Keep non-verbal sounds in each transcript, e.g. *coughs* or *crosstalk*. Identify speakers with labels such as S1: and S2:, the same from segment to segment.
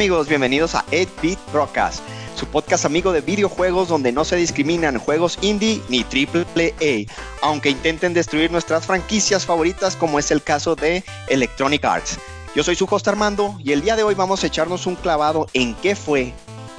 S1: Amigos, bienvenidos a 8-Bit Broadcast, su podcast amigo de videojuegos donde no se discriminan juegos indie ni AAA, aunque intenten destruir nuestras franquicias favoritas como es el caso de Electronic Arts. Yo soy su host Armando y el día de hoy vamos a echarnos un clavado en qué fue,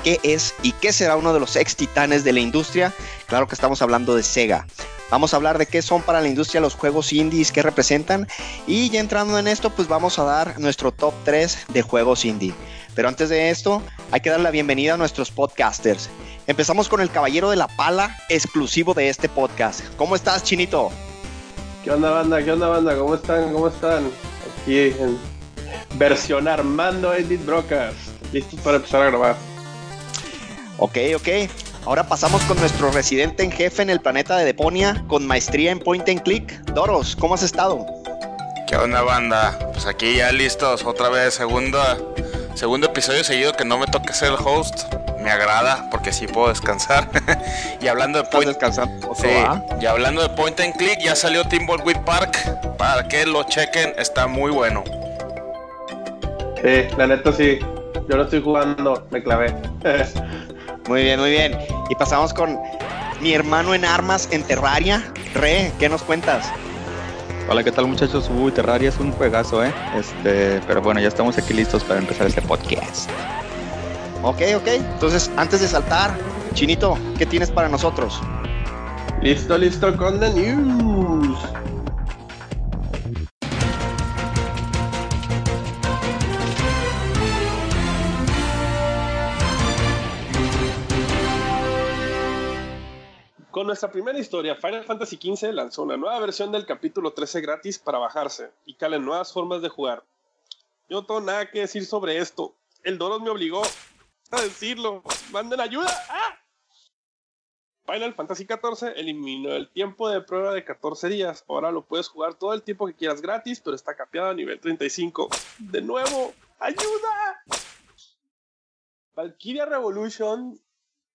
S1: qué es y qué será uno de los ex titanes de la industria. Claro que estamos hablando de Sega. Vamos a hablar de qué son para la industria los juegos indies, qué representan. Y ya entrando en esto, pues vamos a dar nuestro top 3 de juegos indie. Pero antes de esto, hay que dar la bienvenida a nuestros podcasters. Empezamos con el Caballero de la Pala, exclusivo de este podcast. ¿Cómo estás, Chinito?
S2: ¿Qué onda, banda? ¿Qué onda, banda? ¿Cómo están? ¿Cómo están? Aquí en versión Armando Edit Brocas. Listos para empezar a grabar.
S1: Ok, ok. Ahora pasamos con nuestro residente en jefe en el planeta de Deponia, con maestría en Point and Click. Doros, ¿cómo has estado?
S3: ¿Qué onda, banda? Pues aquí ya listos, otra vez, segunda, segundo episodio seguido que no me toque ser el host. Me agrada porque sí puedo descansar. *laughs* y hablando de Point, sí, y hablando de Point and Click, ya salió Timbleweed Park. Para que lo chequen, está muy bueno.
S2: Sí, la neta sí. Yo no estoy jugando, me clavé. *laughs*
S1: Muy bien, muy bien. Y pasamos con mi hermano en armas en Terraria. Re, ¿qué nos cuentas?
S4: Hola, ¿qué tal muchachos? Uy, Terraria es un juegazo, ¿eh? Este, pero bueno, ya estamos aquí listos para empezar este podcast.
S1: Ok, ok. Entonces, antes de saltar, Chinito, ¿qué tienes para nosotros?
S2: listo, listo con the news. Con nuestra primera historia, Final Fantasy XV lanzó una nueva versión del capítulo 13 gratis para bajarse y calen nuevas formas de jugar. Yo no tengo nada que decir sobre esto. El Doros me obligó a decirlo. ¡Manden ayuda! ¡Ah! Final Fantasy XIV eliminó el tiempo de prueba de 14 días. Ahora lo puedes jugar todo el tiempo que quieras gratis, pero está capeado a nivel 35. De nuevo, ¡ayuda! Valkyria Revolution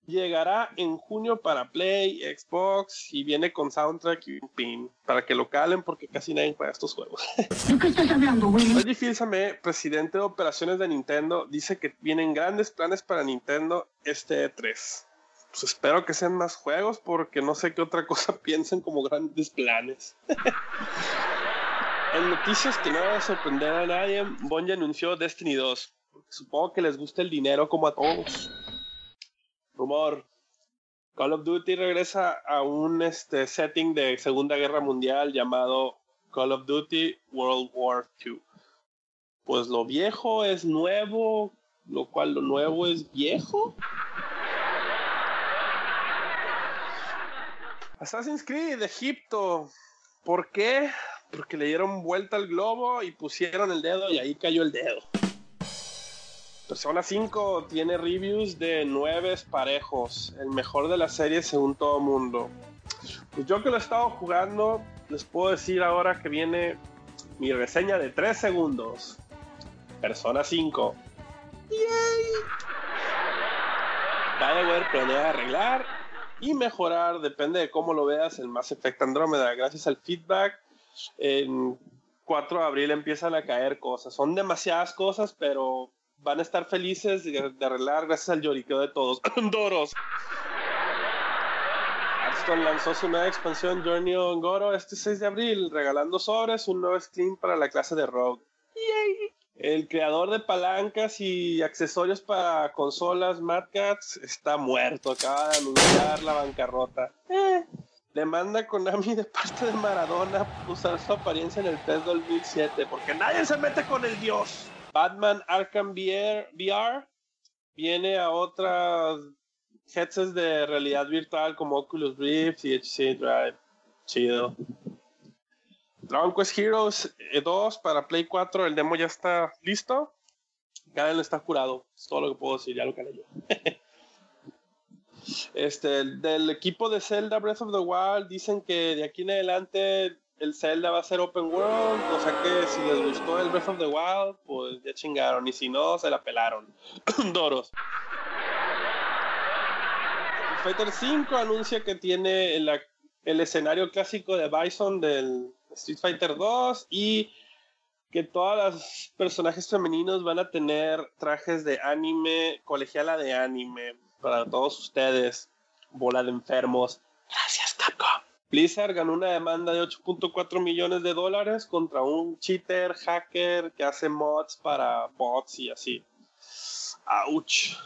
S2: llegará en junio para Play, Xbox y viene con soundtrack y un pin para que lo calen porque casi nadie juega estos juegos. *laughs*
S5: ¿De qué estás hablando, güey?
S2: Reggie Fils-Aimé, presidente de operaciones de Nintendo, dice que vienen grandes planes para Nintendo este E3. Pues espero que sean más juegos porque no sé qué otra cosa *laughs* piensan como grandes planes. *laughs* en noticias que no van a sorprender a nadie, Bungie anunció Destiny 2. Supongo que les gusta el dinero como a todos. Rumor. Call of Duty regresa a un este, setting de Segunda Guerra Mundial llamado Call of Duty World War II. Pues lo viejo es nuevo, lo cual lo nuevo es viejo. Assassin's Creed Egipto. ¿Por qué? Porque le dieron vuelta al globo y pusieron el dedo y ahí cayó el dedo. Persona 5 tiene reviews de 9 parejos, el mejor de la serie según todo mundo. Pues yo que lo he estado jugando, les puedo decir ahora que viene mi reseña de 3 segundos. Persona 5. BioWare planea arreglar y mejorar, depende de cómo lo veas, el Mass Effect Andrómeda. Gracias al feedback, en 4 de abril empiezan a caer cosas. Son demasiadas cosas, pero van a estar felices de, arreglar gracias al lloriqueo de todos. *coughs* Doros. Hearthstone lanzó su nueva expansión Journey on Goro este 6 de abril, regalando sobres un nuevo skin para la clase de Rogue. Yay. El creador de palancas y accesorios para consolas Mad Cats está muerto, acaba de anunciar la bancarrota. Eh. Demanda Konami de parte de Maradona usar su apariencia en el PES 2007, porque nadie se mete con el dios. Batman Arkham VR, viene a otras headsets de realidad virtual como Oculus Rift y HTC Drive. Chido. Dragon Quest Heroes 2 para Play 4, el demo ya está listo. Galen está curado. Es todo lo que puedo decir, ya lo calé yo. *laughs* este, del equipo de Zelda Breath of the Wild dicen que de aquí en adelante el Zelda va a ser open world, o sea que si les gustó el Breath of the Wild, pues ya chingaron, y si no, se la pelaron. *clears throat* Doros. Fighter 5 anuncia que tiene el, el escenario clásico de Bison del Street Fighter 2 y que todos los personajes femeninos van a tener trajes de anime, colegiala de anime, para todos ustedes, bola de enfermos. Gracias, Capcom. Blizzard ganó una demanda de 8.4 millones de dólares contra un cheater, hacker que hace mods para bots y así. ¡Auch!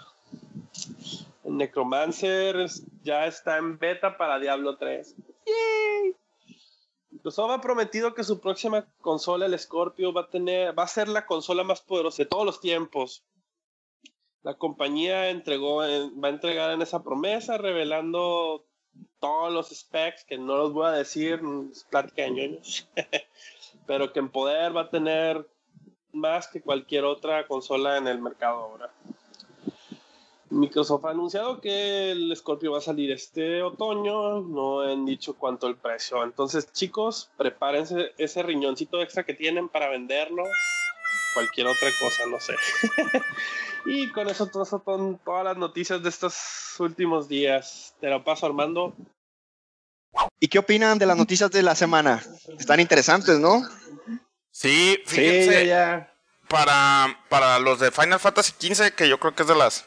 S2: Necromancer ya está en beta para Diablo 3. ¡Yay! Microsoft ha prometido que su próxima consola, el Scorpio, va a tener, va a ser la consola más poderosa de todos los tiempos. La compañía entregó, va a entregar en esa promesa, revelando todos los specs que no los voy a decir, es plática de ñoños, *laughs* pero que en poder va a tener más que cualquier otra consola en el mercado ahora. Microsoft ha anunciado que el Scorpio va a salir este otoño, no han dicho cuánto el precio. Entonces, chicos, prepárense ese riñoncito extra que tienen para venderlo. Cualquier otra cosa, no sé. *laughs* y con eso, son todas las noticias de estos últimos días. Te lo paso, Armando.
S1: ¿Y qué opinan de las noticias de la semana? Están interesantes, ¿no?
S3: Sí, fíjense.
S2: Sí, ya.
S3: Para, para los de Final Fantasy XV, que yo creo que es de las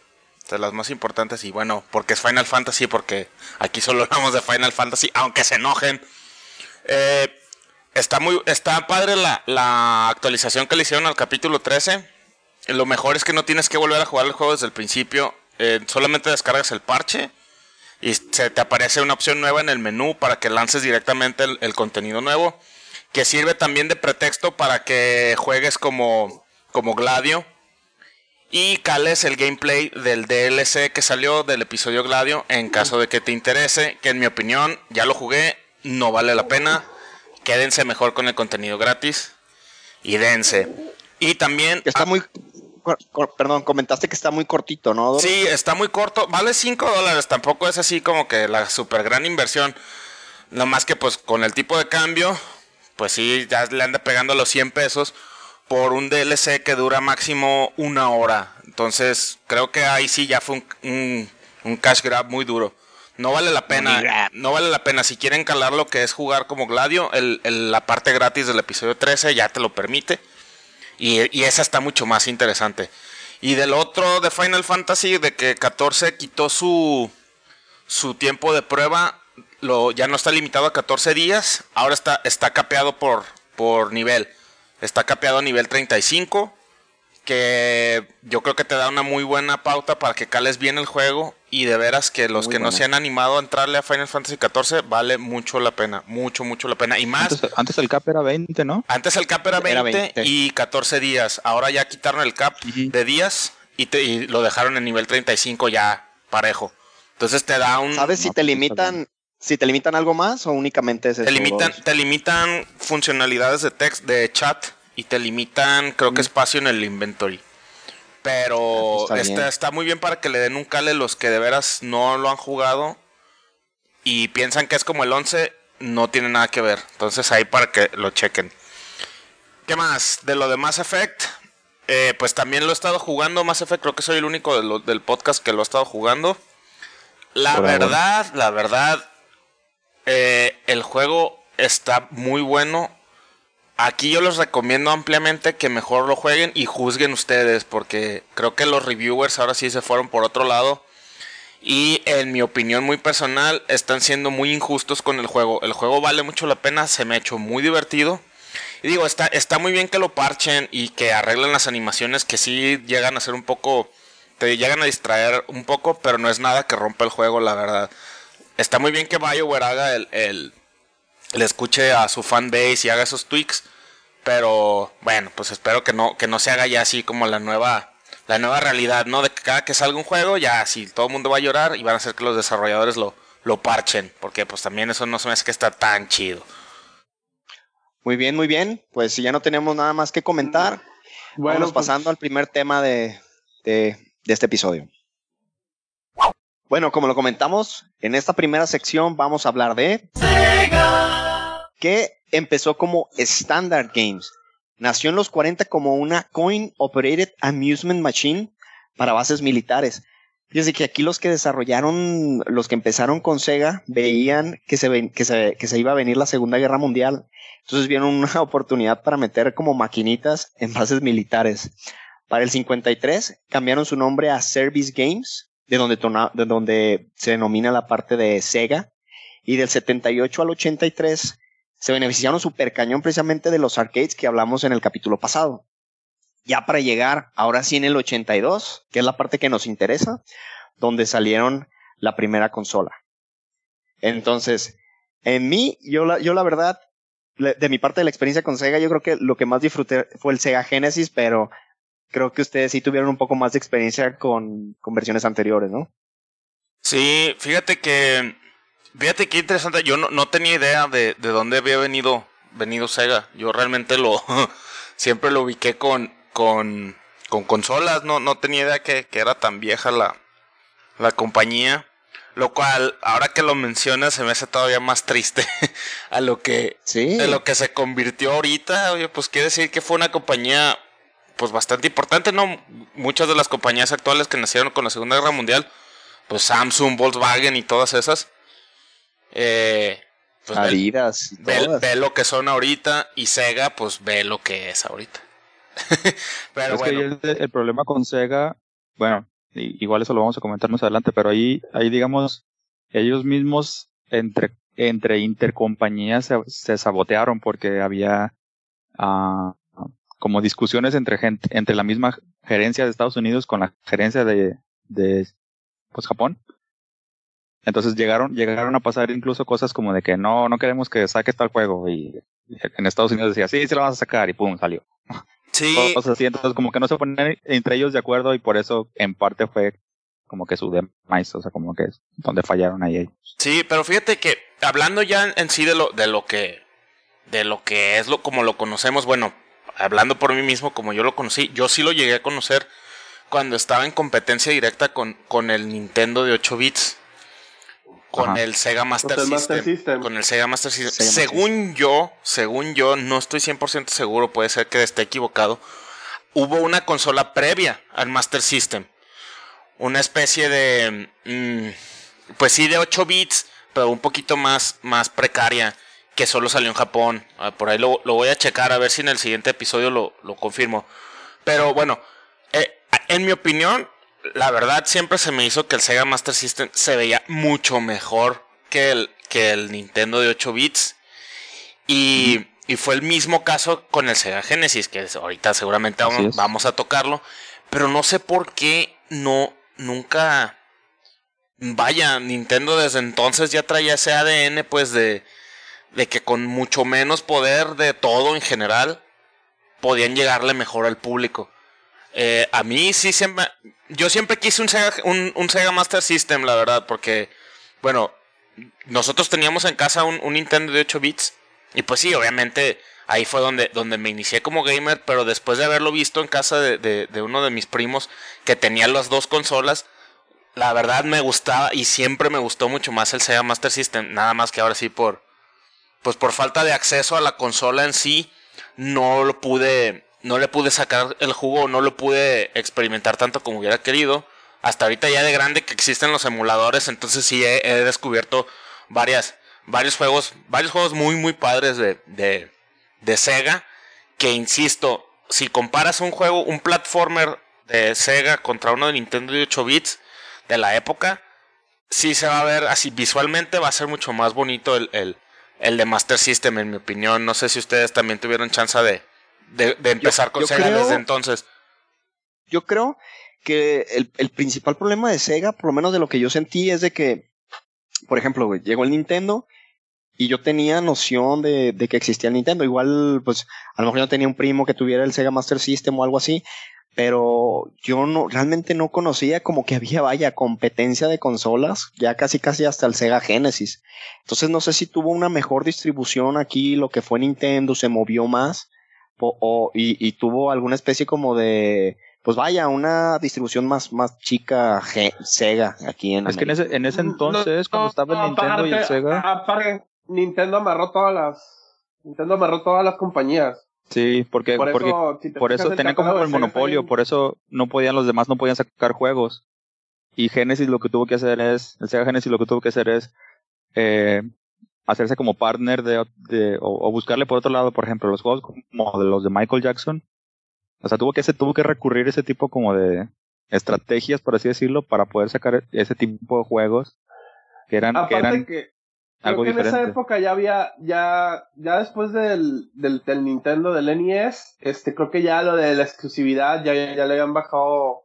S3: de las más importantes y bueno, porque es Final Fantasy, porque aquí solo hablamos de Final Fantasy, aunque se enojen. Eh, está muy está padre la, la, actualización que le hicieron al capítulo 13. Lo mejor es que no tienes que volver a jugar el juego desde el principio, eh, solamente descargas el parche y se te aparece una opción nueva en el menú para que lances directamente el, el contenido nuevo, que sirve también de pretexto para que juegues como, como Gladio y cales el gameplay del DLC que salió del episodio Gladio en caso de que te interese, que en mi opinión ya lo jugué, no vale la pena. Quédense mejor con el contenido gratis y dense. Y también...
S1: Está muy... Perdón, comentaste que está muy cortito, ¿no?
S3: Sí, está muy corto. Vale 5 dólares. Tampoco es así como que la super gran inversión. No más que pues con el tipo de cambio, pues sí, ya le anda pegando los 100 pesos por un DLC que dura máximo una hora. Entonces, creo que ahí sí ya fue un, un, cash grab muy duro. No vale la pena, no vale la pena. Si quieren calar lo que es jugar como Gladio, el, la parte gratis del episodio 13 ya te lo permite. Y, esa está mucho más interesante. Y del otro de Final Fantasy, de que 14 quitó su, su tiempo de prueba, lo, ya no está limitado a 14 días, ahora está, está capeado por, por nivel. Está capeado a nivel 35. Que yo creo que te da una muy buena pauta para que cales bien el juego. Y de veras que los que no se han animado a entrarle a Final Fantasy XIV vale mucho la pena. Mucho, mucho la pena. Y más.
S4: Antes, el cap era 20, ¿no?
S3: Antes el cap era 20, y 14 días. Ahora ya quitaron el cap de días y, te, y lo dejaron en nivel 35 ya parejo. Entonces te da un.
S1: ¿Sabes si te limitan si te limitan algo más o únicamente es
S3: te limitan te limitan funcionalidades de text de chat y te limitan creo que espacio en el inventory. Pero ah, está, está, muy bien para que le den un cale los que de veras no lo han jugado y piensan que es como el 11 no tiene nada que ver. Entonces ahí para que lo chequen. Qué más de lo de Mass Effect eh, pues también lo he estado jugando. Mass Effect creo que soy el único del podcast que lo ha estado jugando. La verdad la verdad eh, el juego está muy bueno. Aquí yo les recomiendo ampliamente que mejor lo jueguen y juzguen ustedes, porque creo que los reviewers ahora sí se fueron por otro lado. Y en mi opinión muy personal, están siendo muy injustos con el juego. El juego vale mucho la pena, se me ha hecho muy divertido. Y digo, está, está muy bien que lo parchen y que arreglen las animaciones que sí llegan a ser un poco. te llegan a distraer un poco, pero no es nada que rompa el juego, la verdad está muy bien que BioWare haga el, el, le escuche a su fanbase y haga esos tweaks, pero bueno, pues espero que no, que no se haga ya así como la nueva, la nueva realidad, ¿no? De que cada que salga un juego, ya así todo el mundo va a llorar y van a hacer que los desarrolladores lo, lo parchen, porque pues también eso no se me hace que está tan chido.
S1: Muy bien, muy bien. Pues si ya no tenemos nada más que comentar, bueno, vamos pues pasando al primer tema de, de, de este episodio. Bueno, como lo comentamos, en esta primera sección vamos a hablar de Sega, que empezó como Standard Games. Nació en los 40 como una Coin Operated Amusement Machine para bases militares. Fíjense que aquí los que desarrollaron, los que empezaron con Sega, veían que se, que se, que se iba a venir la Segunda Guerra Mundial. Entonces vieron una *laughs* oportunidad para meter como maquinitas en bases militares. Para el 53 cambiaron su nombre a Service Games, de donde, de donde se denomina la parte de Sega. Y del 78 al 83 se beneficiaron super cañón precisamente de los arcades que hablamos en el capítulo pasado ya para llegar ahora sí en el 82, que es la parte que nos interesa, donde salieron la primera consola. Entonces, en mí, yo la, yo la verdad, de mi parte de la experiencia con Sega, yo creo que lo que más disfruté fue el Sega Genesis, pero creo que ustedes sí tuvieron un poco más de experiencia con, con versiones anteriores, ¿no?
S3: Sí, fíjate que, fíjate qué interesante, yo no, no tenía idea de, de dónde había venido, venido Sega. Yo realmente lo, *laughs* siempre lo ubiqué con, con, con consolas. No, no tenía idea que, que era tan vieja la, la compañía. Lo cual, ahora que lo mencionas, se me hace todavía más triste *laughs* a lo que,
S1: sí.
S3: de lo que se convirtió ahorita. Oye, pues quiere decir que fue una compañía, pues bastante importante, ¿no? Muchas de las compañías actuales que nacieron con la Segunda Guerra Mundial, pues Samsung, Volkswagen y todas esas. Eh, pues
S1: Adidas.
S3: Ve, ve, lo que son ahorita y Sega, pues ve lo que es ahorita. *laughs*
S4: pero bueno. el, problema con Sega, bueno, igual eso lo vamos a comentar más adelante, pero ahí, ahí digamos, ellos mismos entre, entre intercompañías se, sabotearon porque había uh, como discusiones entre gente, entre la misma gerencia de Estados Unidos con la gerencia de, de pues Japón. Entonces llegaron, llegaron a pasar incluso cosas como de que no, no queremos que saques tal juego y en Estados Unidos decía, sí, se lo vas a sacar y pum, salió.
S3: Sí.
S4: Cosas así, entonces como que no se ponen entre ellos de acuerdo y por eso en parte fue como que su demise, o sea, como que es donde fallaron ahí
S3: Sí, pero fíjate que hablando ya en sí de lo, de lo que, de lo que es lo como lo conocemos, bueno, hablando por mí mismo como yo lo conocí, yo sí lo llegué a conocer cuando estaba en competencia directa con, con el Nintendo de 8 bits con el Sega Master, System, Con el Sega Master System. según yo, según yo, no estoy 100% seguro, puede ser que esté equivocado. Hubo una consola previa al Master System. Una especie de. Mm, pues sí, de 8 bits, pero un poquito más, más precaria, que solo salió en Japón. Ah, por ahí lo, lo, voy a checar a ver si en el siguiente episodio lo, lo confirmo. Pero bueno, eh, en mi opinión, la verdad siempre se me hizo que el Sega Master System se veía mucho mejor que el, que el Nintendo de 8 bits. Y, y fue el mismo caso con el Sega Genesis, que ahorita seguramente vamos, vamos, a tocarlo. Pero no sé por qué no, nunca... Vaya, Nintendo desde entonces ya traía ese ADN pues de, de que con mucho menos poder de todo en general podían llegarle mejor al público. Eh, a mí sí siempre. Yo siempre quise un Sega, un, Sega Master System, la verdad, porque, bueno, nosotros teníamos en casa un, Nintendo de 8 bits. Y pues sí, obviamente ahí fue donde, donde me inicié como gamer, pero después de haberlo visto en casa de, de, uno de mis primos que tenía las dos consolas, la verdad me gustaba y siempre me gustó mucho más el Sega Master System, nada más que ahora sí por pues por falta de acceso a la consola en sí no lo pude no le pude sacar el jugo, no lo pude experimentar tanto como hubiera querido. Hasta ahorita ya de grande que existen los emuladores, entonces sí he, descubierto varias, varios juegos, varios juegos muy muy padres de, de, de Sega. Que insisto, si comparas un juego, un platformer de Sega contra uno de Nintendo de 8 bits de la época, sí se va a ver así visualmente, va a ser mucho más bonito el, el, el de Master System, en mi opinión. No sé si ustedes también tuvieron chance de, de, empezar con Sega desde entonces.
S1: Yo creo que el, el, principal problema de Sega, por lo menos de lo que yo sentí, es de que, por ejemplo, llegó el Nintendo y yo tenía noción de, de, que existía el Nintendo. Igual, pues, a lo mejor yo tenía un primo que tuviera el Sega Master System o algo así, pero yo no, realmente no conocía como que había, vaya, competencia de consolas, ya casi casi hasta el Sega Genesis. Entonces no sé si tuvo una mejor distribución aquí, lo que fue Nintendo se movió más, o, y, tuvo alguna especie como de pues vaya, una distribución más, más chica Sega aquí en
S4: Es que en ese, en ese entonces, cuando estaba el Nintendo y el Sega.
S2: Nintendo amarró todas las. Nintendo amarró todas las compañías.
S4: Sí, porque por eso, por eso tenía como el monopolio, por eso no podían los demás no podían sacar juegos. y Genesis lo que tuvo que hacer es, el Sega Genesis lo que tuvo que hacer es eh, hacerse como partner de, de o, buscarle por otro lado, por ejemplo, los juegos como de los de Michael Jackson. O sea, tuvo que se tuvo que recurrir a ese tipo como de estrategias, por así decirlo, para poder sacar ese tipo de juegos que eran, que eran
S2: que, algo diferente. en esa época ya había, ya, ya después del, del, del, Nintendo, del NES, este, creo que ya lo de la exclusividad ya, ya le habían bajado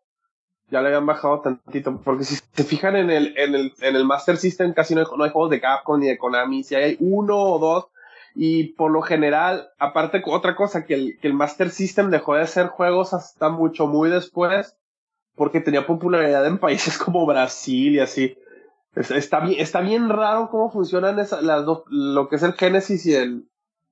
S2: ya le habían bajado tantito, porque si se fijan en el, en el, en el Master System casi no hay, no hay juegos de Capcom ni de Konami, si hay uno o dos, y por lo general, aparte otra cosa, que el, que el Master System dejó de hacer juegos hasta mucho, muy después, porque tenía popularidad en países como Brasil y así. Está bien, está bien raro cómo funcionan esas, las dos, lo que es el Genesis y el,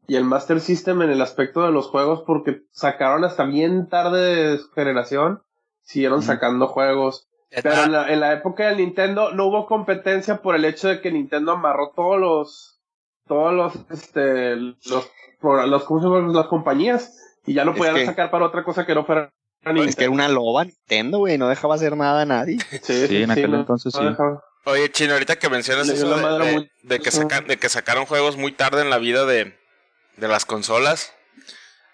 S2: y el Master System en el aspecto de los juegos, porque sacaron hasta bien tarde de su generación siguieron sacando juegos. Pero en la, en la, época del Nintendo no hubo competencia por el hecho de que Nintendo amarró todos los, todos los, este, los, los, ¿cómo se llaman? Las compañías y ya no podían sacar para otra cosa que no fuera
S1: Nintendo. Es que era una loba Nintendo, güey, no dejaba hacer nada a nadie.
S4: Sí, sí, en aquel entonces sí.
S3: Oye, Chino, ahorita que mencionas eso de, de, que de que sacaron juegos muy tarde en la vida de, de las consolas,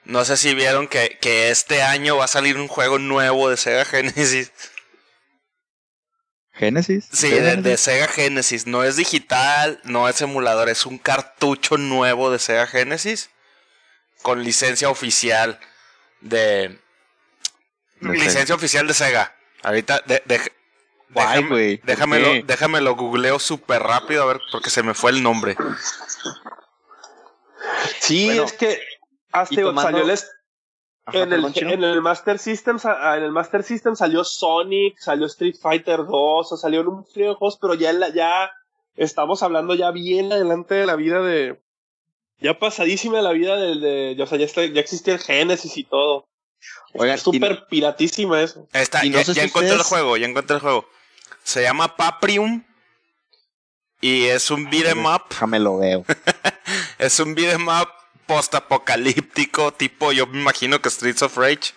S3: no sé si vieron que, que este año va a salir un juego nuevo de Sega Genesis.
S4: ¿Genesis?
S3: Sí, de, Sega Genesis. No es digital, no es emulador, es un cartucho nuevo de Sega Genesis. Con licencia oficial de. licencia oficial de Sega. Ahorita, de, déjame, déjamelo, déjamelo googleo súper rápido a ver, porque se me fue el nombre.
S2: Sí, es que hasta salió en, el, en, el, Master System en el Master System salió Sonic, salió Street Fighter 2, o salieron un frío de juegos, pero ya ya estamos hablando ya bien adelante de la vida de ya pasadísima la vida de, de o sea, ya, ya existía el Genesis y todo. Oiga, súper piratísima eso.
S3: Está, ya, encontré el juego, ya encontré el juego. Se llama Paprium y es un beat'em up.
S1: Déjame lo veo. *laughs*
S3: es un beat'em up post-apocalíptico, tipo, yo me imagino que Streets of Rage.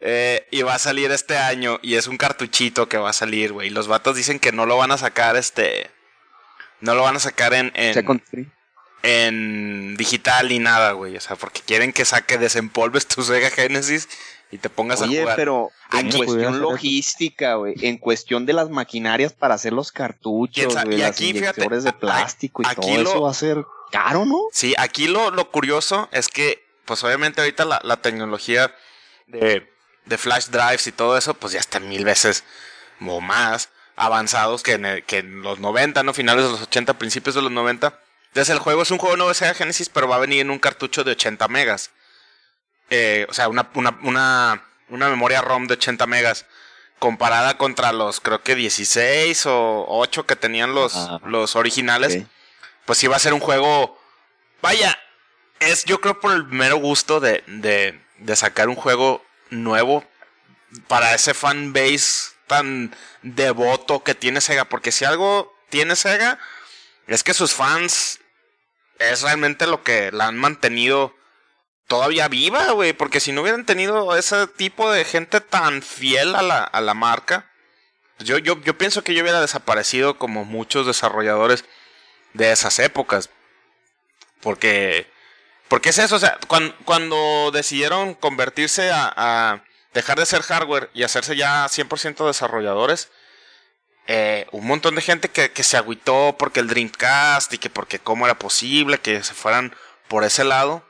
S3: Eh, y va a salir este año y es un cartuchito que va a salir, güey. Los vatos dicen que no lo van a sacar, este. No lo van a sacar en. En, en digital ni nada, güey. O sea, porque quieren que saque, desempolves tu Sega Genesis y te pongas a jugar.
S1: pero en cuestión logística, güey, en cuestión de las maquinarias para hacer los cartuchos, güey, las aquí, de plástico y todo eso va a ser caro, ¿no?
S3: Sí, aquí lo, lo curioso es que, pues obviamente ahorita la, la tecnología de, de, flash drives y todo eso, pues ya está mil veces o más avanzados que en, que en los 90, ¿no? Finales de los 80, principios de los 90. Entonces el juego es un juego nuevo de Sega Genesis, pero va a venir en un cartucho de 80 megas. Eh, o sea, una, una, una, una memoria ROM de 80 megas comparada contra los creo que 16 o 8 que tenían los, los originales pues sí va a ser un juego. Vaya, es yo creo por el mero gusto de, de, de sacar un juego nuevo para ese fan base tan devoto que tiene Sega. Porque si algo tiene Sega, es que sus fans es realmente lo que la han mantenido todavía viva, güey. Porque si no hubieran tenido ese tipo de gente tan fiel a la, a la marca, yo, yo, yo pienso que yo hubiera desaparecido como muchos desarrolladores de esas épocas. Porque, porque es eso, o sea, cuando, decidieron convertirse a, dejar de ser hardware y hacerse ya 100% desarrolladores, eh, un montón de gente que, que, se agüitó porque el Dreamcast y que porque cómo era posible que se fueran por ese lado.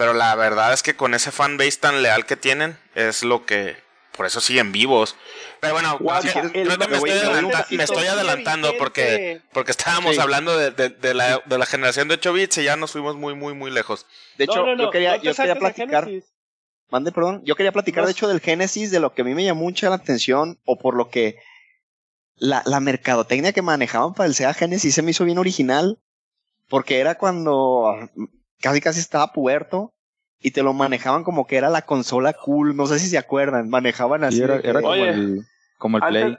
S3: Pero la verdad es que con ese fanbase tan leal que tienen es lo que por eso siguen vivos. Pero bueno, creo que me estoy, adelantando porque, porque estábamos hablando de, de, la, de la generación de 8 bits y ya nos fuimos muy, muy, muy lejos.
S1: De hecho, yo quería, yo quería platicar. Mande, perdón. Yo quería platicar, de hecho, del Genesis, de lo que a mí me llamó mucha la atención, o por lo que la, la mercadotecnia que manejaban para el Sega Genesis se me hizo bien original, porque era cuando casi casi estaba puerto y te lo manejaban como que era la consola cool, no sé si se acuerdan, manejaban así.
S4: era, como, el, como el Play.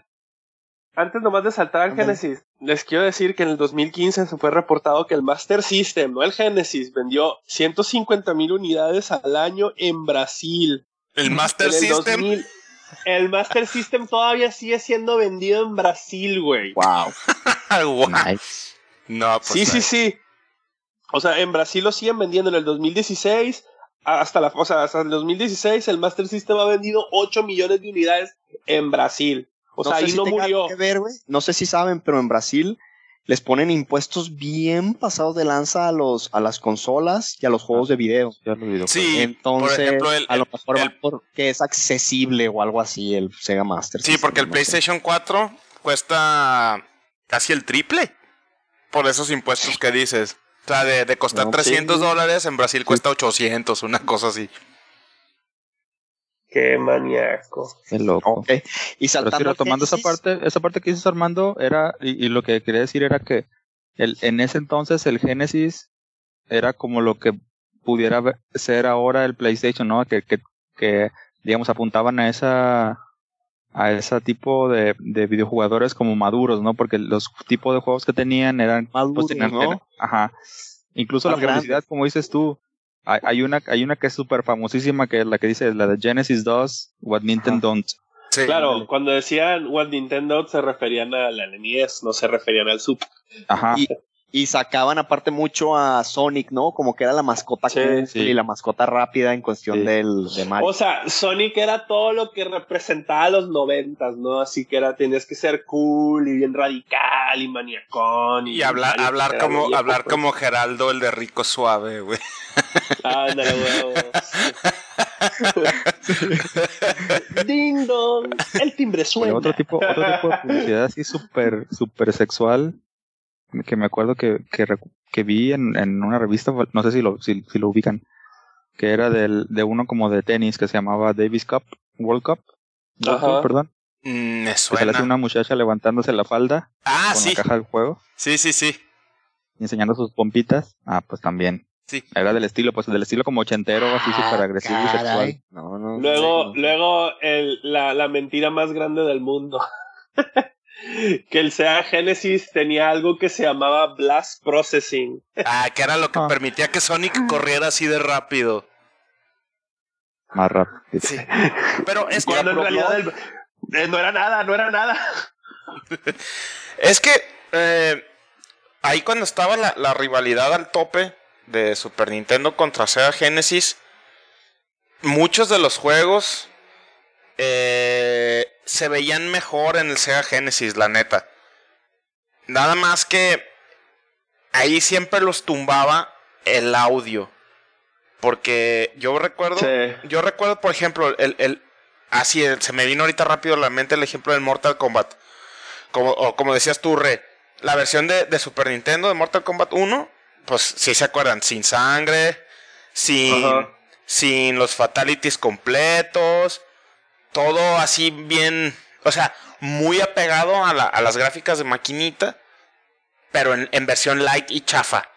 S2: Antes nomás de saltar al Genesis, les quiero decir que en el 2015 se fue reportado que el Master System, no el Genesis, vendió 150 mil unidades al año en Brasil.
S3: El Master System.
S2: el Master System todavía sigue siendo vendido en Brasil, güey.
S1: Wow. *laughs*
S3: No, pues
S2: sí, sí, sí. O sea, en Brasil lo siguen vendiendo en el 2016. Hasta la, o sea, hasta el 2016 el Master System ha vendido 8 millones de unidades en Brasil. O sea, ahí no murió.
S1: no sé si saben, pero en Brasil les ponen impuestos bien pasados de lanza a los a las consolas y a los juegos de video.
S3: Sí,
S1: entonces a lo mejor porque es accesible o algo así el Sega Master.
S3: Sí, porque el PlayStation 4 cuesta casi el triple por esos impuestos que dices. O sea, de, costar 300 dólares, en Brasil cuesta 800, una cosa así.
S2: Qué maníaco.
S1: Qué loco.
S4: Y saltando retomando esa parte, esa parte que dices Armando, era, y, lo que quería decir era que el, en ese entonces el Genesis era como lo que pudiera ser ahora el PlayStation, ¿no? Que, que, que digamos, apuntaban a esa, a ese tipo de, de videojugadores como maduros, ¿no? Porque los tipos de juegos que tenían eran
S1: pues, maduros, ¿no?
S4: ajá. Incluso la publicidad, como dices tú, hay, una, hay una que es súper famosísima, que es la que dice, la de Genesis 2, What Nintendo Don't.
S2: Sí. Claro, cuando decían What Nintendo se referían a la NES, no se referían al Super.
S1: Ajá. Y, y sacaban aparte mucho a Sonic, ¿no? Como que era la mascota y la mascota rápida en cuestión del, de Mario.
S2: O sea, Sonic era todo lo que representaba a los noventas, ¿no? Así que era, tenías que ser cool y bien radical y maniacón.
S3: Y, hablar, hablar como, hablar como Geraldo, el de rico suave, güey.
S2: Ándale, huevos. *laughs* Ding dong, el timbre suena.
S4: Otro tipo, otro tipo de publicidad así súper, súper sexual que me acuerdo que, que, que vi en, en, una revista, no sé si lo, si, lo ubican, que era del, de uno como de tenis que se llamaba Davis Cup, World Cup, perdón.
S3: Mm, me suena.
S4: Que una muchacha levantándose la falda
S3: ah,
S4: con
S3: sí.
S4: la caja del juego.
S3: Sí, sí, sí.
S4: enseñando sus pompitas. Ah, pues también.
S3: Sí.
S4: Era del estilo, pues del estilo como ochentero, así ah, súper agresivo y sexual.
S2: No, no, luego, luego el, la, la mentira más grande del mundo. *laughs* que el Sega Genesis tenía algo que se llamaba Blast Processing.
S3: Ah, que era lo que ah. permitía que Sonic corriera así de rápido.
S4: Más rápido.
S3: Sí. Pero es
S2: que. en realidad eh, no era nada, no era nada. *laughs*
S3: es que. Eh, ahí cuando estaba la, la rivalidad al tope de Super Nintendo contra Sega Genesis, muchos de los juegos eh, se veían mejor en el Sega Genesis, la neta. Nada más que ahí siempre los tumbaba el audio. Porque yo recuerdo, yo recuerdo, por ejemplo, el, el así se me vino ahorita rápido a la mente el ejemplo del Mortal Kombat. Como, o como decías tú, Re, la versión de, de, Super Nintendo de Mortal Kombat 1, pues si se acuerdan, sin sangre, sin, sin los fatalities completos, todo así bien, o sea, muy apegado a, las gráficas de maquinita, pero en, versión light y chafa.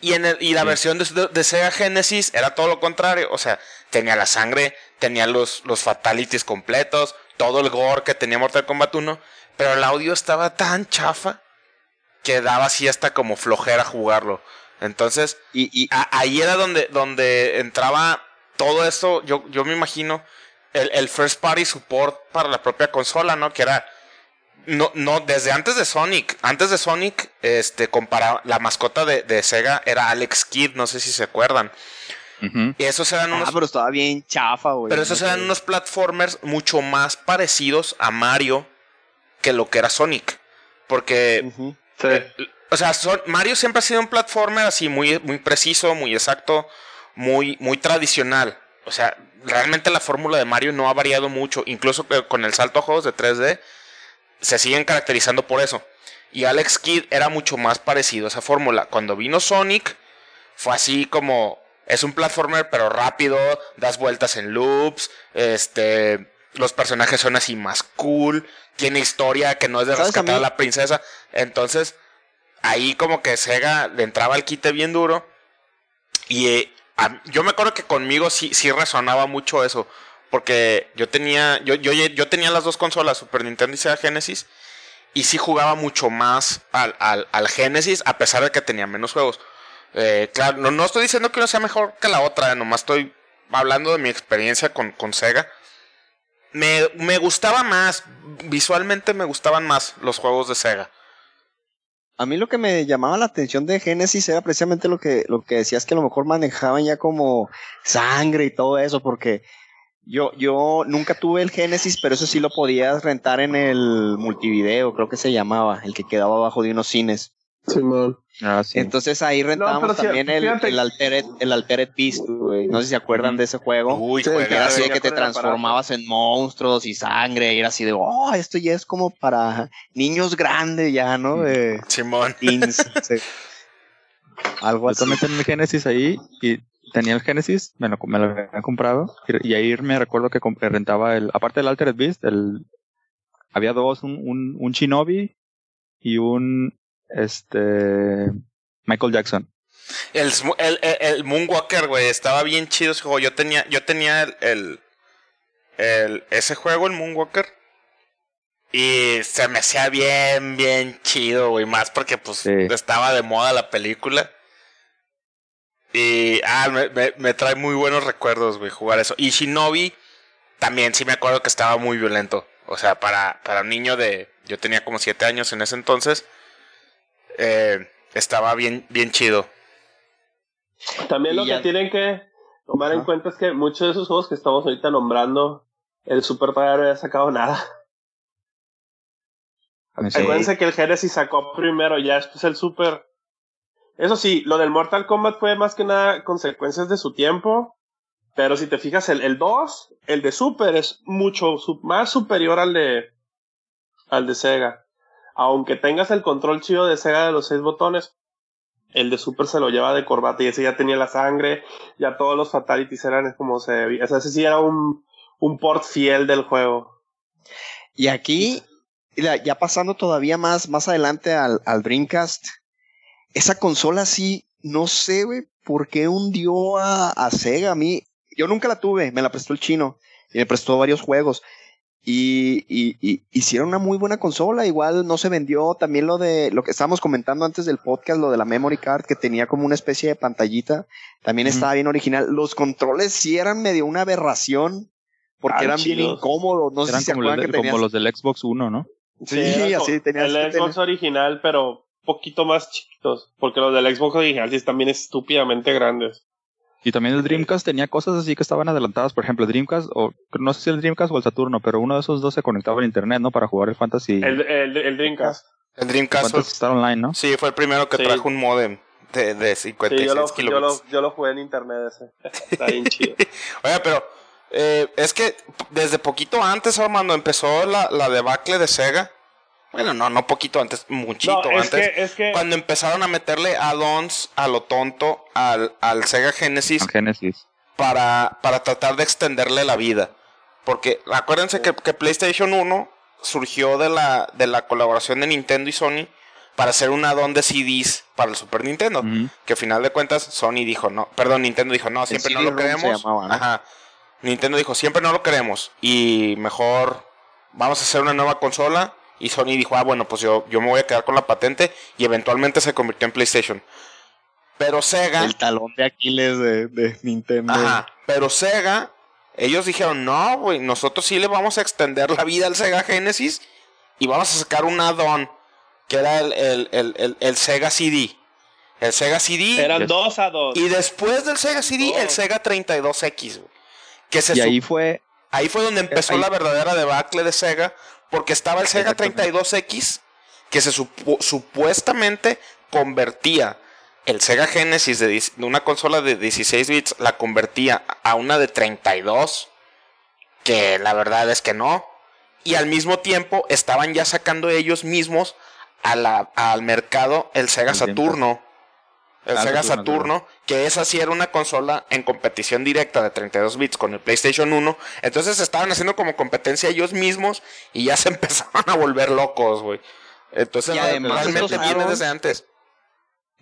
S3: Y, en y la versión de, Sega Genesis era todo lo contrario, o sea, tenía la sangre, tenía los, los fatalities completos, todo el gore que tenía Mortal Kombat 1, pero el audio estaba tan chafa que daba así hasta como flojera jugarlo. Entonces, y, ahí era donde, donde entraba todo esto, yo, yo me imagino, el, first party support para la propia consola, ¿no? Que era no, no, desde antes de Sonic, antes de Sonic, este, comparaba, la mascota de, Sega era Alex Kidd, no sé si se acuerdan. Y esos eran
S1: ah,
S3: unos.
S1: pero estaba bien chafa, güey.
S3: Pero esos eran unos platformers mucho más parecidos a Mario que lo que era Sonic. Porque. Eh, o sea, Mario siempre ha sido un platformer así muy, muy preciso, muy exacto, muy, muy tradicional. O sea, realmente la fórmula de Mario no ha variado mucho, incluso con el salto a juegos de 3D se siguen caracterizando por eso. Y Alex Kidd era mucho más parecido a esa fórmula. Cuando vino Sonic, fue así como es un platformer pero rápido, das vueltas en loops, este los personajes son así más cool, tiene historia que no es de rescatar a, la princesa. Entonces, ahí como que Sega le entraba al quite bien duro. Y yo me acuerdo que conmigo sí, sí resonaba mucho eso. Porque yo tenía, yo, yo, yo tenía las dos consolas, Super Nintendo y Sega Genesis. Y sí jugaba mucho más al, al, al Genesis, a pesar de que tenía menos juegos. Eh, claro, no, no, estoy diciendo que uno sea mejor que la otra, nomás estoy hablando de mi experiencia con, con Sega. me, me gustaba más, visualmente me gustaban más los juegos de Sega.
S1: A mí lo que me llamaba la atención de Genesis era precisamente lo que, lo que decías que a lo mejor manejaban ya como sangre y todo eso, porque yo, yo nunca tuve el Genesis, pero eso sí lo podías rentar en el multivideo, creo que se llamaba, el que quedaba abajo de unos cines. Ah, sí. Entonces ahí rentábamos también el, el, Altered, el Altered Beast, güey. No sé si se acuerdan de ese juego. Uy, era así de que te transformabas en monstruos y sangre. Y era así de, oh, esto ya es como para niños grandes ya, ¿no? De
S3: Simón. *laughs*
S4: Algo así. Yo también tenía el Genesis ahí y tenía el Genesis, me lo, me lo había comprado. Y, ahí me recuerdo que rentaba el, aparte del Altered Beast, el, había dos, un, un, un Shinobi y un este Michael Jackson.
S3: El, el, el, Moonwalker, güey, estaba bien chido ese juego. Yo tenía, yo tenía el, el, ese juego, el Moonwalker. Y se me hacía bien, bien chido, güey. Más porque, pues, estaba de moda la película. Y, ah, me, me, trae muy buenos recuerdos, güey, jugar eso. Y Shinobi, también sí me acuerdo que estaba muy violento. O sea, para, para un niño de, yo tenía como siete años en ese entonces eh, estaba bien, bien chido.
S2: También lo que tienen que tomar en cuenta es que muchos de esos juegos que estamos ahorita nombrando, el Super Mario no había sacado nada. Acuérdense que el Genesis sacó primero, ya esto es el Super. Eso sí, lo del Mortal Kombat fue más que nada consecuencias de su tiempo. Pero si te fijas, el, el 2, el de Super, es mucho más superior al de, al de Sega aunque tengas el control chido de Sega de los seis botones, el de Super se lo lleva de corbata y ese ya tenía la sangre, ya todos los fatalities eran como se debía. O sea, ese sí era un, un port fiel del juego.
S1: Y aquí, ya pasando todavía más, más adelante al, Dreamcast, esa consola sí, no sé, güey, por qué hundió a, a Sega. A mí, yo nunca la tuve, me la prestó el chino y me prestó varios juegos. Y, y, hicieron una muy buena consola. Igual no se vendió también lo de lo que estábamos comentando antes del podcast, lo de la memory card que tenía como una especie de pantallita. También estaba bien original. Los controles sí eran medio una aberración porque eran bien incómodos. No sé si
S4: como, los, como los del Xbox One, ¿no?
S2: Sí, así tenías. El Xbox original, pero poquito más chiquitos. Porque los del Xbox original sí están bien estúpidamente grandes.
S4: Y también el Dreamcast tenía cosas así que estaban adelantadas. Por ejemplo, el Dreamcast, o no sé si el Dreamcast o el Saturno, pero uno de esos dos se conectaba a internet, ¿no? Para jugar el Fantasy.
S2: El, el, Dreamcast.
S3: El Dreamcast.
S4: Fantasy Online, ¿no?
S3: Sí, fue el primero que trajo un modem de, de 56 sí, yo lo,
S2: kilómetros. Yo lo, jugué en internet ese. *laughs* Está bien chido.
S3: Oye, pero eh, es que desde poquito antes, Armando, empezó la, la debacle de Sega. Bueno, no, no poquito antes, muchito antes. Cuando empezaron a meterle add-ons a lo tonto al, al Sega Genesis.
S4: Genesis.
S3: Para, para tratar de extenderle la vida. Porque acuérdense que, que, PlayStation 1 surgió de la, de la colaboración de Nintendo y Sony para hacer un add-on de CDs para el Super Nintendo. Que al final de cuentas Sony dijo no, perdón, Nintendo dijo no, siempre no lo queremos. Ajá. Nintendo dijo siempre no lo queremos y mejor vamos a hacer una nueva consola y Sony dijo, ah, bueno, pues yo, yo me voy a quedar con la patente y eventualmente se convirtió en PlayStation. Pero Sega...
S1: El talón de Aquiles de, de Nintendo.
S3: Ajá, pero Sega, ellos dijeron, no, güey, nosotros sí le vamos a extender la vida al Sega Genesis y vamos a sacar un add-on que era el, el, el, el, Sega CD. El Sega CD.
S2: Eran dos add-ons.
S3: Y después del Sega CD, el Sega 32X, güey. Que se
S4: y ahí fue...
S3: Ahí fue donde empezó la verdadera debacle de Sega, porque estaba el Sega 32X que se supuestamente convertía el Sega Genesis de, una consola de 16 bits la convertía a una de 32 que la verdad es que no. Y al mismo tiempo estaban ya sacando ellos mismos al mercado el Sega Saturno el Sega Saturno, que esa sí era una consola en competición directa de 32 bits con el PlayStation 1. Entonces estaban haciendo como competencia ellos mismos y ya *laughs* se empezaban a volver locos, güey. Entonces realmente viene desde antes.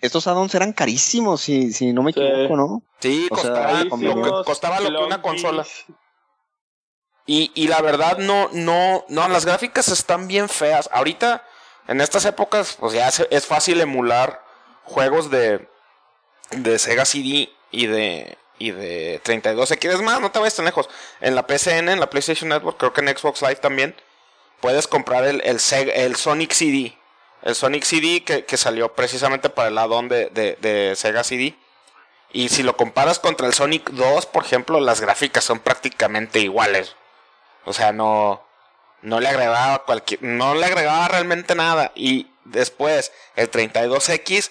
S1: Estos add-ons eran carísimos, si, si no me equivoco, ¿no?
S3: Sí, costaba, lo, costaba lo que una consola. Y, y la verdad, no, no, no, las gráficas están bien feas. Ahorita, en estas épocas, pues ya es fácil emular juegos de, de Sega CD y de, y de 32X. Es más, no te vayas tan lejos. En la PCN, en la PlayStation Network, creo que en Xbox Live también, puedes comprar el, el, el Sonic CD. El Sonic CD que, salió precisamente para el addon de, de, Sega CD. Y si lo comparas contra el Sonic 2, por ejemplo, las gráficas son prácticamente iguales. O sea, no, no le agregaba cualquier, no le agregaba realmente nada. Y después, el 32X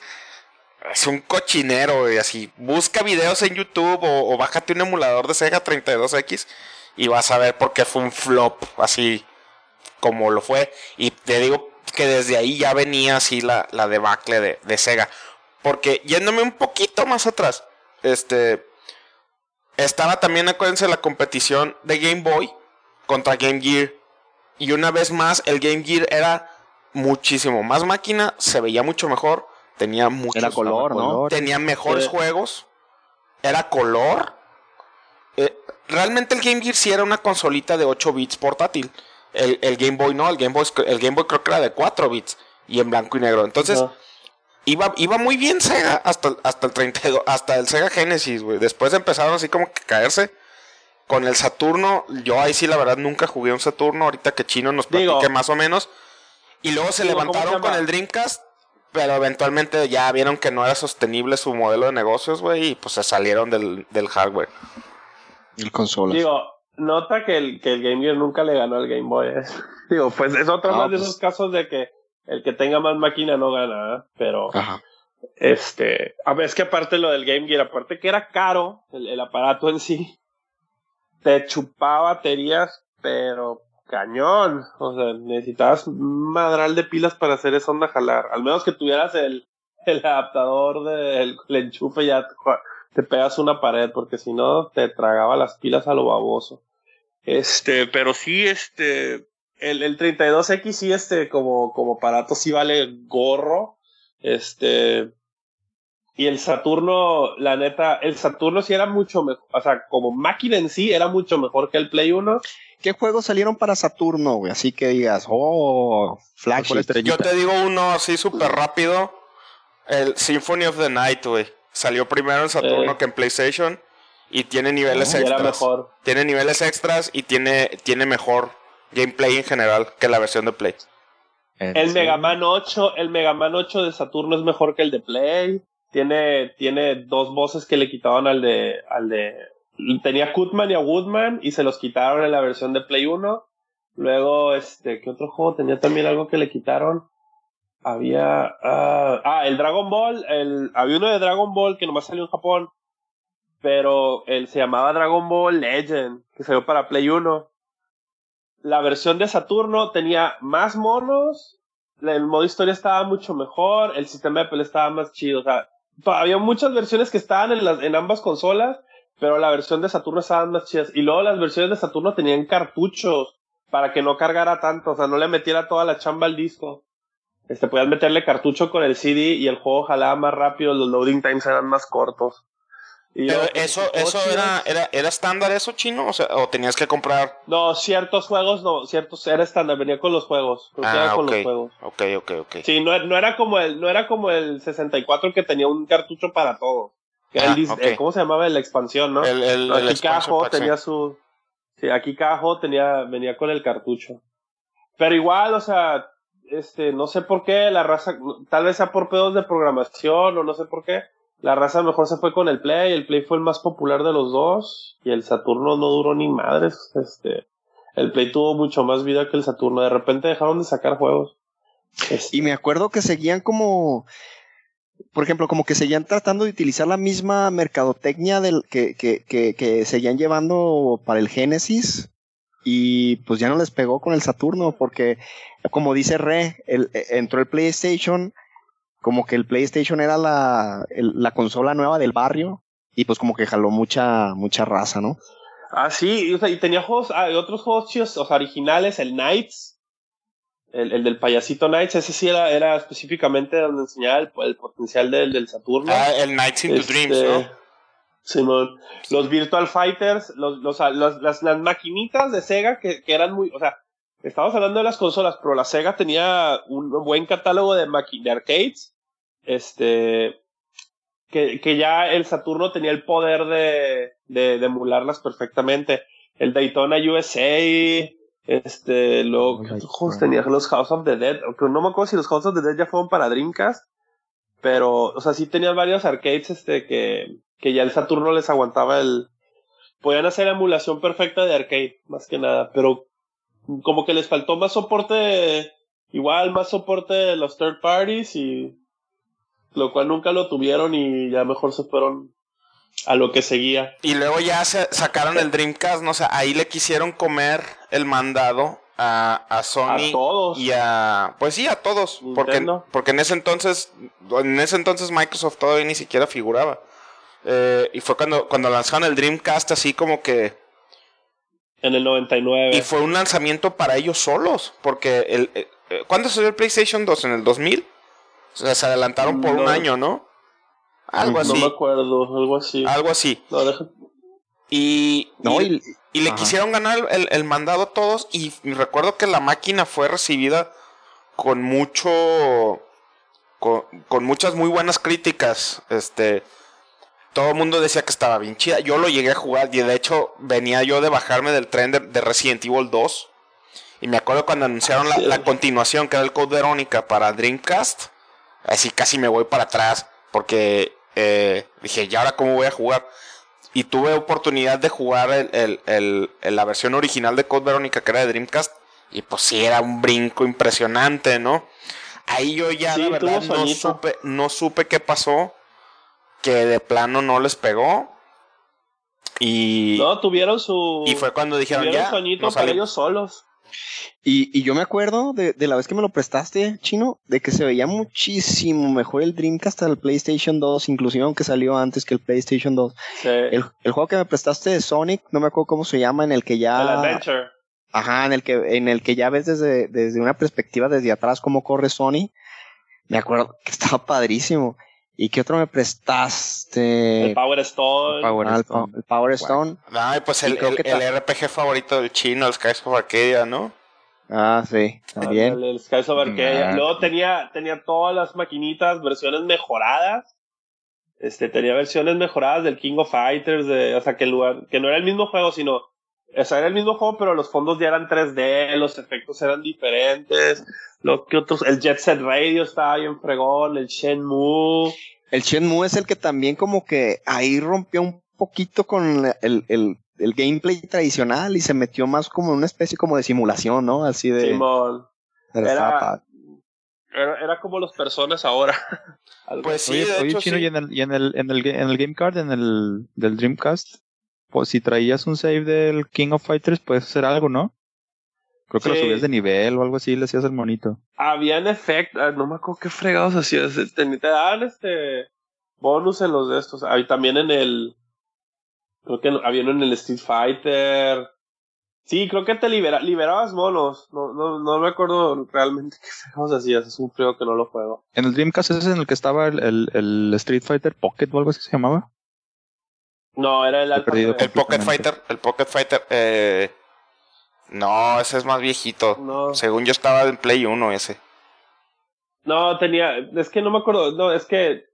S3: es un cochinero, y así. Busca videos en YouTube o, bájate un emulador de Sega 32X y vas a ver por qué fue un flop, así como lo fue. Y te digo que desde ahí ya venía así la, la debacle de, de Sega. Porque yéndome un poquito más atrás, este. Estaba también, acuérdense, la competición de Game Boy contra Game Gear. Y una vez más, el Game Gear era muchísimo más máquina, se veía mucho mejor Tenía mucho
S1: Era color, ¿no?
S3: Tenía mejores juegos. Era color. Eh, realmente el Game Gear sí era una consolita de 8 bits portátil. El, Game Boy no, el Game Boy, el Game Boy creo que era de 4 bits y en blanco y negro. Entonces, iba, iba muy bien Sega hasta, hasta el 32, hasta el Sega Genesis, güey. Después empezaron así como que caerse. Con el Saturno, yo ahí sí la verdad nunca jugué un Saturno, ahorita que Chino nos platique más o menos. Y luego se levantaron con el Dreamcast pero eventualmente ya vieron que no era sostenible su modelo de negocios, güey, y pues se salieron del, del hardware.
S1: El consola.
S2: Digo, nota que el, que el Game Gear nunca le ganó al Game Boy. ¿eh? *laughs* Digo, pues es otro más de pues esos casos de que el que tenga más máquina no gana, ¿eh? pero... Este, a ver, es que aparte lo del Game Gear, aparte que era caro el, el aparato en sí, te chupaba baterías, pero cañón. O sea, necesitabas madral de pilas para hacer esa onda jalar. Al menos que tuvieras el, el adaptador del enchufe ya te, pegas una pared, porque si no te tragaba las pilas a lo baboso. Este, pero sí, este, el, el 32X sí, este, como, como aparato sí vale gorro. Este, y el Saturno, la neta, el Saturno sí era mucho mejor, o sea, como máquina en sí era mucho mejor que el Play 1.
S1: ¿Qué juegos salieron para Saturno, güey? Así que digas, oh, flagship.
S3: Yo te digo uno así súper rápido. El Symphony of the Night, güey. Salió primero en Saturno eh. que en PlayStation. Y tiene niveles extras. Mejor. Tiene niveles extras y tiene, tiene mejor gameplay en general que la versión de Play.
S2: El Mega Man 8, el Mega Man 8 de Saturno es mejor que el de Play. Tiene, tiene dos voces que le quitaban al de, al de tenía Kutman y a Woodman y se los quitaron en la versión de Play 1. Luego, este, ¿qué otro juego tenía también algo que le quitaron? Había, ah, ah, el Dragon Ball, el, había uno de Dragon Ball que nomás salió en Japón, pero él se llamaba Dragon Ball Legend, que salió para Play 1. La versión de Saturno tenía más monos, el modo historia estaba mucho mejor, el sistema de pelea estaba más chido, o sea, había muchas versiones que estaban en, las, en ambas consolas pero la versión de Saturno estaba más chidas. Y luego las versiones de Saturno tenían cartuchos para que no cargara tanto, o sea, no le metiera toda la chamba al disco. Este, podías meterle cartucho con el CD y el juego jalaba más rápido, los loading times eran más cortos.
S3: Pero eso, eso era, era, era estándar eso chino, o sea, o tenías que comprar.
S2: No, ciertos juegos no, ciertos era estándar, venía con los juegos.
S3: Ah,
S2: con
S3: los juegos. Ok, ok, ok.
S2: Sí, no, no era como el, no era como el 64 que tenía un cartucho para todo. Ah, eh, ¿Cómo se llamaba la expansión, no?
S3: El,
S2: aquí Cajo tenía su. Sí, aquí Cajo tenía, venía con el cartucho. Pero igual, o sea, este, no sé por qué la raza, tal vez sea por pedos de programación o no sé por qué. La raza mejor se fue con el Play, el Play fue el más popular de los dos y el Saturno no duró ni madres. Este, el Play tuvo mucho más vida que el Saturno. De repente dejaron de sacar juegos.
S1: Y me acuerdo que seguían como por ejemplo, como que seguían tratando de utilizar la misma mercadotecnia del, que, que, que, que seguían llevando para el Genesis y pues ya no les pegó con el Saturno porque como dice Re, el, entró el PlayStation, como que el PlayStation era la, la consola nueva del barrio y pues como que jaló mucha, mucha raza, ¿no?
S2: Ah, sí, y, tenía juegos, ah, otros juegos chidos, o sea, originales, el Knights, el, el, del payasito Knights, ese sí era, era específicamente donde enseñaba el, potencial del, del, Saturno.
S3: Ah, el Knights into este, Dreams, ¿no?
S2: Simón. Los Virtual Fighters, los, los, las, las, maquinitas de Sega que, que, eran muy, o sea, estamos hablando de las consolas, pero la Sega tenía un buen catálogo de, de arcades. Este, que, que ya el Saturno tenía el poder de, de, emularlas perfectamente. El Daytona USA, este, luego, ¿qué juegos tenía? Los House of the Dead, aunque no me acuerdo si los House of the Dead ya fueron para Dreamcast, pero, o sea, sí tenían varios arcades, este, que, que ya el Saturno les aguantaba el, podían hacer emulación perfecta de arcade, más que nada, pero como que les faltó más soporte, igual más soporte de los third parties y lo cual nunca lo tuvieron y ya mejor se fueron a lo que seguía.
S3: Y luego ya se sacaron el Dreamcast, no sé, ahí le quisieron comer el mandado a, a Sony
S2: a todos.
S3: y a pues sí a todos porque porque en ese entonces en ese entonces Microsoft todavía ni siquiera figuraba. Eh, y fue cuando cuando lanzaron el Dreamcast así como que
S2: en el 99
S3: y fue un lanzamiento para ellos solos porque el, eh, eh, ¿cuándo salió el PlayStation 2 en el 2000 o sea, se adelantaron por un año, ¿no?
S2: Algo así. No me acuerdo, algo así.
S3: Algo así. Y, y, le quisieron ganar el, el, mandado a todos y, recuerdo que la máquina fue recibida con mucho... Con, con muchas muy buenas críticas. Este todo el mundo decía que estaba bien chida. Yo lo llegué a jugar y de hecho venía yo de bajarme del tren de, Resident Evil 2. Y me acuerdo cuando anunciaron la, la, continuación, que era el Code Verónica para Dreamcast así casi me voy para atrás porque eh, dije, ¿y ahora cómo voy a jugar? Y tuve oportunidad de jugar el, el, la versión original de Code Veronica que era de Dreamcast y pues sí era un brinco impresionante, ¿no? Ahí yo ya la verdad no supe, no supe qué pasó, que de plano no les pegó. Y
S2: no tuvieron su
S3: y fue cuando dijeron ya
S2: para ellos solos
S1: y, y yo me acuerdo de, de, la vez que me lo prestaste, chino, de que se veía muchísimo mejor el Dreamcast al PlayStation 2, inclusive aunque salió antes que el PlayStation 2. El, el, juego que me prestaste de Sonic, no me acuerdo cómo se llama, en el que ya...
S2: El Adventure.
S1: Ajá, en el que, en el que ya ves desde, desde una perspectiva desde atrás cómo corre Sony. Me acuerdo que estaba padrísimo. ¿Y qué otro me prestaste?
S2: El Power Stone.
S1: El Power, ah, Stone. El Power Stone.
S3: Ay, pues el, el, RPG favorito del chino, el Skies of Arcadia, ¿no?
S1: Ah, sí, también.
S2: El, Skies of Arcadia. Ah, Luego tenía, tenía todas las maquinitas, versiones mejoradas. Este, tenía versiones mejoradas del King of Fighters, de, o sea, que, el lugar, que no era el mismo juego, sino, o sea, era el mismo juego, pero los fondos ya eran 3D, los efectos eran diferentes. Lo que otros, el Jet Set Radio estaba bien fregón, el Shenmue.
S1: El Shenmue es el que también como que ahí rompió un poquito con el, el, el gameplay tradicional y se metió más como una especie como de simulación, ¿no? Así de...
S2: Simón. Era, era, como los personas ahora. *laughs*
S3: pues sí, de
S4: hecho, Chino,
S3: sí.
S4: y en el, y en el, en el, en el Game Card, en el del Dreamcast, pues si traías un save del King of Fighters, puedes hacer algo, ¿no? Creo que lo subías de nivel o algo así, le hacías el monito.
S2: Habían efectos, ah, no me acuerdo qué fregados hacías. Te, te daban este bonus en los de estos. Ahí también en el. Creo que había uno en el Street Fighter. Sí, creo que te libera, liberabas monos. No, no, no me acuerdo realmente *laughs* qué fregados hacías. Es un frío que no lo juego.
S4: En el Dreamcast ese es en el que estaba el, el, el Street Fighter Pocket o algo así se llamaba.
S2: No, era el,
S3: el, el Pocket Fighter. El Pocket Fighter. Eh no, ese es más viejito. No. Según yo estaba en Play 1 ese.
S2: No, tenía, es que no me acuerdo, no, es que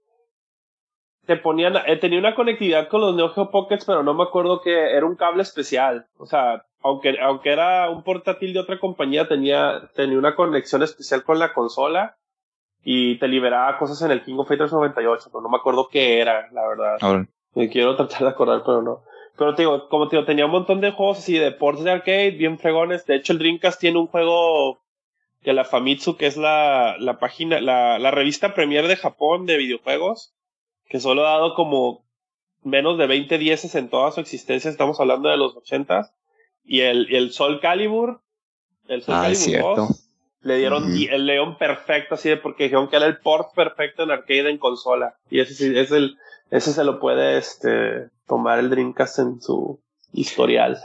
S2: te ponían, eh, tenía una conectividad con los Neo Geo Pockets, pero no me acuerdo que era un cable especial. O sea, aunque, aunque era un portátil de otra compañía, tenía, tenía una conexión especial con la consola y te liberaba cosas en el King of Fighters 98, pero no me acuerdo qué era, la verdad. Me quiero tratar de acordar, pero no. Pero te digo, como te digo, tenía un montón de juegos así de ports de arcade, bien fregones. De hecho, el Dreamcast tiene un juego de la Famitsu, que es la, la página, la, la revista premier de Japón de videojuegos, que solo ha dado como menos de 20 dieces en toda su existencia, estamos hablando de los 80 y el, el Sol Calibur, el Sol
S1: ah, Calibur 2,
S2: le dieron el león perfecto, así de porque dijeron que era el port perfecto en arcade en consola. Y ese sí, es el, ese se lo puede este, tomar el Dreamcast en su historial.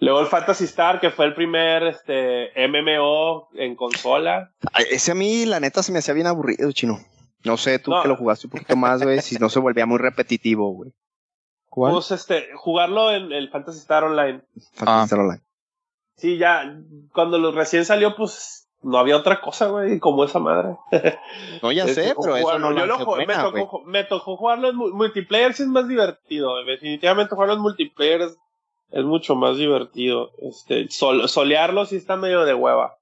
S2: Luego el Fantasy Star, que fue el primer este, MMO en consola.
S1: Ese a mí, la neta, se me hacía bien aburrido, chino. No sé, tú que lo jugaste un poquito más, güey, si no se volvía muy repetitivo, güey.
S2: ¿Cuál? Pues este, jugarlo en el Fantasy Star Online.
S1: Fantasy Star Online.
S2: Sí, ya, cuando lo recién salió, pues no había otra cosa, güey, como esa madre. *laughs*
S1: No, ya sé, este, pero eso no
S2: yo lo me, tocó, me tocó jugarlo en multiplayer, sí es más divertido. Definitivamente jugarlo en multiplayer es, mucho más divertido. Este, solearlo sí está medio de hueva.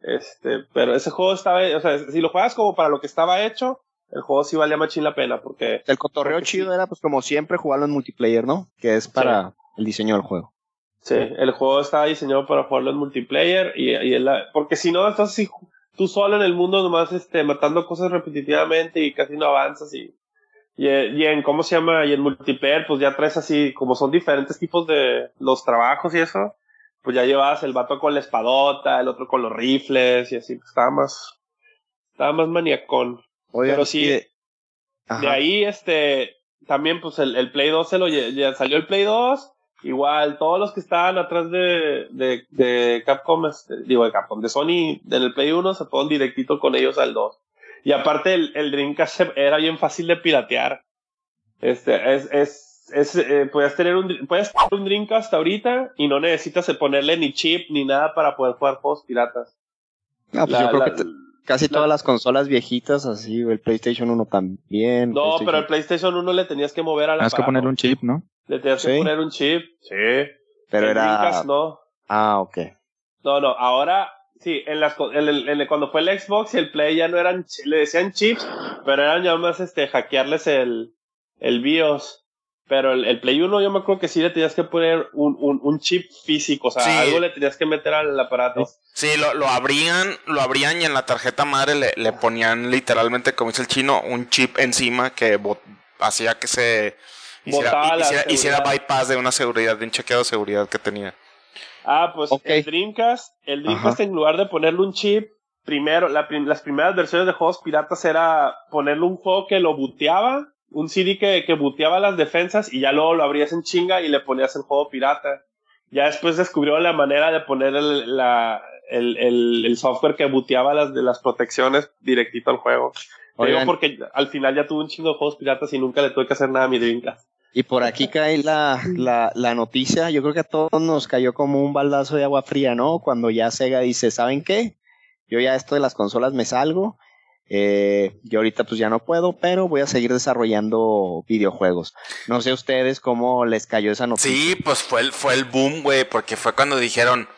S2: Este, pero ese juego estaba, o sea, si lo juegas como para lo que estaba hecho, el juego sí valía machín la pena, porque...
S1: El cotorreo chido era, pues, como siempre, jugarlo en multiplayer, ¿no? Que es para el diseño del juego.
S2: Sí, el juego estaba diseñado para jugarlo en multiplayer y, y porque si no estás así tú solo en el mundo nomás este matando cosas repetitivamente y casi no avanzas y, y, en cómo se llama y en multiplayer pues ya traes así como son diferentes tipos de los trabajos y eso pues ya llevas el vato con la espadota, el otro con los rifles y así, pues estaba más estaba más maniacón. Pero sí, de, ahí este también pues el, el Play 2 se lo ya salió el Play 2 Igual, todos los que estaban atrás de, de, de Capcom, este, digo de Capcom, de Sony, en el Play 1 se fueron directito con ellos al 2. Y aparte el, el Dreamcast era bien fácil de piratear. Este, es, es, es eh, puedes tener un, puedes tener un Dreamcast ahorita y no necesitas ponerle ni chip ni nada para poder jugar juegos piratas.
S1: Ah, pues yo creo que casi todas las consolas viejitas, así, el PlayStation 1 también.
S2: No, pero el PlayStation 1 le tenías que mover a la.
S4: Tienes que poner un chip, ¿no?
S2: Le tenías que poner un chip, sí.
S1: Pero era.
S2: no.
S1: Ah, ok.
S2: No, no, ahora sí, en las en cuando fue el Xbox y el Play ya no eran, le decían chips, pero eran ya más este hackearles el, el BIOS. Pero el, el, Play 1 yo me acuerdo que sí le tenías que poner un, un, un chip físico, o sea, algo le tenías que meter al aparato.
S3: Sí, lo, lo abrían, lo abrían y en la tarjeta madre le, le ponían literalmente, como dice el chino, un chip encima que hacía que se hiciera, bypass de una seguridad, de un chequeo de seguridad que tenía.
S2: Ah, pues el Dreamcast, el Dreamcast en lugar de ponerle un chip, primero, las primeras versiones de juegos piratas era ponerle un juego que lo buteaba, un CD que, que buteaba las defensas y ya luego lo abrías en chinga y le ponías el juego pirata. Ya después descubrió la manera de poner el, la, el, el, software que buteaba las, de las protecciones directito al juego. Digo porque al final ya tuve un chingo de juegos piratas y nunca le tuve que hacer nada a mi Dreamcast.
S1: Y por aquí cae la, la, la, noticia, yo creo que a todos nos cayó como un baldazo de agua fría, ¿no? Cuando ya Sega dice, ¿saben qué? Yo ya esto de las consolas me salgo, eh, yo ahorita pues ya no puedo, pero voy a seguir desarrollando videojuegos. No sé ustedes cómo les cayó esa noticia.
S3: Sí, pues fue el, fue el boom, güey, porque fue cuando dijeron,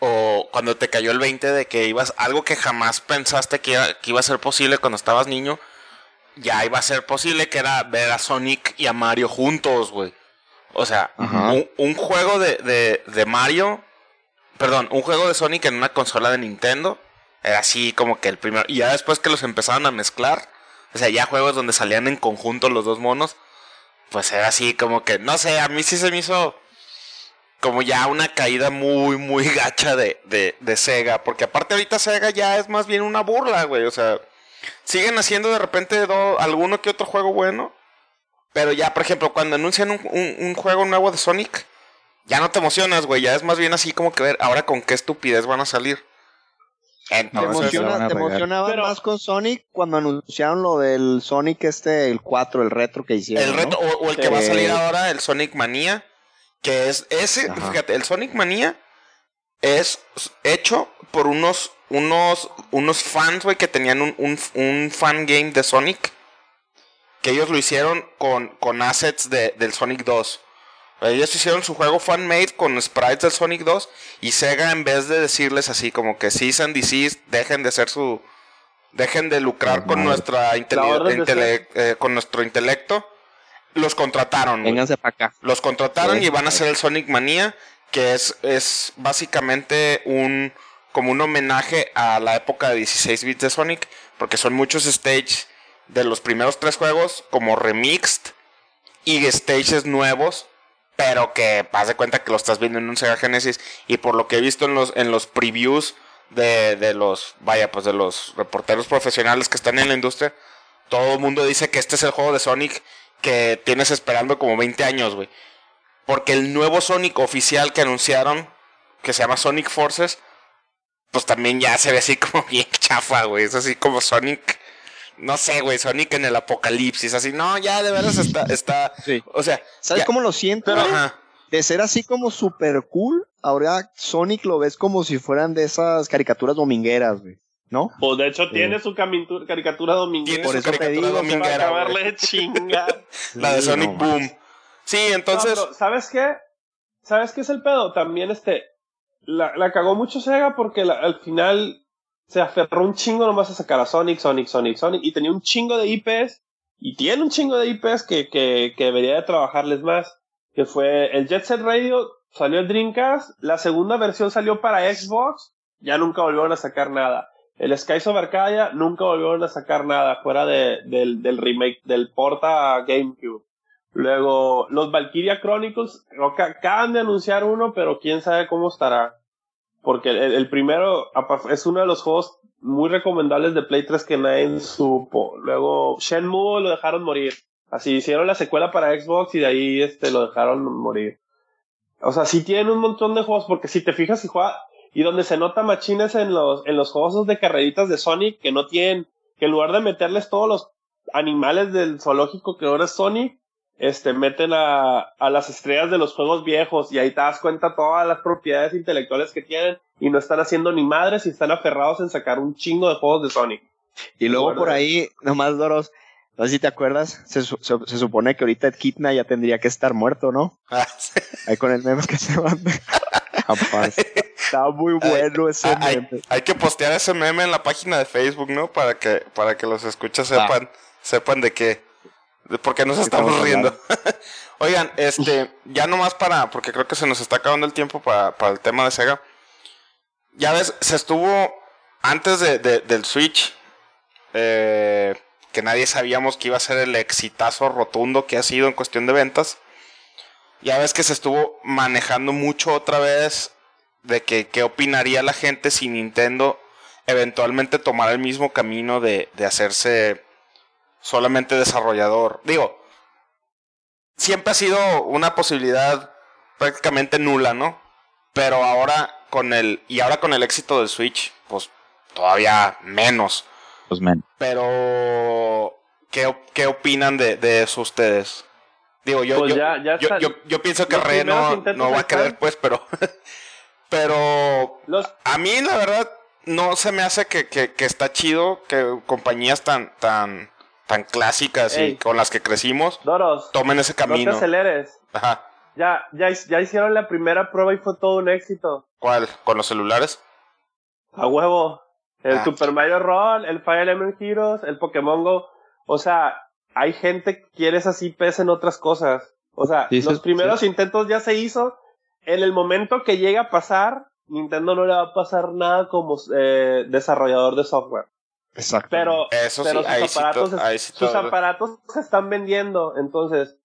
S3: o cuando te cayó el 20 de que ibas, algo que jamás pensaste que que iba a ser posible cuando estabas niño, ya iba a ser posible que era ver a Sonic y a Mario juntos, güey. O sea, un, juego de, de, Mario, perdón, un juego de Sonic en una consola de Nintendo, era así como que el primero. Y ya después que los empezaron a mezclar, o sea, ya juegos donde salían en conjunto los dos monos, pues era así como que, no sé, a mí sí se me hizo como ya una caída muy, muy gacha de, de, de Sega, porque aparte ahorita Sega ya es más bien una burla, güey, o sea siguen haciendo de repente alguno que otro juego bueno. Pero ya, por ejemplo, cuando anuncian un, juego nuevo de Sonic, ya no te emocionas, güey. Ya es más bien así como que ver ahora con qué estupidez van a salir.
S1: ¿Te, emocionaba más con Sonic cuando anunciaron lo del Sonic este, el 4, el retro que hicieron?
S3: El retro, o, el que va a salir ahora, el Sonic Mania. Que es ese, fíjate, el Sonic Mania es hecho por unos unos, unos fans, güey, que tenían un, un, un, fan game de Sonic. Que ellos lo hicieron con, con assets de, del Sonic 2. Ellos hicieron su juego fan-made con sprites del Sonic 2. Y Sega, en vez de decirles así como que cease and desist, dejen de ser su. Dejen de lucrar con, nuestra eh, con nuestro intelecto. Los contrataron.
S1: Vénganse para acá.
S3: Los contrataron y van a hacer el Sonic Manía. Que es, es básicamente un como un homenaje a la época de 16 bits de Sonic, porque son muchos stages de los primeros tres juegos como remixed y stages nuevos, pero que haz de cuenta que lo estás viendo en un Sega Genesis y por lo que he visto en los en los previews de, de los vaya pues de los reporteros profesionales que están en la industria, todo el mundo dice que este es el juego de Sonic que tienes esperando como 20 años, güey. Porque el nuevo Sonic oficial que anunciaron, que se llama Sonic Forces, pues también ya se ve así como *laughs* bien chafa, güey. Es así como Sonic. No sé, güey, Sonic en el apocalipsis, así, no, ya de veras está, está, sí. o sea,
S1: ¿sabes cómo lo siento? De ser así como super cool ahora Sonic lo ves como si fueran de esas caricaturas domingueras, güey. ¿No?
S2: Pues de hecho tiene su caricatura dominguera.
S3: Por eso te digo, dominguera,
S2: acabarle chinga. *laughs*
S3: La de Sonic Boom. Sí, entonces.
S2: ¿Sabes qué? ¿Sabes qué es el pedo? También este. La, la cagó mucho Sega porque al final se aferró un chingo nomás a sacar a Sonic, Sonic, Sonic, Sonic. Y tenía un chingo de IPs. Y tiene un chingo de IPs que, que, que debería de trabajarles más. Que fue el Jet Set Radio, salió el Dreamcast. La segunda versión salió para Xbox. Ya nunca volvieron a sacar nada. El Skies of Arcadia nunca volvieron a sacar nada fuera de, del, del remake, del porta GameCube. Luego, los Valkyria Chronicles, acaban de anunciar uno, pero quién sabe cómo estará. Porque el, primero es uno de los juegos muy recomendables de Play 3 que nadie supo. Luego, Shenmue lo dejaron morir. Así hicieron la secuela para Xbox y de ahí este lo dejaron morir. O sea, sí tienen un montón de juegos, porque si te fijas y juega, y donde se nota machines en los, en los juegos de carreritas de Sonic, que no tienen, que en lugar de meterles todos los animales del zoológico que ahora es Sonic, este, meten a, a las estrellas de los juegos viejos y ahí te das cuenta todas las propiedades intelectuales que tienen y no están haciendo ni madres y están aferrados en sacar un chingo de juegos de Sonic.
S1: Y luego por ahí, nomás Doros, no sé si te acuerdas, se, se, supone que ahorita Ed Kitna ya tendría que estar muerto, ¿no? Ah, ahí con el meme que se manda. *laughs* Está muy bueno ese
S3: meme. Hay, que postear ese meme en la página de Facebook, ¿no? Para que, para que los escuchas sepan, sepan de qué porque nos estamos riendo. *laughs* Oigan, este, ya nomás para, porque creo que se nos está acabando el tiempo para, para el tema de Sega. Ya ves, se estuvo antes de, del Switch, eh, que nadie sabíamos que iba a ser el exitazo rotundo que ha sido en cuestión de ventas. Ya ves que se estuvo manejando mucho otra vez de que qué opinaría la gente si Nintendo eventualmente tomara el mismo camino de, de hacerse solamente desarrollador. Digo, siempre ha sido una posibilidad prácticamente nula, ¿no? Pero ahora con el y ahora con el éxito del Switch, pues todavía menos.
S4: Pues menos.
S3: Pero ¿qué, qué opinan de, de, eso ustedes? Digo, yo, pues yo, yo, yo, pienso que Reno no va a querer, pues, pero *laughs* pero a mí la verdad no se me hace que, que, que está chido que compañías tan tan tan clásicas y con las que crecimos, tomen ese camino.
S2: No te aceleres.
S3: Ajá.
S2: Ya, ya, ya hicieron la primera prueba y fue todo un éxito.
S3: ¿Cuál? ¿Con los celulares?
S2: A huevo. El ah. Super Mario Roll, el Fire Emblem Heroes, el Pokémon Go. O sea, hay gente que quiere esas IPs en otras cosas. O sea, los primeros intentos ya se hizo. En el momento que llega a pasar, Nintendo no le va a pasar nada como eh, desarrollador de software.
S1: Exacto.
S2: Pero, sus, aparatos, sus aparatos se están vendiendo. Entonces,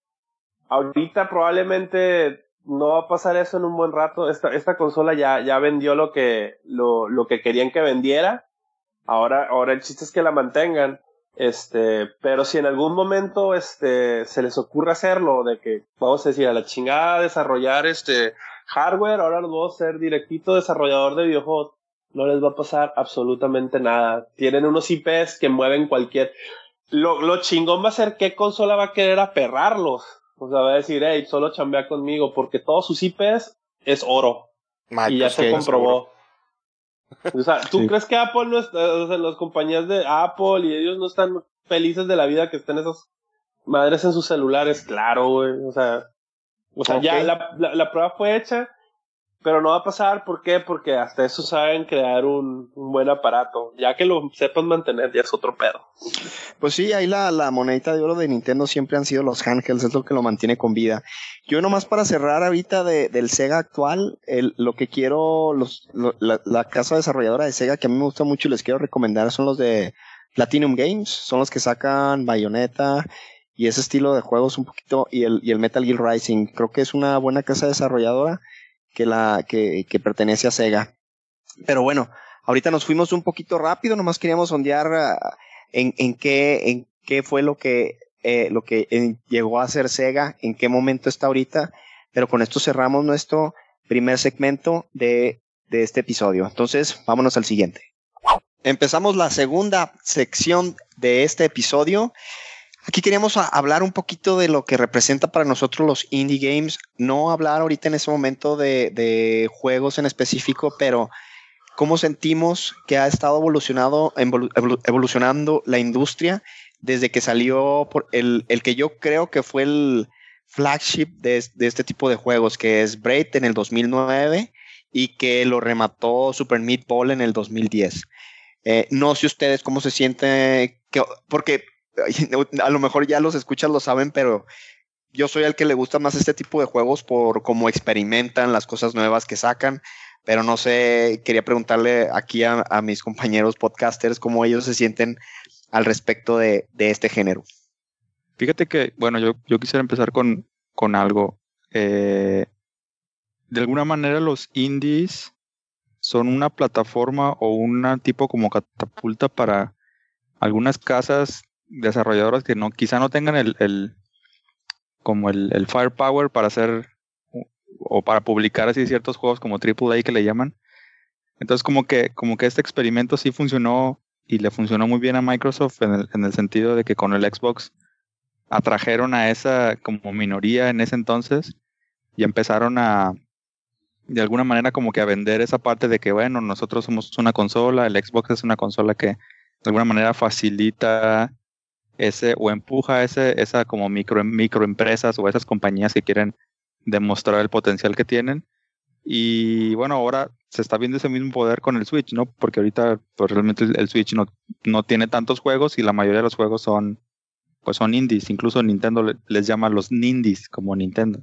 S2: ahorita probablemente no va a pasar eso en un buen rato. Esta, esta consola ya, ya vendió lo que, lo, lo que querían que vendiera. Ahora, ahora el chiste es que la mantengan. Este, pero si en algún momento este, se les ocurre hacerlo, de que, vamos a decir, a la chingada desarrollar este hardware, ahora nos vamos a ser directito desarrollador de videojuegos no les va a pasar absolutamente nada. Tienen unos IPs que mueven cualquier. Lo, lo chingón va a ser qué consola va a querer aperrarlos. O sea, va a decir, hey, solo chambea conmigo, porque todos sus IPs es oro. y ya se comprobó. O sea, ¿tú crees que Apple no está, o sea, las compañías de Apple y ellos no están felices de la vida que estén esas madres en sus celulares? Claro, güey. O sea, o sea, ya la, la prueba fue hecha pero no va a pasar, ¿por qué? Porque hasta eso saben crear un, buen aparato. Ya que lo sepan mantener, ya es otro pedo.
S1: Pues sí, ahí la, la monedita de oro de Nintendo siempre han sido los handhelds, es lo que lo mantiene con vida. Yo nomás para cerrar ahorita de, del Sega actual, el, lo que quiero, los, la, la, casa desarrolladora de Sega que a mí me gusta mucho y les quiero recomendar son los de Platinum Games, son los que sacan Bayonetta y ese estilo de juegos un poquito, y el, y el Metal Gear Rising. Creo que es una buena casa desarrolladora que, la, que, que pertenece a Sega. Pero bueno, ahorita nos fuimos un poquito rápido, nomás queríamos sondear ah, en, en, qué, en qué fue lo que, eh, lo que eh, llegó a ser Sega, en qué momento está ahorita, pero con esto cerramos nuestro primer segmento de, de este episodio. Entonces, vámonos al siguiente. Empezamos la segunda sección de este episodio Aquí queríamos hablar un poquito de lo que representa para nosotros los indie games. No hablar ahorita en ese momento de, juegos en específico, pero cómo sentimos que ha estado evolucionado, evolucionando la industria desde que salió el, que yo creo que fue el flagship de, de, este tipo de juegos, que es Braid en el 2009 y que lo remató Super Meat Ball en el 2010. Eh, no sé ustedes cómo se siente, que, porque *laughs* a lo mejor ya los escuchas lo saben, pero yo soy el que le gusta más este tipo de juegos por cómo experimentan las cosas nuevas que sacan. Pero no sé, quería preguntarle aquí a, mis compañeros podcasters cómo ellos se sienten al respecto de, este género.
S4: Fíjate que, bueno, yo, yo quisiera empezar con, con algo. Eh, de alguna manera los indies son una plataforma o un tipo como catapulta para algunas casas desarrolladoras que no quizá no tengan el, el como el, el, firepower para hacer o para publicar así ciertos juegos como AAA que le llaman. Entonces como que como que este experimento sí funcionó y le funcionó muy bien a Microsoft en el, en el sentido de que con el Xbox atrajeron a esa como minoría en ese entonces y empezaron a de alguna manera como que a vender esa parte de que, bueno, nosotros somos una consola, el Xbox es una consola que de alguna manera facilita ese o empuja ese, esa como micro, microempresas o esas compañías que quieren demostrar el potencial que tienen. Y bueno, ahora se está viendo ese mismo poder con el Switch, ¿no? Porque ahorita pues realmente el Switch no, no tiene tantos juegos y la mayoría de los juegos son pues son indies, incluso Nintendo les llama los nindies como Nintendo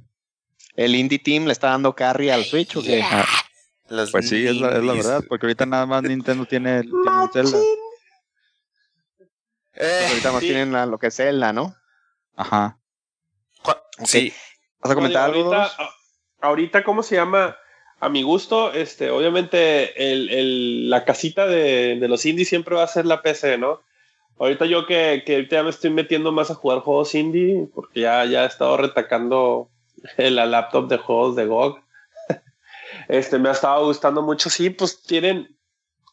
S1: el indie team le está dando carry al Switch o qué? Ah,
S4: pues sí, es la, verdad, porque ahorita nada más Nintendo tiene, tiene Zelda.
S1: Eh, ahorita más tienen lo que es Zelda, ¿no?
S4: Ajá.
S3: Sí.
S1: ¿Vas a comentar algo?
S2: Ahorita, ¿cómo se llama? A mi gusto, este, obviamente el, el, la casita de, de, los indies siempre va a ser la PC, ¿no? Ahorita yo que, que ahorita ya me estoy metiendo más a jugar juegos indie, porque ya, ya he estado retacando la laptop de juegos de GOG. *laughs* Este, me ha estado gustando mucho. Sí, pues tienen,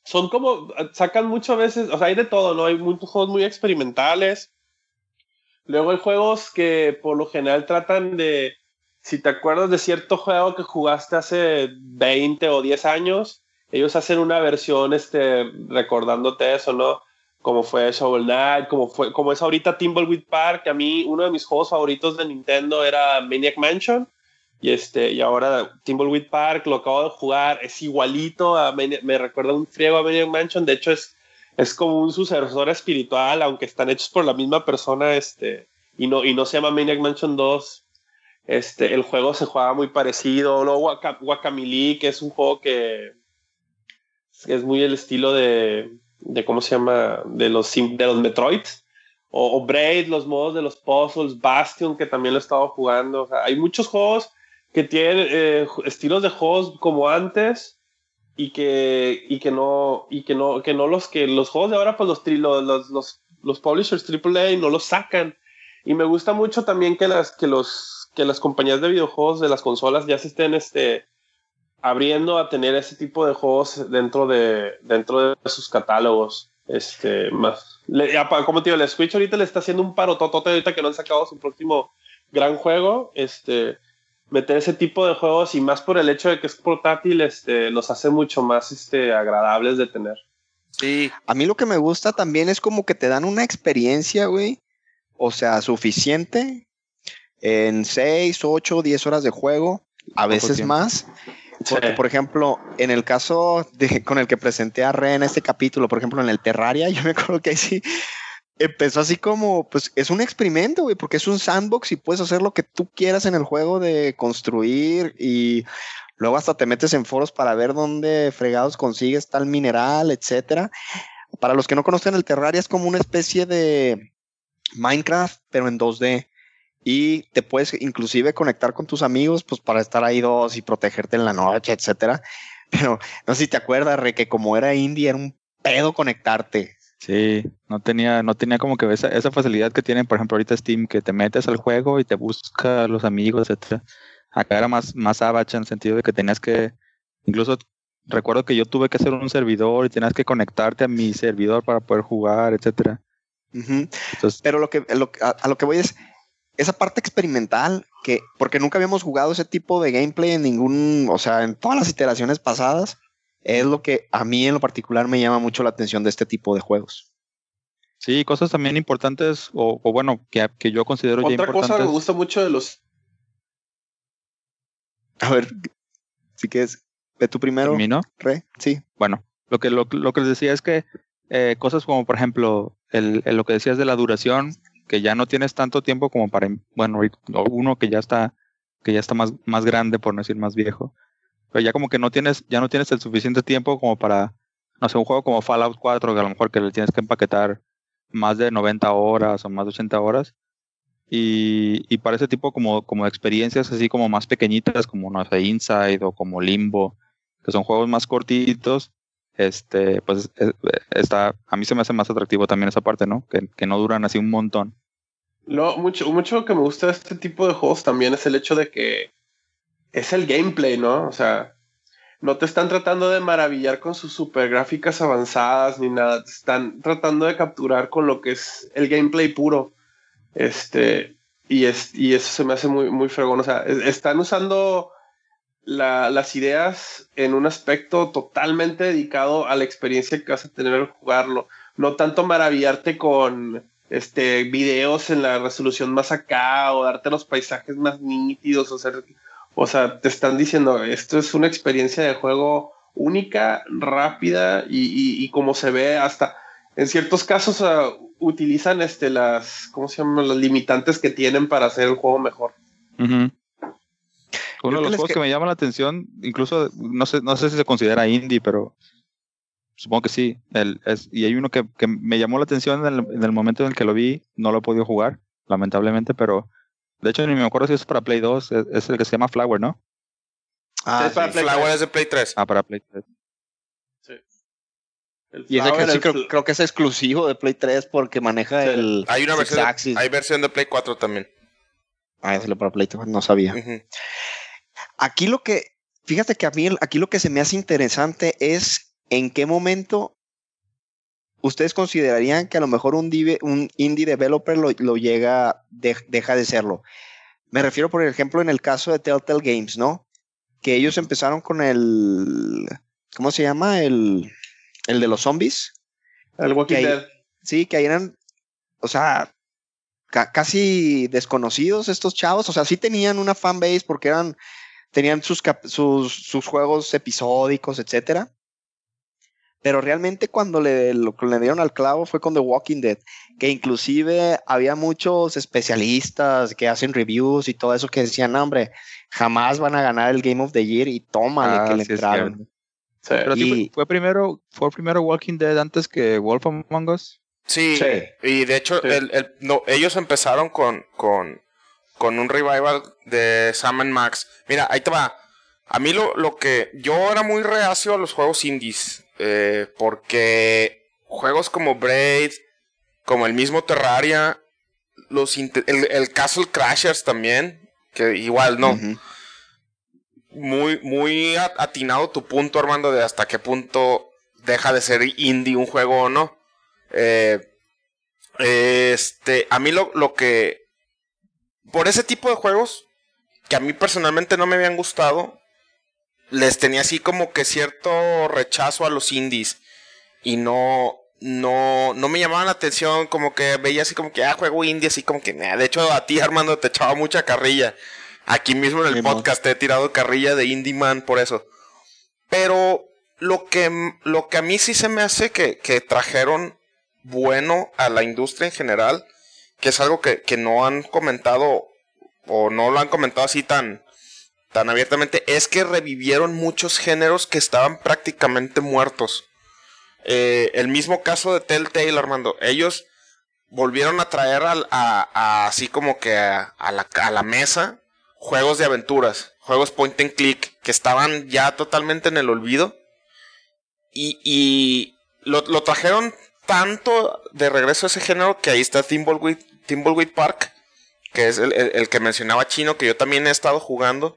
S2: son como, sacan muchas veces, o sea, hay de todo, ¿no? Hay muchos juegos muy experimentales. Luego hay juegos que por lo general tratan de, si te acuerdas de cierto juego que jugaste hace 20 o 10 años, ellos hacen una versión, este, recordándote eso, ¿no? como fue Shovel Knight, como fue, como es ahorita Timbleweed Park, a mí uno de mis juegos favoritos de Nintendo era Maniac Mansion, y este, y ahora Timbleweed Park lo acabo de jugar, es igualito a me recuerda un friego a Maniac Mansion, de hecho es, es como un sucesor espiritual, aunque están hechos por la misma persona, este, y no, y no se llama Maniac Mansion 2, este, el juego se juega muy parecido, luego Guacamole, que es un juego que es muy el estilo de de cómo se llama, de los, de los Metroid, o, Braid, los modos de los puzzles, Bastion, que también lo he estado jugando. hay muchos juegos que tienen eh, estilos de juegos como antes y que, y que no, y que no, que no los que los juegos de ahora, pues los, los, los, los publishers AAA no los sacan. Y me gusta mucho también que las, que los, que las compañías de videojuegos de las consolas ya se estén, este, abriendo a tener ese tipo de juegos dentro de, dentro de sus catálogos. Este, más. como te digo, el Switch ahorita le está haciendo un paro totote ahorita que no han sacado su próximo gran juego. Este, meter ese tipo de juegos y más por el hecho de que es portátil, este, los hace mucho más este, agradables de tener.
S1: Sí. A mí lo que me gusta también es como que te dan una experiencia, güey. O sea, suficiente en 6, 8, 10 horas de juego, a veces más porque, por ejemplo, en el caso de, con el que presenté a Re en este capítulo, por ejemplo, en el Terraria, *laughs* yo me acuerdo que ahí sí empezó así como, pues es un experimento, güey, porque es un sandbox y puedes hacer lo que tú quieras en el juego de construir y luego hasta te metes en foros para ver dónde fregados consigues tal mineral, etcétera. Para los que no conocen el Terraria es como una especie de Minecraft, pero en 2D y te puedes inclusive conectar con tus amigos pues para estar ahí dos y protegerte en la noche, etcétera. Pero no sé si te acuerdas, Re, que como era indie era un pedo conectarte.
S4: Sí, no tenía, no tenía como que esa, esa facilidad que tienen, por ejemplo, ahorita Steam, que te metes al juego y te busca a los amigos, etcétera. Acá era más, más abacha en el sentido de que tenías que, incluso recuerdo que yo tuve que hacer un servidor y tenías que conectarte a mi servidor para poder jugar, etcétera.
S1: Pero lo que, a, lo que voy es esa parte experimental que, porque nunca habíamos jugado ese tipo de gameplay en ningún, o sea, en todas las iteraciones pasadas, es lo que a mí en lo particular me llama mucho la atención de este tipo de juegos.
S4: Sí, cosas también importantes, o, bueno, que, que, yo considero
S2: Otra ya importantes. Otra cosa que me gusta mucho de los...
S1: A ver, sí que es, ve tú primero.
S4: ¿Termino?
S1: Re, sí.
S4: Bueno, lo que, lo, que les decía es que eh, cosas como, por ejemplo, el, lo que decías de la duración, que ya no tienes tanto tiempo como para, bueno, uno que ya está, que ya está más, más grande, por no decir más viejo, pero ya como que no tienes, ya no tienes el suficiente tiempo como para, no sé, un juego como Fallout 4, que a lo mejor que le tienes que empaquetar más de 90 horas o más de 80 horas. Y, y para ese tipo como, como experiencias así como más pequeñitas, como no sé, Inside o como Limbo, que son juegos más cortitos, este, pues está, a mí se me hace más atractivo también esa parte, ¿no? Que, que no duran así un montón.
S2: Lo, mucho, mucho que me gusta de este tipo de juegos también es el hecho de que es el gameplay, ¿no? O sea, no te están tratando de maravillar con sus super gráficas avanzadas ni nada, te están tratando de capturar con lo que es el gameplay puro. Este, y, es, y eso se me hace muy, muy fregón. O sea, están usando las ideas en un aspecto totalmente dedicado a la experiencia que vas a tener al jugarlo. No tanto maravillarte con este videos en la resolución más acá o darte los paisajes más nítidos o sea, o sea te están diciendo esto es una experiencia de juego única, rápida y, como se ve hasta en ciertos casos utilizan este las ¿cómo se llaman? las limitantes que tienen para hacer el juego mejor.
S4: Uno de los juegos que... me llama la atención, incluso no sé, no sé si se considera indie, pero supongo que sí. El, es, y hay uno que, que, me llamó la atención en el, en el, momento en el que lo vi, no lo he podido jugar, lamentablemente, pero de hecho ni me acuerdo si es para Play 2, es, el que se llama Flower, ¿no?
S3: Ah, sí, Flower es de Play 3.
S4: Ah, para Play 3.
S1: Sí. y ese que sí creo, creo, que es exclusivo de Play 3 porque maneja el.
S3: Hay una versión, de, hay versión de Play 4 también.
S1: Ah, es para Play 3, no sabía. Aquí lo que, fíjate que a mí aquí lo que se me hace interesante es en qué momento ustedes considerarían que a lo mejor un, un indie developer lo, llega, deja de serlo. Me refiero, por ejemplo, en el caso de Telltale Games, ¿no? Que ellos empezaron con el, ¿cómo se llama? El, el de los zombies.
S2: El Walking Dead.
S1: Sí, que ahí eran, o sea, casi desconocidos estos chavos. O sea, sí tenían una fanbase porque eran tenían sus, sus, juegos episódicos, etcétera. Pero realmente cuando le, lo, le dieron al clavo fue con The Walking Dead, que inclusive había muchos especialistas que hacen reviews y todo eso que decían, hombre, jamás van a ganar el Game of the Year y tómale ah, que le entraron.
S4: Pero fue, primero, fue primero Walking Dead antes que Wolf Among Us.
S3: Sí, y de hecho el, no, ellos empezaron con, con con un revival de Sam Max. Mira, ahí te va. A mí lo, lo que yo era muy reacio a los juegos indies, eh, porque juegos como Braid, como el mismo Terraria, los el, el, Castle Crashers también, que igual no. Muy, muy atinado tu punto, Armando, de hasta qué punto deja de ser indie un juego o no. Eh, este, a mí lo, lo que por ese tipo de juegos, que a mí personalmente no me habían gustado, les tenía así como que cierto rechazo a los indies. Y no, no, no me llamaban la atención, como que veía así como que, ah, juego indie, así como que, de hecho a ti Armando te echaba mucha carrilla. Aquí mismo en el podcast te he tirado carrilla de Indie Man por eso. Pero lo que, lo que a mí sí se me hace que, que trajeron bueno a la industria en general que es algo que, no han comentado o no lo han comentado así tan, tan abiertamente, es que revivieron muchos géneros que estaban prácticamente muertos. Eh, el mismo caso de Telltale, Armando. Ellos volvieron a traer a, así como que a, la, mesa juegos de aventuras, juegos point and click, que estaban ya totalmente en el olvido. Y, lo, trajeron tanto de regreso a ese género que ahí está Thimbleweed Park, que es el, que mencionaba Chino, que yo también he estado jugando.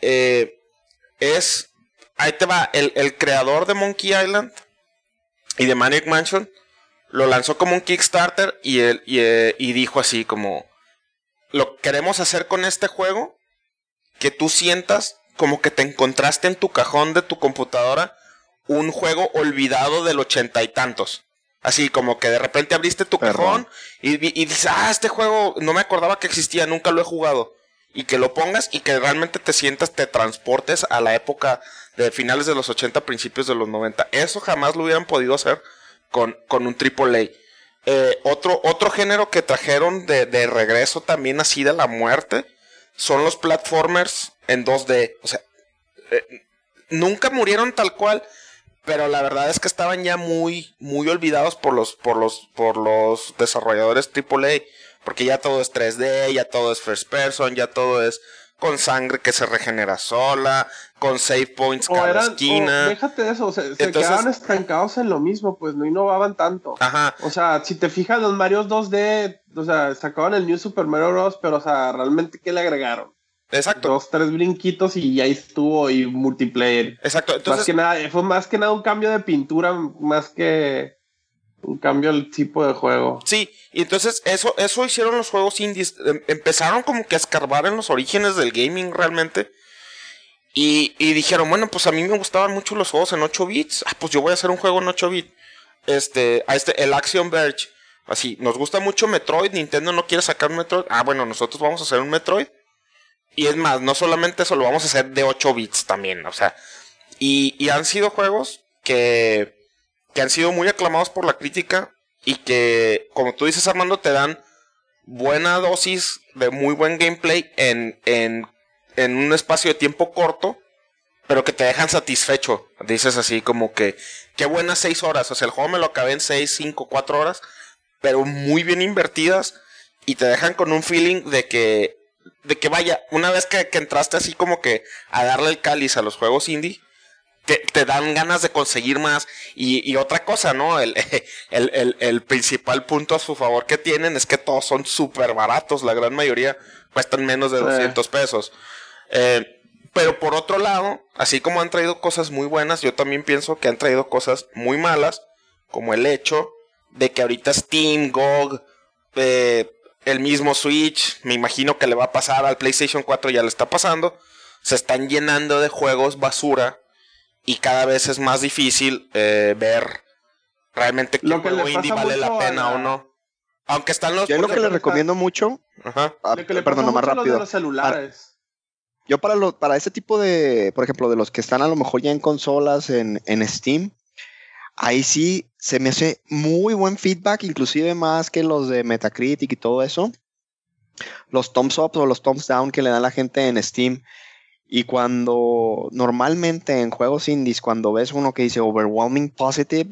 S3: Eh, es, ahí te va, el, creador de Monkey Island y de Maniac Mansion lo lanzó como un Kickstarter y, él, y, eh, y dijo así como, lo queremos hacer con este juego, que tú sientas como que te encontraste en tu cajón de tu computadora un juego olvidado del ochenta y tantos. Así como que de repente abriste tu cajón y, y, dices, ah, este juego no me acordaba que existía, nunca lo he jugado. Y que lo pongas y que realmente te sientas, te transportes a la época de finales de los 80, principios de los 90. Eso jamás lo hubieran podido hacer con, con un AAA. Eh, otro, otro género que trajeron de, de regreso también así de la muerte son los platformers en 2D. O sea, eh, nunca murieron tal cual, pero la verdad es que estaban ya muy, muy olvidados por los, por los, por los desarrolladores AAA, porque ya todo es 3D, ya todo es first person, ya todo es con sangre que se regenera sola, con save points cada esquina.
S2: déjate de eso, se quedaban estancados en lo mismo, pues no innovaban tanto. Ajá. O sea, si te fijas, los Marios 2D, o sea, sacaban el New Super Mario Bros., pero o sea, realmente, ¿qué le agregaron?
S3: Exacto.
S2: Dos, tres brinquitos y ya estuvo y multiplayer.
S3: Exacto.
S2: Entonces, más que nada, fue más que nada un cambio de pintura, más que cambio del tipo de juego.
S3: Sí, y entonces eso, eso hicieron los juegos indies. Em, empezaron como que a escarbar en los orígenes del gaming realmente. Y, y dijeron, bueno, pues a mí me gustaban mucho los juegos en 8 bits. Ah, pues yo voy a hacer un juego en 8 bits. Este, este, el Action Verge. Así, nos gusta mucho Metroid. Nintendo no quiere sacar Metroid. Ah, bueno, nosotros vamos a hacer un Metroid. Y es más, no solamente eso, lo vamos a hacer de 8 bits también, o sea. Y, y han sido juegos que, que han sido muy aclamados por la crítica y que, como tú dices Armando, te dan buena dosis de muy buen gameplay en, en, en un espacio de tiempo corto, pero que te dejan satisfecho. Dices así como que, qué buenas 6 horas, o sea, el juego me lo acabé en 6, 5, 4 horas, pero muy bien invertidas y te dejan con un feeling de que de que vaya, una vez que, entraste así como que a darle el cáliz a los juegos indie, te, dan ganas de conseguir más. Y, otra cosa, ¿no? *laughs* El, el, principal punto a su favor que tienen es que todos son súper baratos. La gran mayoría cuestan menos de 200 pesos. Eh, pero por otro lado, así como han traído cosas muy buenas, yo también pienso que han traído cosas muy malas, como el hecho de que ahorita Steam, GOG, eh, el mismo Switch, me imagino que le va a pasar al PlayStation 4, ya le está pasando, se están llenando de juegos basura y cada vez es más difícil eh, ver realmente qué juego indie vale la pena o no. Aunque están los...
S1: Yo lo que le recomiendo mucho... Ajá. perdón, más rápido.
S2: los celulares.
S1: yo para, lo, para ese tipo de, por ejemplo, de los que están a lo mejor ya en consolas, en, en Steam, ahí sí se me hace muy buen feedback, inclusive más que los de Metacritic y todo eso. Los thumbs up o los thumbs down que le dan la gente en Steam. Y cuando normalmente en juegos indies, cuando ves uno que dice overwhelming positive,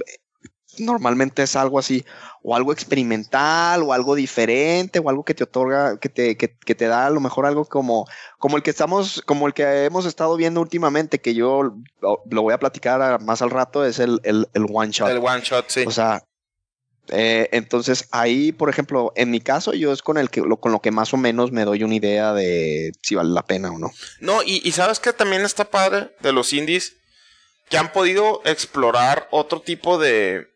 S1: normalmente es algo así, o algo experimental, o algo diferente, o algo que te otorga, que te, que, te da a lo mejor algo como, como el que estamos, como el que hemos estado viendo últimamente, que yo lo voy a platicar más al rato, es el, el, el one shot.
S3: El one shot, sí.
S1: O sea, eh, entonces ahí, por ejemplo, en mi caso, yo es con el que lo, con lo que más o menos me doy una idea de si vale la pena o no.
S3: No, y, y sabes que también está padre de los indies que han podido explorar otro tipo de,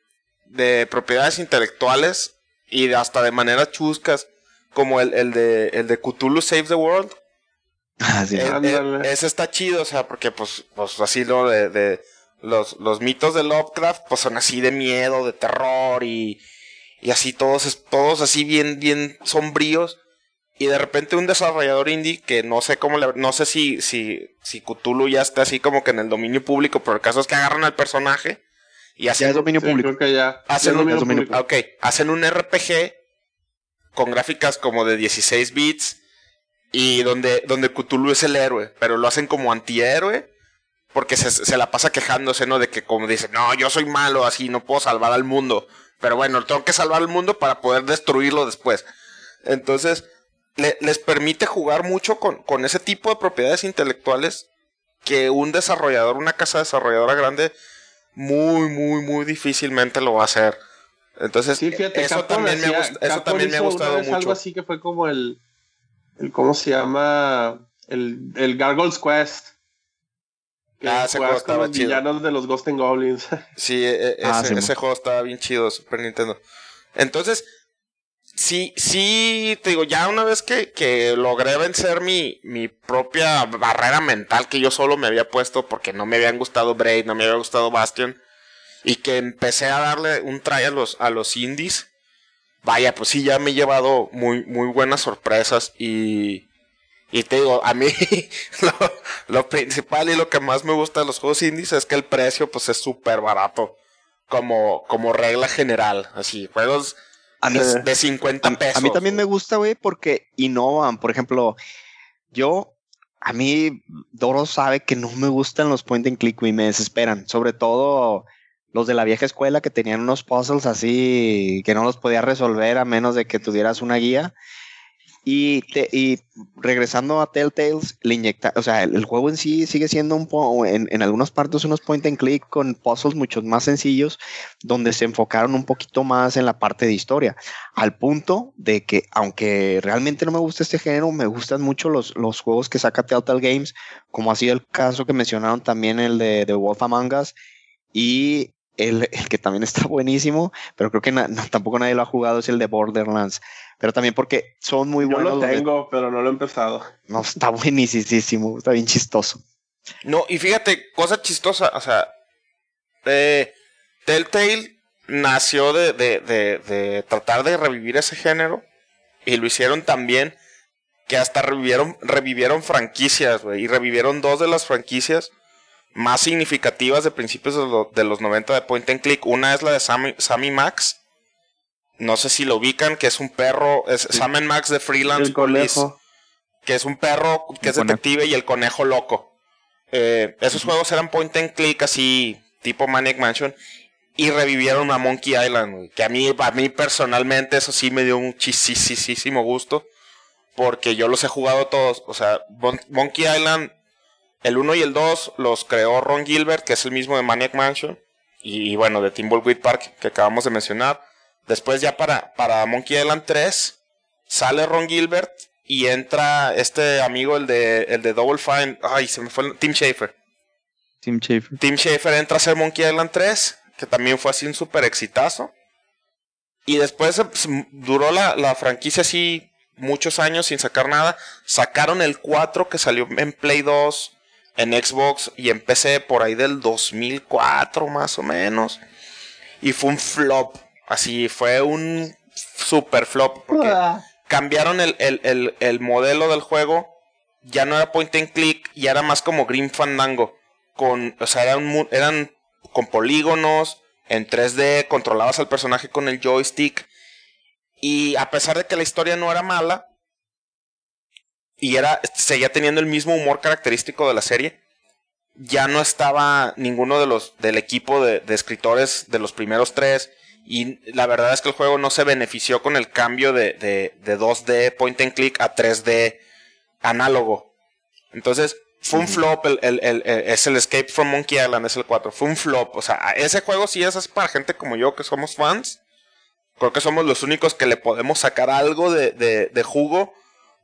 S3: de propiedades intelectuales y hasta de manera chuscas, como el, el, de, el de Cthulhu Save the World.
S1: Ah,
S3: ese está chido, o sea, porque pues, pues así lo de, de los, los mitos de Lovecraft, pues son así de miedo, de terror y, y así todos, todos así bien, bien sombríos. Y de repente un desarrollador indie que no sé cómo le, no sé si, si, si Cthulhu ya está así como que en el dominio público, pero el caso es que agarran al personaje y hacen,
S1: dominio público.
S3: Hacen, un, hacen un RPG con gráficas como de 16 bits y donde, donde Cthulhu es el héroe, pero lo hacen como antihéroe porque se, la pasa quejándose, ¿no? De que como dice, no, yo soy malo, así no puedo salvar al mundo. Pero bueno, tengo que salvar al mundo para poder destruirlo después. Entonces, les permite jugar mucho con, con ese tipo de propiedades intelectuales que un desarrollador, una casa desarrolladora grande, muy, muy, muy difícilmente lo va a hacer. Entonces, eso, también me, eso también me ha gustado mucho.
S2: algo así que fue como el, el ¿cómo se llama? El, el Gargoyle's Quest. Ah, ese juego estaba chido. villanos de los Ghost and Goblins. *laughs*
S3: Sí, e, e, ah, ese, juego estaba bien chido, Super Nintendo. Entonces, sí, sí, te digo, ya una vez que, que logré vencer mi, mi propia barrera mental que yo solo me había puesto porque no me habían gustado Braid, no me había gustado Bastion, y que empecé a darle un try a los, a los indies, vaya, pues sí, ya me he llevado muy, muy buenas sorpresas y, y te digo, a mí *laughs* lo, principal y lo que más me gusta de los juegos indies es que el precio pues es súper barato, como, como regla general, así, juegos de 50 pesos.
S1: A, mí también me gusta, güey, porque innovan, por ejemplo, yo a mí, Doro sabe que no me gustan los point and click, y me desesperan. Sobre todo los de la vieja escuela que tenían unos puzzles así que no los podía resolver a menos de que tuvieras una guía. Y, y regresando a Telltales, le inyecta, o sea, el, juego en sí sigue siendo un en, en algunas partes unos point and click con puzzles mucho más sencillos, donde se enfocaron un poquito más en la parte de historia, al punto de que, aunque realmente no me gusta este género, me gustan mucho los, los juegos que saca Telltale Games, como ha sido el caso que mencionaron también el de, de Wolf Among Us y el, el, que también está buenísimo, pero creo que tampoco nadie lo ha jugado, es el de Borderlands. Pero también porque son muy buenos.
S2: Yo lo tengo, pero no lo he empezado.
S1: No, está buenísimo, está bien chistoso.
S3: No, y fíjate, cosa chistosa, o sea, eh, Telltale nació de, de, de, de, tratar de revivir ese género y lo hicieron también que hasta revivieron, revivieron franquicias, güey, y revivieron dos de las franquicias más significativas de principios de, los 90 de Point and Click. Una es la de Sammy, Max. No sé si lo ubican, que es un perro, es Sam Max de Freelance Police. Que es un perro que es detective y el conejo loco. Eh, esos juegos eran point and click así, tipo Maniac Mansion. Y revivieron a Monkey Island, que a mí, a mí personalmente eso sí me dio un chisísimo gusto. Porque yo los he jugado todos. O sea, Monkey Island el 1 y el 2 los creó Ron Gilbert, que es el mismo de Maniac Mansion. Y, bueno, de Timbleweed Park, que acabamos de mencionar. Después ya para, para Monkey Island 3, sale Ron Gilbert y entra este amigo, el de, el de Double Fine. Ay, se me fue el, Tim Schafer.
S4: Tim Schafer.
S3: Tim Schafer entra a hacer Monkey Island 3, que también fue así un super exitazo. Y después pues, duró la, la, franquicia así muchos años sin sacar nada. Sacaron el 4 que salió en Play 2 en Xbox y en PC por ahí del 2004 más o menos. Y fue un flop. Así, fue un super flop. Porque cambiaron el, modelo del juego. Ya no era point and click y era más como Green Fandango. Con, o sea, eran, eran con polígonos en 3D, controlabas al personaje con el joystick. Y a pesar de que la historia no era mala, y era seguía teniendo el mismo humor característico de la serie. Ya no estaba ninguno de los del equipo de, escritores de los primeros tres. Y la verdad es que el juego no se benefició con el cambio de, de, 2D point and click a 3D análogo. Entonces, fue un flop. El, el, es el Escape from Monkey Island, es el 4. Fue un flop. O sea, ese juego sí es, para gente como yo que somos fans. Creo que somos los únicos que le podemos sacar algo de, de jugo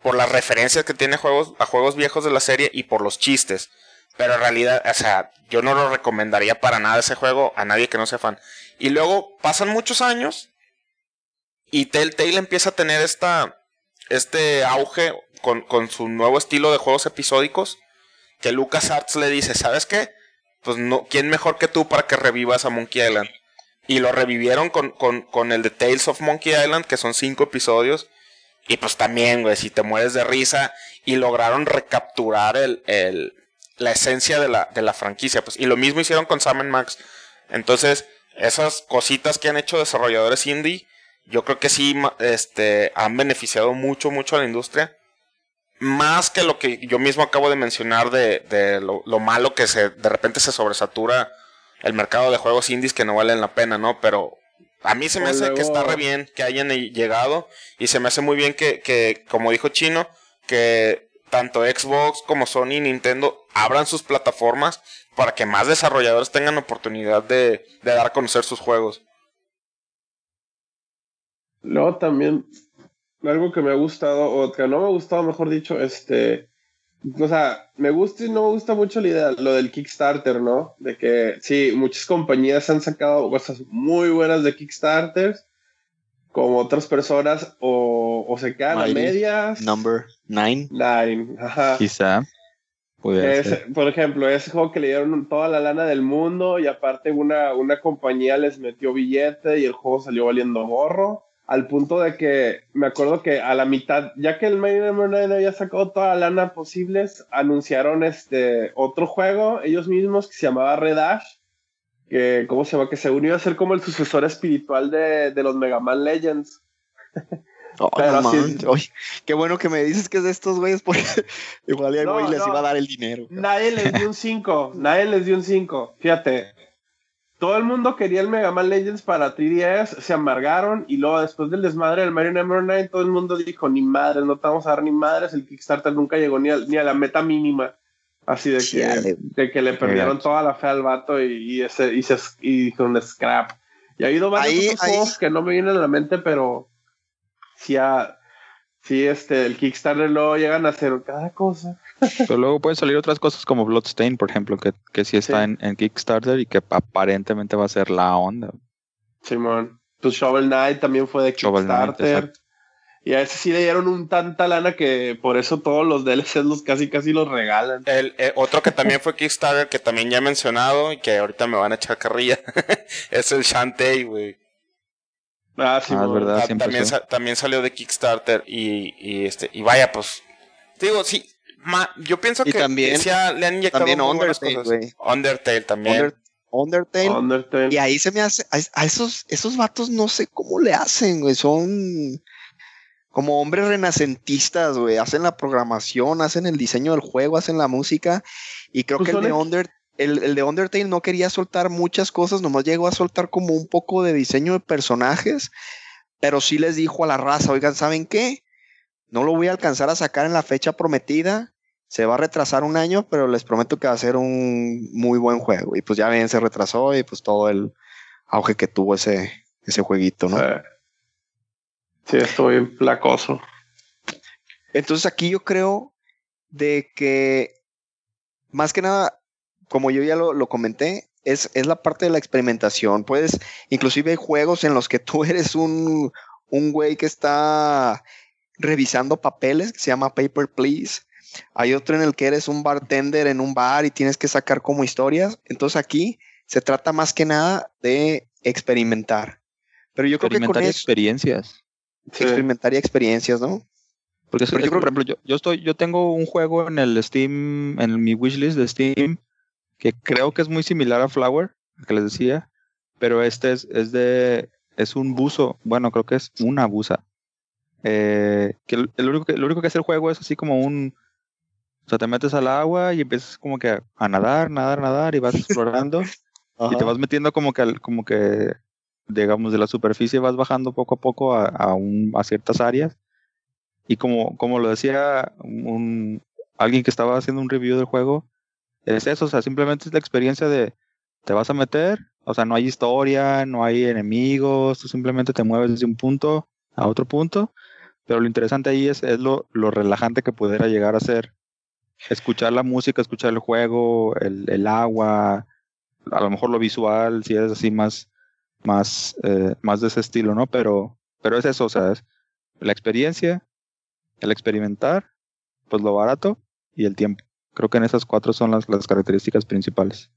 S3: por las referencias que tiene juegos, a juegos viejos de la serie y por los chistes. Pero en realidad, o sea, yo no lo recomendaría para nada ese juego a nadie que no sea fan. Y luego pasan muchos años y Telltale empieza a tener esta, este auge con, con su nuevo estilo de juegos episódicos que Lucas Arts le dice, ¿sabes qué? Pues no, ¿quién mejor que tú para que revivas a Monkey Island? Y lo revivieron con, con, con el de Tales of Monkey Island, que son cinco episodios y pues también, güey, si te mueres de risa y lograron recapturar el, el, la esencia de la, de la franquicia. Pues, y lo mismo hicieron con Sam Max. Entonces, esas cositas que han hecho desarrolladores indie, yo creo que sí este, han beneficiado mucho, mucho a la industria. Más que lo que yo mismo acabo de mencionar de, de lo, lo, malo que se, de repente se sobresatura el mercado de juegos indies que no valen la pena, ¿no? Pero a mí se me hace que está re bien que hayan llegado y se me hace muy bien que, que, como dijo Chino, que tanto Xbox como Sony y Nintendo abran sus plataformas para que más desarrolladores tengan oportunidad de, de dar a conocer sus juegos.
S2: Luego también, algo que me ha gustado, o que no me ha gustado, mejor dicho, este, o sea, me gusta y no me gusta mucho la idea, lo del Kickstarter, ¿no? De que sí, muchas compañías han sacado cosas muy buenas de Kickstarters, como otras personas, o, o se quedan a medias.
S1: Number nine.
S2: Nine, ajá.
S4: Quizá.
S2: por ejemplo, ese juego que le dieron toda la lana del mundo y aparte una, una compañía les metió billete y el juego salió valiendo gorro al punto de que me acuerdo que a la mitad, ya que el Main Number había sacado toda la lana posibles, anunciaron este otro juego, ellos mismos, que se llamaba Red Ash, que, ¿cómo se llama? Que se unió a ser como el sucesor espiritual de, de los Mega Man Legends.
S1: Oh, qué bueno que me dices que es de estos güeyes, *laughs* porque igual ya güey les iba a dar el dinero.
S2: Nadie les dio un 5, nadie les dio un 5. Fíjate, todo el mundo quería el Mega Man Legends para 3DS, se amargaron y luego después del desmadre del Mario Number 9 todo el mundo dijo, ni madres, no te vamos a dar ni madres, el Kickstarter nunca llegó ni a, ni a la meta mínima. Así de que, de que le perdieron toda la fe al vato y, ese, y, se, y un scrap. Y ha habido varios juegos que no me vienen a la mente, pero sí, a, sí este, el Kickstarter luego llegan a hacer cada cosa.
S4: Pero luego pueden salir otras cosas como Bloodstain, por ejemplo, que, que sí está En, Kickstarter y que aparentemente va a ser la onda.
S2: Simón. pues Shovel Knight también fue de Kickstarter. y a ese sí le dieron un tanta lana que por eso todos los DLCs los casi casi los regalan.
S3: El, eh, otro que también fue Kickstarter, que también ya he mencionado y que ahorita me van a echar carrilla, *laughs* es el Shantae, güey.
S2: Ah, sí, ah,
S3: verdad, también, también, salió de Kickstarter y, y, este y vaya pues digo sí yo pienso que
S1: también,
S3: le han inyectado también Undertale, Undertale también.
S1: Undertale. Y ahí se me hace, a, esos, esos vatos no sé cómo le hacen, güey. Son como hombres renacentistas, güey. Hacen la programación, hacen el diseño del juego, hacen la música. Y creo pues que el de, Under, el, el de Undertale no quería soltar muchas cosas, nomás llegó a soltar como un poco de diseño de personajes. Pero sí les dijo a la raza, oigan, ¿saben qué? No lo voy a alcanzar a sacar en la fecha prometida se va a retrasar un año, pero les prometo que va a ser un muy buen juego. Y pues ya bien se retrasó y pues todo el auge que tuvo ese, ese jueguito, ¿no?
S2: Sí, estoy placoso.
S1: Entonces aquí yo creo de que más que nada, como yo ya lo, comenté, es, es, la parte de la experimentación. Puedes, inclusive hay juegos en los que tú *laughs* eres un, un güey que está revisando papeles, que se llama Paper Please, hay otro en el que eres un bartender en un bar y tienes que sacar como historias. Entonces aquí se trata más que nada de experimentar. Pero yo creo que con
S4: experiencias.
S1: Experimentar y experiencias, ¿no?
S4: Porque, por ejemplo, yo, estoy, yo tengo un juego en el Steam, en mi wishlist de Steam, que creo que es muy similar a Flower, que les decía, pero este es, es de, es un buzo, bueno, creo que es una buza. Eh, que lo único que, lo único que hace el juego es así como un, o sea, te metes al agua y empiezas como que a, nadar, nadar, nadar y vas *laughs* explorando y te vas metiendo como que, como que, digamos, de la superficie vas bajando poco a poco a, a, un, a ciertas áreas. Y como, como lo decía un, alguien que estaba haciendo un review del juego, es eso, o sea, simplemente es la experiencia de te vas a meter, o sea, no hay historia, no hay enemigos, tú simplemente te mueves de un punto a otro punto, pero lo interesante ahí es, es lo, lo relajante que pudiera llegar a ser escuchar la música, escuchar el juego, el, el agua, a lo mejor lo visual, si es así más, más, eh, más de ese estilo, ¿no? Pero, pero es eso, o sea, es la experiencia, el experimentar, pues lo barato y el tiempo. Creo que en esas cuatro son las, las características principales.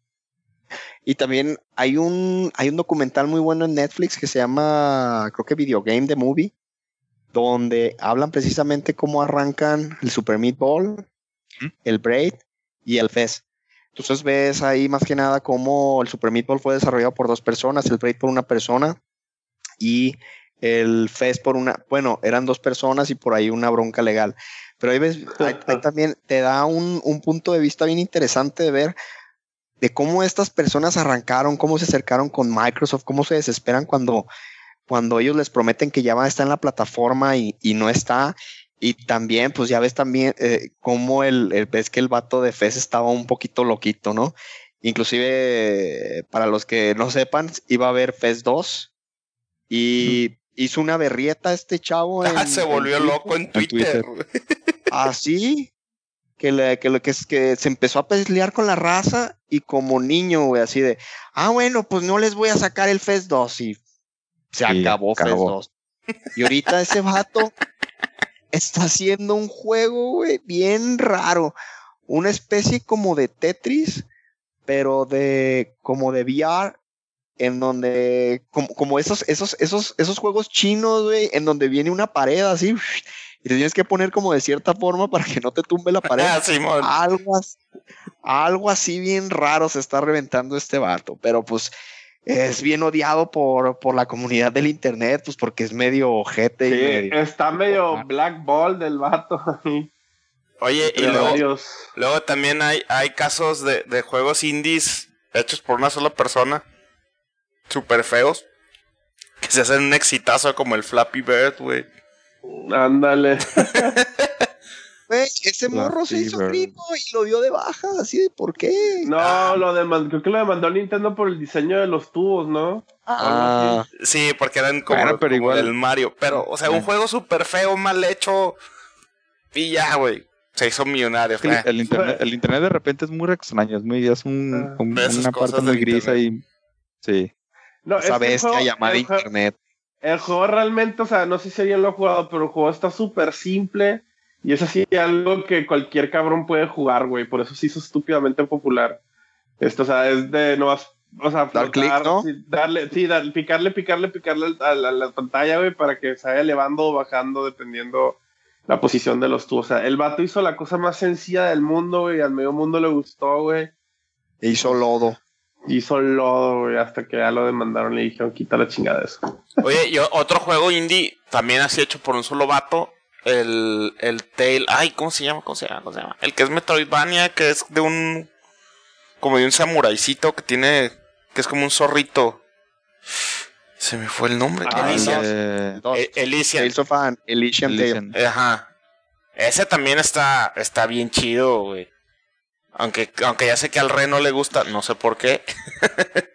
S1: Y también hay un, hay un documental muy bueno en Netflix que se llama, creo que Video Game The Movie, donde hablan precisamente cómo arrancan el Super Meat Ball, el Braid y el Fez. Entonces ves ahí más que nada cómo el Super Meatball fue desarrollado por dos personas, el Braid por una persona y el Fez por una, bueno, eran dos personas y por ahí una bronca legal. Pero ahí ves, ahí, también te da un, un, punto de vista bien interesante de ver de cómo estas personas arrancaron, cómo se acercaron con Microsoft, cómo se desesperan cuando, cuando ellos les prometen que ya va a estar en la plataforma y, y no está, y también, pues ya ves también eh, cómo el, ves que el vato de Fez estaba un poquito loquito, ¿no? Inclusive, para los que no sepan, iba a haber Fez 2 y hizo una berrieta este chavo. *laughs*
S3: Ah, se volvió loco en Twitter. *laughs*
S1: ¿Ah, sí? que, le, que, que, que se empezó a pelear con la raza y como niño, güey, así de, ah, bueno, pues no les voy a sacar el FES 2 y se acabó, FES 2. Y ahorita ese vato *laughs* está haciendo un juego, güey, bien raro. Una especie como de Tetris, pero de, como de VR, en donde, como, como esos, esos, esos, esos juegos chinos, güey, en donde viene una pared así, y te tienes que poner como de cierta forma para que no te tumbe la pared. *laughs*
S3: Ah,
S1: algo, así, algo así bien raro se está reventando este vato, pero pues es bien odiado por, por la comunidad del internet, pues porque es medio ojete.
S2: Sí, está medio black ball del vato. *laughs*
S3: Oye, y luego, luego, también hay, hay casos de, de juegos indies hechos por una sola persona, super feos, que se hacen un exitazo como el Flappy Bird, güey.
S2: Ándale. *laughs*
S1: ese morro se hizo primo y lo dio de baja, así de por qué.
S2: No, ah. lo demandó, creo que lo demandó Nintendo por el diseño de los tubos, ¿no?
S3: Ah, sí, porque eran como, pero igual. el Mario. Pero, o sea, un juego súper feo, mal hecho. Y ya, güey. Se hizo millonario.
S4: El, internet, el internet de repente es muy extraño, es muy, es un, ah. una parte muy gris ahí. Sí.
S1: No, Esa bestia llamada internet.
S2: El juego realmente, o sea, no sé si alguien lo ha jugado, pero el juego está súper simple y es así algo que cualquier cabrón puede jugar, güey. Por eso se hizo estúpidamente popular. Esto, o sea, es de no o sea,
S1: dar clic, ¿no?
S2: Sí, darle, sí, picarle, picarle, picarle a la, pantalla, güey, para que se vaya elevando o bajando dependiendo la posición de los tubos. O sea, el vato hizo la cosa más sencilla del mundo, güey, al medio mundo le gustó, güey.
S1: E hizo lodo.
S2: Hizo lodo, güey, hasta que ya lo demandaron y le dijeron, quita la chingada de eso.
S3: Oye, yo, otro juego indie, también así hecho por un solo vato, el, el Tail, ay, ¿cómo se llama? ¿Cómo se llama? ¿Cómo se llama? El que es Metroidvania, que es de un, como de un samuraicito que tiene, que es como un zorrito. Se me fue el nombre.
S1: Ah, Elysian. Eh, Elysian. Elysian,
S3: Ajá. Ese también está, está bien chido, güey. Aunque, aunque ya sé que al Rey no le gusta, no sé por qué. *laughs*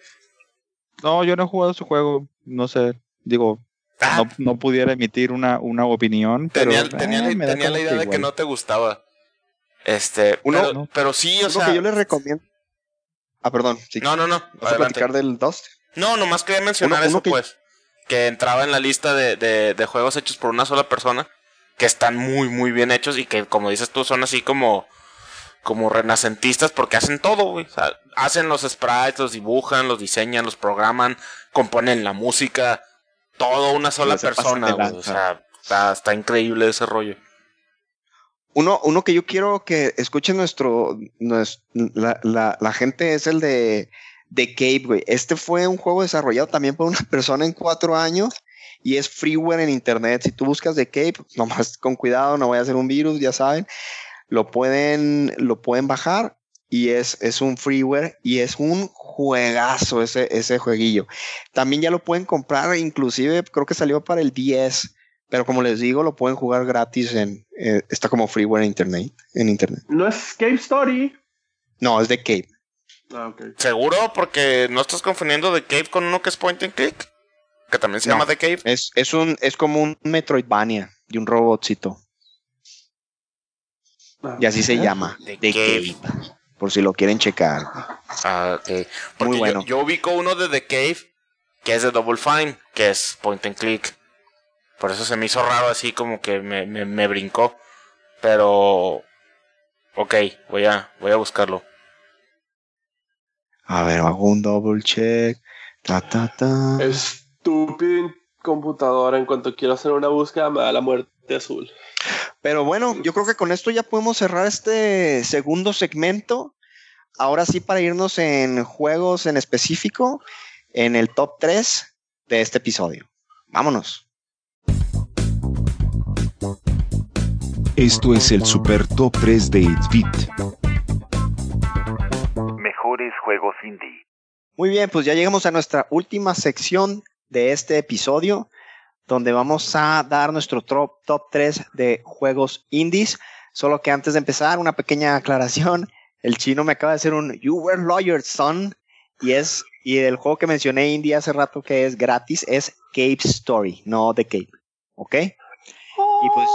S4: no, yo no he jugado su juego, no sé. Digo, Ah. no, pudiera emitir una, una opinión.
S3: Tenía, pero, tenía, eh, tenía la idea de que no te gustaba. Este, Uno, pero, sí, o sea.
S1: que yo les recomiendo. Ah, perdón.
S3: No, no, no.
S1: ¿Vas a platicar del Dust?
S3: No, nomás quería mencionar eso, pues. Que entraba en la lista de, de, de, juegos hechos por una sola persona. Que están muy, muy bien hechos y que, como dices tú, son así como. Como renacentistas porque hacen todo, güey. O sea, hacen los sprites, los dibujan, los diseñan, los programan, componen la música todo una sola persona, O sea, está, increíble ese rollo.
S1: Uno, uno que yo quiero que escuchen nuestro, la, la, la, gente es el de, de Cape, güey. Este fue un juego desarrollado también por una *laughs* persona en cuatro años y es freeware en internet. Si tú buscas de Cape, nomás con cuidado, no voy a hacer un virus, ya saben. Lo pueden, lo pueden bajar y es, es un freeware y es un juegazo ese, ese jueguillo. También ya lo pueden comprar, inclusive creo que salió para el 10, pero como les digo, lo pueden jugar gratis en, eh, está como freeware en internet, en internet.
S2: ¿No es Cape Story?
S1: No, es de Cape.
S2: Ah,
S3: ¿Seguro? Porque no estás confundiendo de Cape con uno que es point and click, que también se llama The Cave.
S1: Es, es, un, es como un Metroidvania de un robotcito. y así se llama, The, Cave por si lo quieren checar.
S3: Ah, ok. Muy bueno. Yo, ubico uno de The Cave, que es de Double Fine, que es point and click. Por eso se me hizo raro así como que me, me, brincó. Pero... Ok, voy a, voy a buscarlo.
S1: A ver, hago un double check. Ta, ta, ta.
S2: Estúpido computadora. En cuanto quiero hacer una búsqueda, me da la muerte azul.
S1: Pero bueno, yo creo que con esto ya podemos cerrar este segundo segmento. Ahora sí, para irnos en juegos en específico, en el top 3 de este episodio. Vámonos.
S6: Esto es el Super Top 3 de 8-Bit.
S7: Mejores juegos indie.
S1: Muy bien, pues ya llegamos a nuestra última sección de este episodio donde vamos a dar nuestro top, top 3 de juegos indies. Solo que antes de empezar, una pequeña aclaración. El chino me acaba de hacer un You Were Lawyer, son. Y es, y el juego que mencioné indie hace rato que es gratis es Cape Story, no The Cape. ¿Ok? Y pues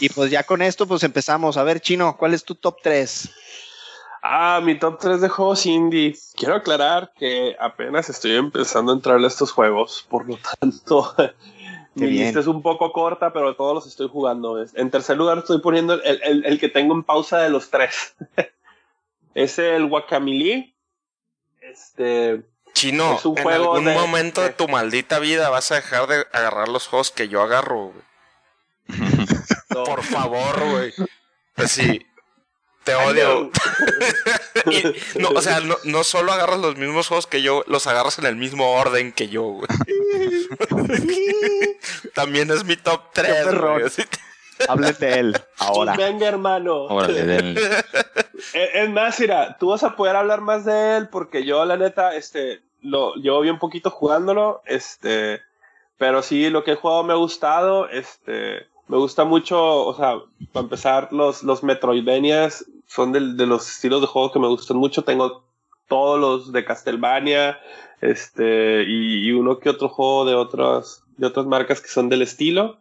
S1: Y pues ya con esto, pues empezamos. A ver, Chino, ¿cuál es tu top 3?
S2: Ah, mi top 3 de juegos indie. Quiero aclarar que apenas estoy empezando a entrarle a estos juegos, por lo tanto, mi lista es un poco corta, pero todos los estoy jugando. En tercer lugar estoy poniendo el, el, que tengo en pausa de los tres. *laughs* es el Guacamili. Este.
S3: Chino, es un en algún momento de tu maldita vida vas a dejar de agarrar los juegos que yo agarro, *laughs* Por favor, güey. Pues sí, te odio. *laughs* no, o sea, no, solo agarras los mismos juegos que yo, los agarras en el mismo orden que yo, güey. *laughs* También es mi top 3. *laughs*
S1: Hablen de él ahora.
S2: Venga, hermano. Órale, Es más, mira, tú vas a poder hablar más de él porque yo, la neta, este, lo llevo bien poquito jugándolo, este, pero sí, lo que he jugado me ha gustado, este, me gusta mucho, o sea, para empezar, los, los Metroidvanias son de, de los estilos de juego que me gustan mucho. Tengo todos los de Castlevania, este, y, uno que otro juego de otras, de otras marcas que son del estilo.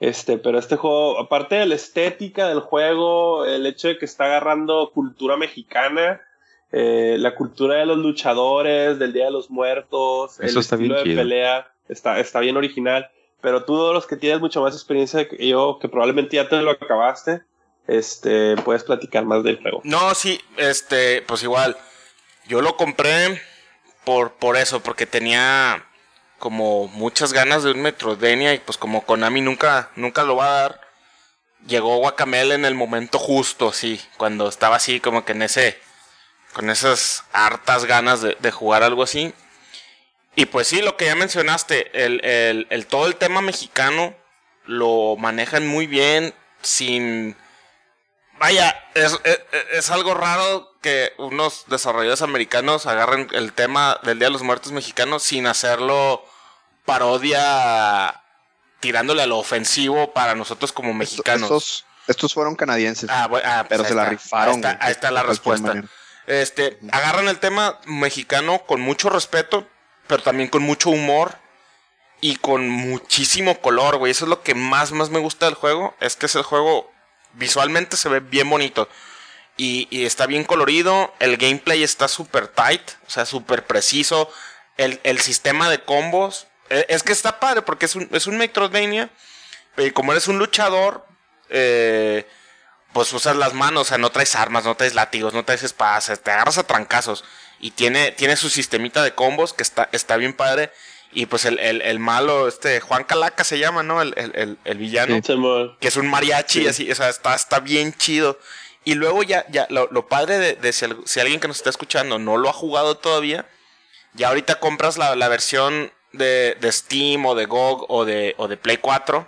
S2: Este, pero este juego, aparte de la estética del juego, el hecho de que está agarrando cultura mexicana, eh, la cultura de los luchadores, del Día de los Muertos, el estilo de pelea, está, está bien original pero tú, de los que tienes mucho más experiencia que yo, que probablemente ya te lo acabaste, este, puedes platicar más del juego.
S3: No, sí, este, pues igual, yo lo compré por, por eso, porque tenía como muchas ganas de un Metroidvania y pues como Konami nunca, nunca lo va a dar, llegó Guacamele en el momento justo, sí, cuando estaba así como que en ese, con esas hartas ganas de, de jugar algo así. Y pues sí, lo que ya mencionaste, el, el, todo el tema mexicano lo manejan muy bien, sin... Vaya, es, es, algo raro que unos desarrolladores americanos agarren el tema del Día de los Muertos mexicanos sin hacerlo parodia tirándole a lo ofensivo para nosotros como mexicanos.
S1: Estos, fueron canadienses.
S3: Ah, ah, pero pues se la rifaron. Ahí está, la respuesta. Este, agarran el tema mexicano con mucho respeto, pero también con mucho humor y con muchísimo color, güey. Eso es lo que más, más me gusta del juego. Es que ese juego visualmente se ve bien bonito. Y, está bien colorido. El gameplay está súper tight, o sea, súper preciso. El, sistema de combos. E, es que está padre porque es un, es un Metroidvania. Y como eres un luchador, eh, pues usas las manos, o sea, no traes armas, no traes látigos, no traes espadas, te agarras a trancazos. Y tiene, tiene su sistemita de combos que está, está bien padre. Y pues el, el, malo, este, Juan Calaca se llama, ¿no? El, el, el villano. que es un mariachi, así, o sea, está, está bien chido. Y luego ya, ya, lo, lo padre de, de si, si, alguien que nos está escuchando no lo ha jugado todavía, ya ahorita compras la, la versión de, de, Steam o de GOG o de, o de Play 4.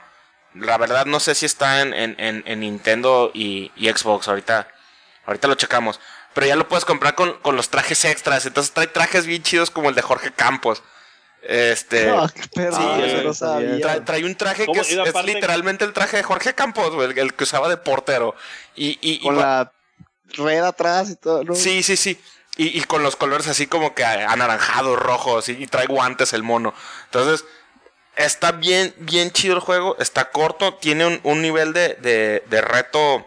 S3: La verdad no sé si está en, en, en, Nintendo y, y, Xbox. Ahorita, ahorita lo checamos pero ya lo puedes comprar con, con los trajes extras. Entonces trae trajes bien chidos como el de Jorge Campos. Este. No, sí, trae, un traje que es, literalmente el traje de Jorge Campos, el, que usaba de portero. Y, y,
S1: con la red atrás y todo, ¿no?
S3: Sí, sí, sí. Y, con los colores así como que anaranjados, rojos, y, trae guantes el mono. Entonces, está bien, bien chido el juego, está corto, tiene un, un nivel de, de, de reto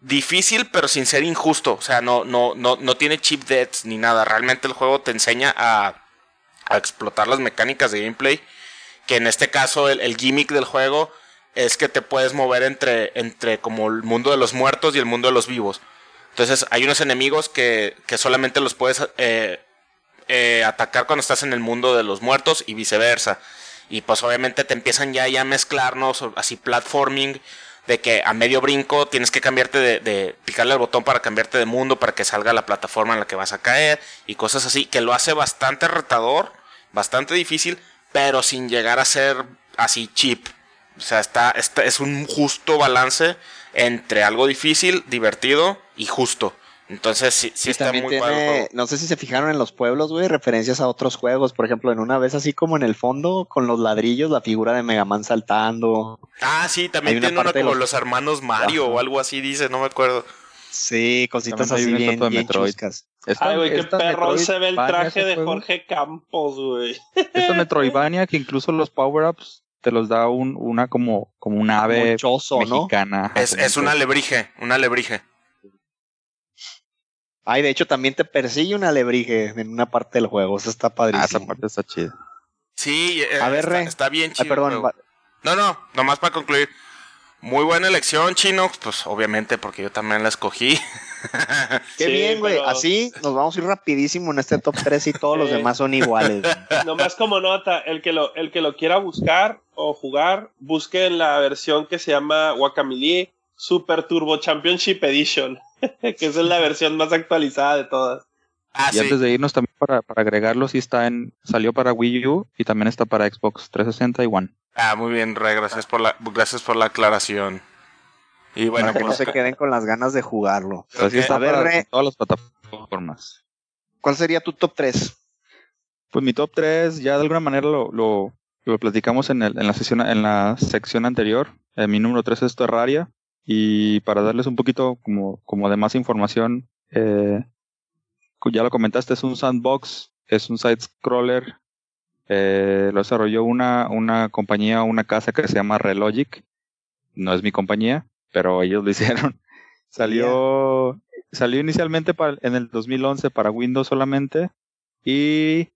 S3: difícil, pero sin ser injusto. O sea, no, no, no, no tiene chip deaths ni nada. Realmente el juego te enseña a, a explotar las mecánicas de gameplay. Que en este caso, el, gimmick del juego es que te puedes mover entre, entre como el mundo de los muertos y el mundo de los vivos. Entonces, hay unos enemigos que, que solamente los puedes eh, eh, atacar cuando estás en el mundo de los muertos y viceversa. Y pues obviamente te empiezan ya, ya a mezclarnos, así platforming de que a medio brinco tienes que cambiarte de, picarle al botón para cambiarte de mundo para que salga la plataforma en la que vas a caer y cosas así, que lo hace bastante retador, bastante difícil, pero sin llegar a ser así cheap. O sea, está, está es un justo balance entre algo difícil, divertido y justo. Entonces sí, sí está muy tiene,
S1: No sé si se fijaron en los pueblos, güey, referencias a otros juegos. Por ejemplo, en una vez así como en el fondo, con los ladrillos, la figura de Mega Man saltando.
S3: Ah, sí, también tiene uno como los... hermanos Mario o algo así, dice, no me acuerdo.
S1: Sí, cositas así bien, bien
S2: Ay, güey, qué perro se ve el traje de Jorge Campos, güey.
S4: Esta *laughs* Metroidvania que incluso los power-ups te los da un, una como, como un ave mexicana.
S3: Es, es una alebrije, una alebrije.
S1: Ay, de hecho también te persigue una alebrije en una parte del juego. Eso está padrísimo.
S4: Ah, esa parte está chida.
S3: Sí, eh, a ver, está, bien chido. perdón, no, no, nomás para concluir. Muy buena elección, Chino. Pues obviamente, porque yo también la escogí. *laughs*
S1: Qué bien, güey. Así nos vamos a ir rapidísimo en este top 3 y todos los demás son iguales. *laughs*
S2: Nomás como nota, el que, lo, el que lo quiera buscar o jugar, busque en la versión que se llama Guacamole Super Turbo Championship Edition, *laughs* que es la versión más actualizada de todas.
S4: Ah, y antes de irnos también para, para agregarlo, sí está en, salió para Wii U y también está para Xbox 360 y One.
S3: Ah, muy bien, Rey, gracias por la, gracias por la aclaración.
S1: Y bueno, para que no se queden con las ganas de jugarlo.
S4: Así está para todas las plataformas.
S1: ¿Cuál sería tu top 3?
S4: Pues mi top 3 ya de alguna manera lo, lo, lo platicamos en, el, en, la sesión, en la sección anterior. Eh, mi número 3 es Terraria. Y para darles un poquito como, como de más información, eh, ya lo comentaste, es un sandbox, es un side scroller eh, lo desarrolló una, una compañía, una casa que se llama Relogic. No es mi compañía, pero ellos lo *laughs* hicieron. Salió, salió inicialmente para, en el 2011 para Windows solamente y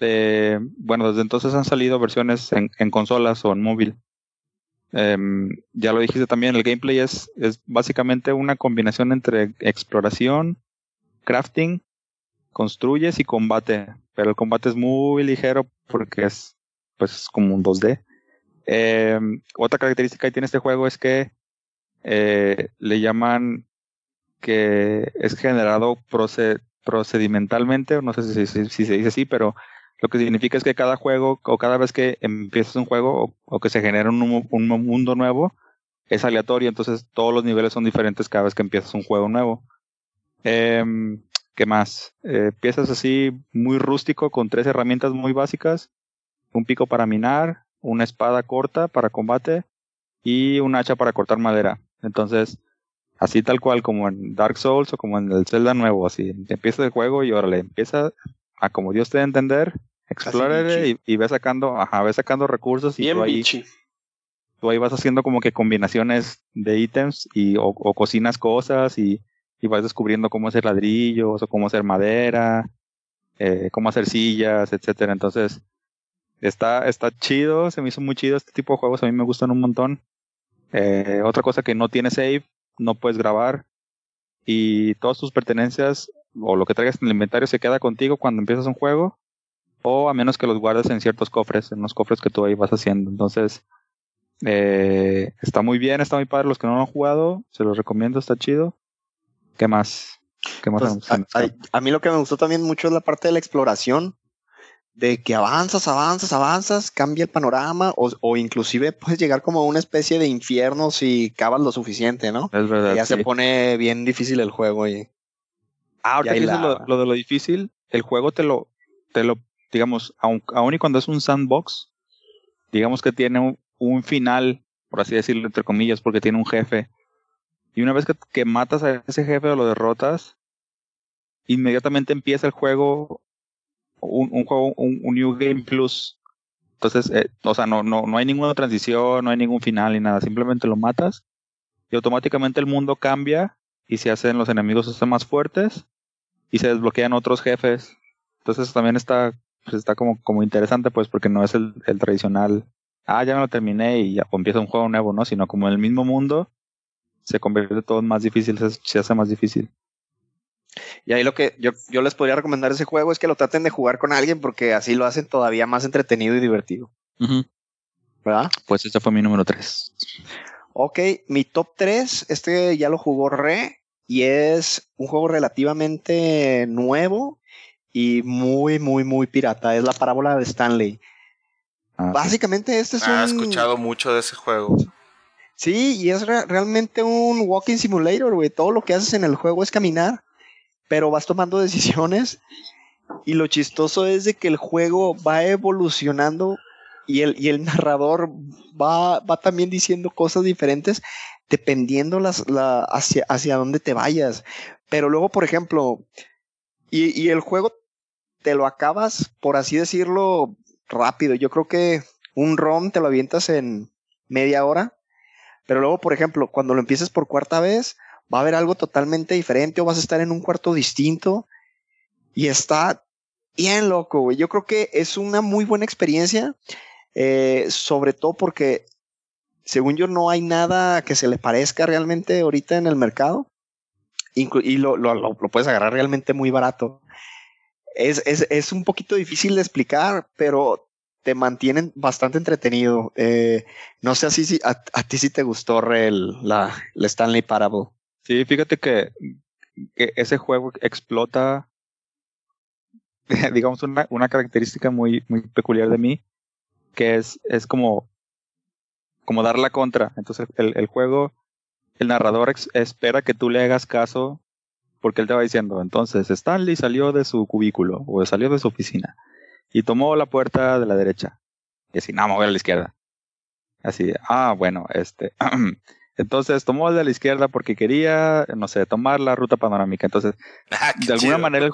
S4: eh, bueno, desde entonces han salido versiones en, en consolas o en móvil. Em, ya lo dijiste también, el gameplay es, es básicamente una combinación entre exploración, crafting, construyes y combate pero el combate es muy ligero porque es pues como un 2D. Eh, otra característica que tiene este juego es que eh, le llaman que es generado procedimentalmente, no sé si, si, se dice así, pero lo que significa es que cada juego o cada vez que empiezas un juego o, que se genera un, un, mundo nuevo es aleatorio, entonces todos los niveles son diferentes cada vez que empiezas un juego nuevo. Eh, ¿Qué más? Eh, piezas así muy rústico con tres herramientas muy básicas. Un pico para minar, una espada corta para combate y un hacha para cortar madera. Entonces, así tal cual como en Dark Souls o como en el Zelda nuevo, así empieza el juego y órale, empieza a como Dios te dé entender, explore y, y ve sacando, ajá, ve sacando recursos y tú ahí, tú ahí vas haciendo como que combinaciones de ítems y o cocinas cosas y y vas descubriendo cómo hacer ladrillos o cómo hacer madera, eh, cómo hacer sillas, etcétera. Entonces, está, está chido, se me hizo muy chido este tipo de juegos, a mí me gustan un montón. Eh, otra cosa que no tiene save, no puedes grabar y todas tus pertenencias o lo que traigas en el inventario se queda contigo cuando empiezas un juego o a menos que los guardes en ciertos cofres, en los cofres que tú ahí vas haciendo. Entonces, eh, está muy bien, está muy padre. Los que no lo han jugado, se los recomiendo, está chido. ¿Qué más? ¿Qué más
S1: pues, a, mí lo que me gustó también mucho es la parte de la exploración, de que avanzas, avanzas, avanzas, cambia el panorama, o, o inclusive puedes llegar como a una especie de infierno si cavas lo suficiente, ¿no?
S4: Es verdad.
S1: ya se pone bien difícil el juego y.
S4: Ah, ahorita lo, de lo difícil, el juego te lo, te lo, digamos, aun, aun y cuando es un sandbox, digamos que tiene un, un final, por así decirlo, entre comillas, porque tiene un jefe y una vez que, matas a ese jefe o lo derrotas, inmediatamente empieza el juego, un, un juego, un, New Game Plus. Entonces, eh, o sea, no, no, no hay ninguna transición, no hay ningún final ni nada, simplemente lo matas y automáticamente el mundo cambia y se hacen los enemigos más fuertes y se desbloquean otros jefes. Entonces también está, pues está como, como interesante pues porque no es el, el tradicional, ah, ya me lo terminé y ya empieza un juego nuevo, ¿no? Sino como en el mismo mundo se convierte todo en más difícil, se, hace más difícil.
S1: Y ahí lo que yo, yo les podría recomendar ese juego es que lo traten de jugar con alguien porque así lo hacen todavía más entretenido y divertido. ¿Verdad?
S4: Pues este fue mi número 3.
S1: Ok, mi top 3, este ya lo jugó Re y es un juego relativamente nuevo y muy, muy, muy pirata. Es la parábola de Stanley. Ah, Básicamente este es
S3: un... He escuchado mucho de ese juego.
S1: Sí, y es realmente un walking simulator, güey. Todo lo que haces en el juego es caminar, pero vas tomando decisiones. Y lo chistoso es de que el juego va evolucionando y el, y el narrador va, va también diciendo cosas diferentes dependiendo las, la, hacia, hacia dónde te vayas. Pero luego, por ejemplo, y, y el juego te lo acabas, por así decirlo, rápido. Yo creo que un ROM te lo avientas en media hora, pero luego, por ejemplo, cuando lo empieces por cuarta vez, va a haber algo totalmente diferente o vas a estar en un cuarto distinto y está bien loco, güey. Yo creo que es una muy buena experiencia, eh, sobre todo porque, según yo, no hay nada que se le parezca realmente ahorita en el mercado y lo, lo, lo, puedes agarrar realmente muy barato. Es, es, es, un poquito difícil de explicar, pero te mantienen bastante entretenido. Eh, no sé si, a, a, ti sí te gustó el, la, Stanley Parable.
S4: Sí, fíjate que, que ese juego explota, *laughs* digamos, una, característica muy, muy peculiar de mí, que es, es como, como dar la contra. Entonces el juego el narrador espera que tú le hagas caso porque él te va diciendo, entonces Stanley salió de su cubículo o salió de su oficina y tomó la puerta de la derecha. Y así, no, me voy a la izquierda. Así, ah, bueno, este, *clears throat* entonces tomó el de la izquierda porque quería, no sé, tomar la ruta panorámica. Entonces, *laughs* ah, de alguna manera el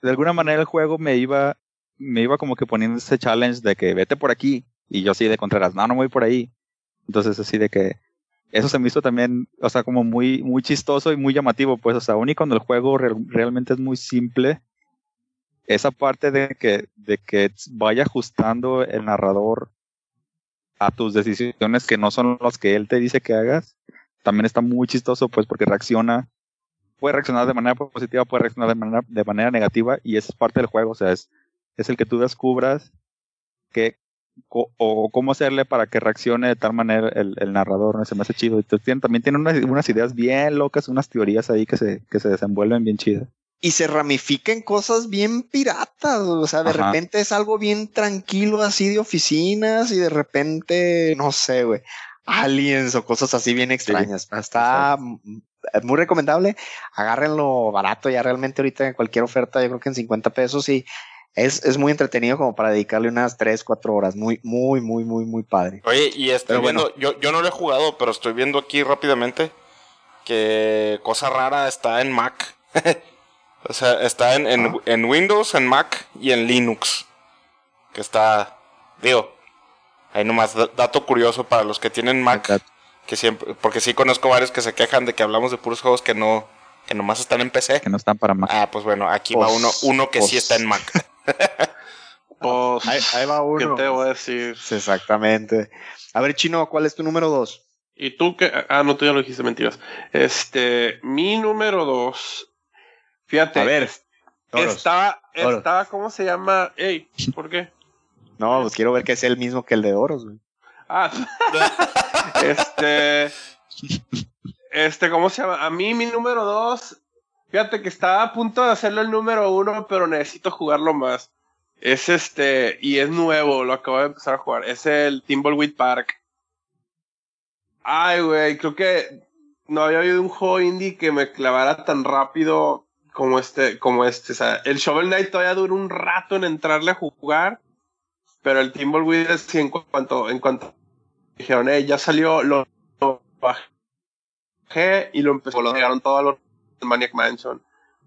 S4: de alguna manera el juego me iba, me iba como que poniendo ese challenge de que vete por aquí y yo así de Contreras, no, no voy por ahí. Entonces así de que, eso se me hizo también, o sea, como muy, muy chistoso y muy llamativo, pues, o sea, aún y cuando el juego realmente es muy simple, esa parte de que, de que vaya ajustando el narrador a tus decisiones que no son las que él te dice que hagas, también está muy chistoso, pues, porque reacciona, puede reaccionar de manera positiva, puede reaccionar de manera, de manera negativa, y esa es parte del juego, o sea, es, es el que tú descubras que o cómo hacerle para que reaccione de tal manera el, el narrador, se me hace chido. Entonces, también tiene unas, unas, ideas bien locas, unas teorías ahí que se, que se desenvuelven bien chidas.
S1: Y se ramifican cosas bien piratas, o sea, de repente es algo bien tranquilo así de oficinas y de repente, no sé, güey, aliens o cosas así bien extrañas. Está muy recomendable. Agárrenlo barato ya realmente ahorita en cualquier oferta, yo creo que en 50 pesos y es, es muy entretenido como para dedicarle unas 3, 4 horas. Muy, muy, muy, muy, muy padre.
S3: Oye, y estoy viendo, yo, yo no lo he jugado, pero estoy viendo aquí rápidamente que cosa rara está en Mac. *laughs* o sea, está en, en, ah. en, Windows, en Mac y en Linux. Que está, digo, ahí nomás, dato curioso para los que tienen Mac. Que siempre, porque sí conozco varios que se quejan de que hablamos de puros juegos que no, que nomás están en PC.
S4: Que no están para Mac.
S3: Ah, pues bueno, aquí va uno, uno que sí está en Mac. *laughs*
S2: pues, ahí, va uno. ¿Qué te voy a decir?
S1: Exactamente. A ver, Chino, ¿cuál es tu número dos?
S2: ¿Y tú qué? Ah, no, tú ya lo dijiste, mentiras. Este, mi número dos. Fíjate. A ver. Estaba, estaba, ¿cómo se llama? Ey, ¿por qué?
S1: No, pues quiero ver que es el mismo que el de Oros, güey.
S2: Ah, *laughs* este. Este, ¿cómo se llama? A mí, mi número dos Fíjate que estaba a punto de hacerlo el número uno, pero necesito jugarlo más. Es este, y es nuevo, lo acabo de empezar a jugar. Es el Timbleweed Park. Ay, güey, creo que no había habido un juego indie que me clavara tan rápido como este, como este. O sea, el Shovel Knight todavía dura un rato en entrarle a jugar, pero el Timbleweed es en cuanto, en cuanto dijeron, eh, ya salió, lo, bajé y lo empezó, lo llegaron todos los Maniac Mansion.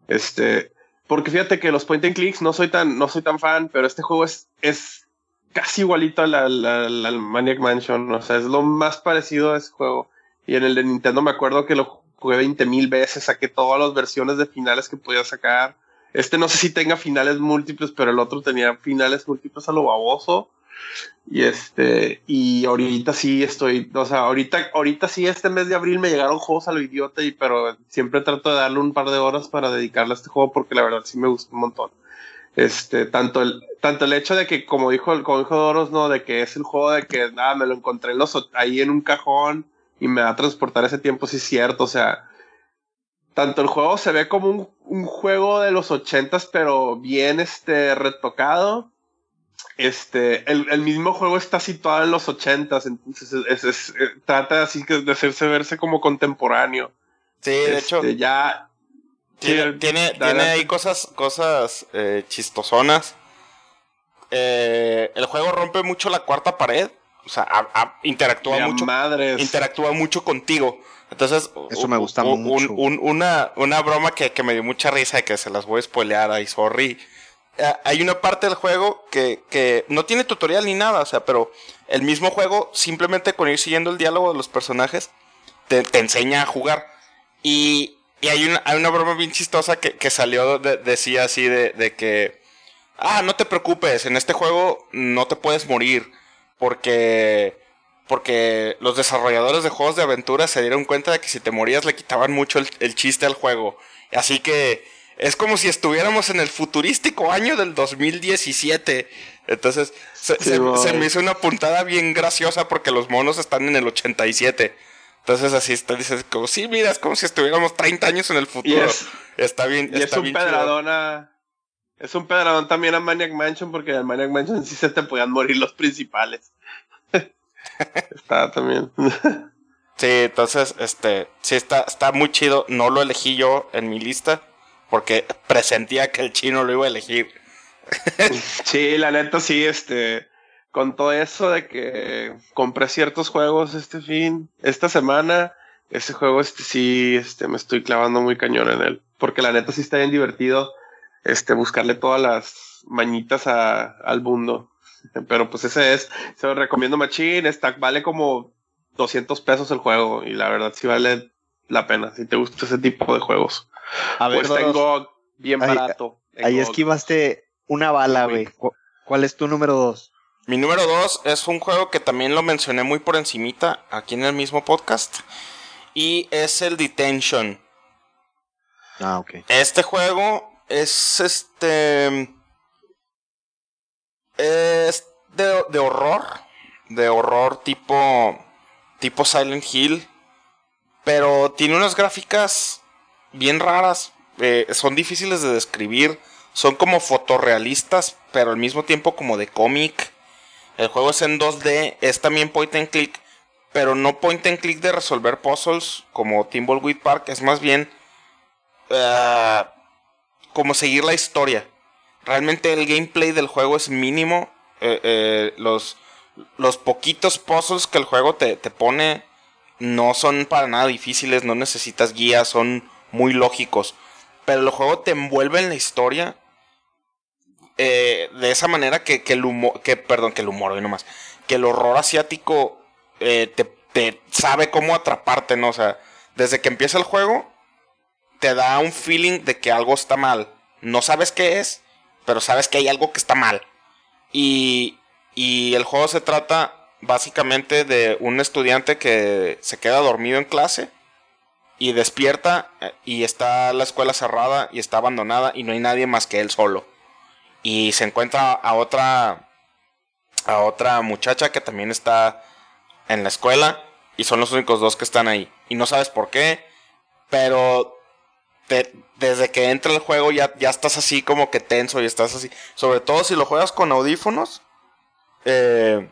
S2: Este, porque fíjate que los point and clicks no soy tan, no soy tan fan, pero este juego es, es casi igualito al, al, Maniac Mansion. O sea, es lo más parecido a ese juego. Y en el de Nintendo me acuerdo que lo jugué 20 mil veces, saqué todas las versiones de finales que podía sacar. Este no sé si tenga finales múltiples, pero el otro tenía finales múltiples a lo baboso. Y este, y ahorita sí estoy, o sea, ahorita, ahorita sí este mes de abril me llegaron juegos a lo idiota, y pero siempre trato de darle un par de horas para dedicarle a este juego porque la verdad sí me gusta un montón. Este, tanto el, tanto el hecho de que, como dijo, como dijo Doros, no, de que es el juego de que, nada, me lo encontré los, ahí en un cajón y me va a transportar ese tiempo, sí es cierto, o sea, tanto el juego se ve como un, un juego de los ochentas, pero bien, este, retocado este, el, el, mismo juego está situado en los ochentas, entonces es, eh, trata así de hacerse verse como contemporáneo.
S3: Sí, de hecho. Este, ya. Tiene, tiene, ahí cosas, cosas eh, chistosonas. Eh, el juego rompe mucho la cuarta pared. O sea, interactúa mucho. Interactúa mucho contigo. Entonces,
S1: eso me gusta mucho.
S3: una, una broma que, que me dio mucha risa y que se las voy a spoilear ahí, sorry eh, hay una parte del juego que, que, no tiene tutorial ni nada, o sea, pero el mismo juego, simplemente con ir siguiendo el diálogo de los personajes, te, enseña a jugar. Y, y hay, una, hay una broma bien chistosa que, que salió, decía así de, de que, ah, no te preocupes, en este juego no te puedes morir, porque porque los desarrolladores de juegos de aventura se dieron cuenta de que si te morías le quitaban mucho el, chiste al juego. Así que es como si estuviéramos en el futurístico año del 2017. Entonces se, me hizo una puntada bien graciosa porque los monos están en el 87. Entonces así está, dices como, sí, mira, es como si estuviéramos 30 años en el futuro. está bien.
S2: Y es un pedradón Es un pedradón también a Maniac Mansion porque en Maniac Mansion sí se te podían morir los principales. *laughs* está también. *laughs*
S3: sí, entonces, este, sí está, está muy chido. No lo elegí yo en mi lista porque presentía que el chino lo iba a elegir. *laughs*
S2: sí, la neta sí, este, con todo eso de que compré ciertos juegos este fin, esta semana, ese juego este sí, este, me estoy clavando muy cañón en él, porque la neta sí está bien divertido, este, buscarle todas las mañitas a, al mundo. *laughs* Pero pues ese es, se lo recomiendo Machine, está, vale como 200 pesos el juego y la verdad sí vale la pena si te gusta ese tipo de juegos. A ver, pues tengo bien barato.
S1: Ahí, esquivaste una bala, güey. ¿Cuál es tu número dos?
S3: Mi número dos es un juego que también lo mencioné muy por encimita aquí en el mismo podcast. Y es el Detention.
S1: Ah, ok.
S3: Este juego es este es de, horror. De horror tipo. Tipo Silent Hill. Pero tiene unas gráficas bien raras. Eh, son difíciles de describir. Son como fotorrealistas. Pero al mismo tiempo como de cómic. El juego es en 2D. Es también point and click. Pero no point and click de resolver puzzles. Como Timbleweed Park. Es más bien. Eh, como seguir la historia. Realmente el gameplay del juego es mínimo. Eh, eh, los, los poquitos puzzles que el juego te, pone no son para nada difíciles, no necesitas guías, son muy lógicos. Pero el juego te envuelve en la historia eh, de esa manera que, el humor, que, perdón, que el humor, nomás, que el horror asiático te, te, sabe cómo atraparte, ¿no? O sea, desde que empieza el juego, te da un feeling de que algo está mal. No sabes qué es, pero sabes que hay algo que está mal. Y, y el juego se trata básicamente de un estudiante que se queda dormido en clase y despierta eh, y está la escuela cerrada y está abandonada y no hay nadie más que él solo. Y se encuentra a otra a otra muchacha que también está en la escuela y son los únicos dos que están ahí. Y no sabes por qué, pero desde que entra el juego ya, ya estás así como que tenso y estás así. Sobre todo si lo juegas con audífonos, eh,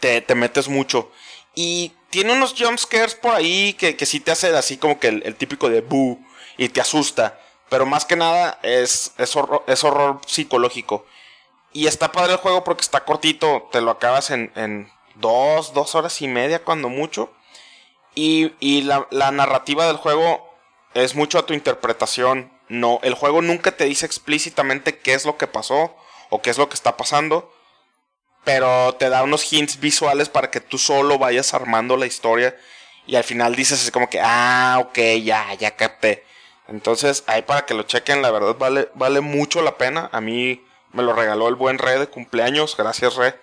S3: te, metes mucho. Y tiene unos jump scares por ahí que, que sí te hace así como que el, típico de boo y te asusta. Pero más que nada es, es, horror, psicológico. Y está padre el juego porque está cortito, te lo acabas en, en dos, dos horas y media cuando mucho. Y, y la, la narrativa del juego es mucho a tu interpretación. No, el juego nunca te dice explícitamente qué es lo que pasó o qué es lo que está pasando, pero te da unos hints visuales para que tú solo vayas armando la historia y al final dices así como que, ah, ok, ya, ya capté. Entonces, ahí para que lo chequen, la verdad vale, vale mucho la pena. A mí me lo regaló el buen Re de cumpleaños, gracias Re.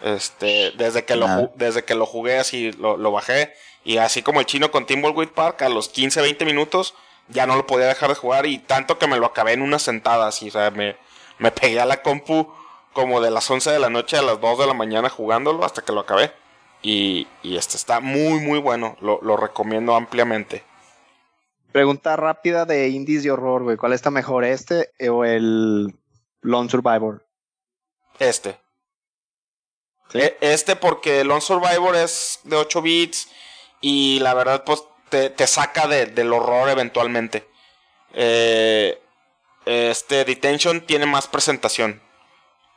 S3: Este, desde que, lo, desde que lo jugué así, lo, lo bajé y así como el chino con Timbleweed Park, a los 15, 20 minutos ya no lo podía dejar de jugar y tanto que me lo acabé en una sentada, así, o sea, me, me pegué a la compu como de las 11 de la noche a las 2 de la mañana jugándolo hasta que lo acabé. Y, y este está muy, muy bueno, lo, lo recomiendo ampliamente.
S1: Pregunta rápida de indies de horror, güey. ¿Cuál está mejor, este o el Lone Survivor?
S3: Este. E, este porque Lone Survivor es de 8 bits y la verdad pues te, saca del horror eventualmente. Eh, este Detention tiene más presentación.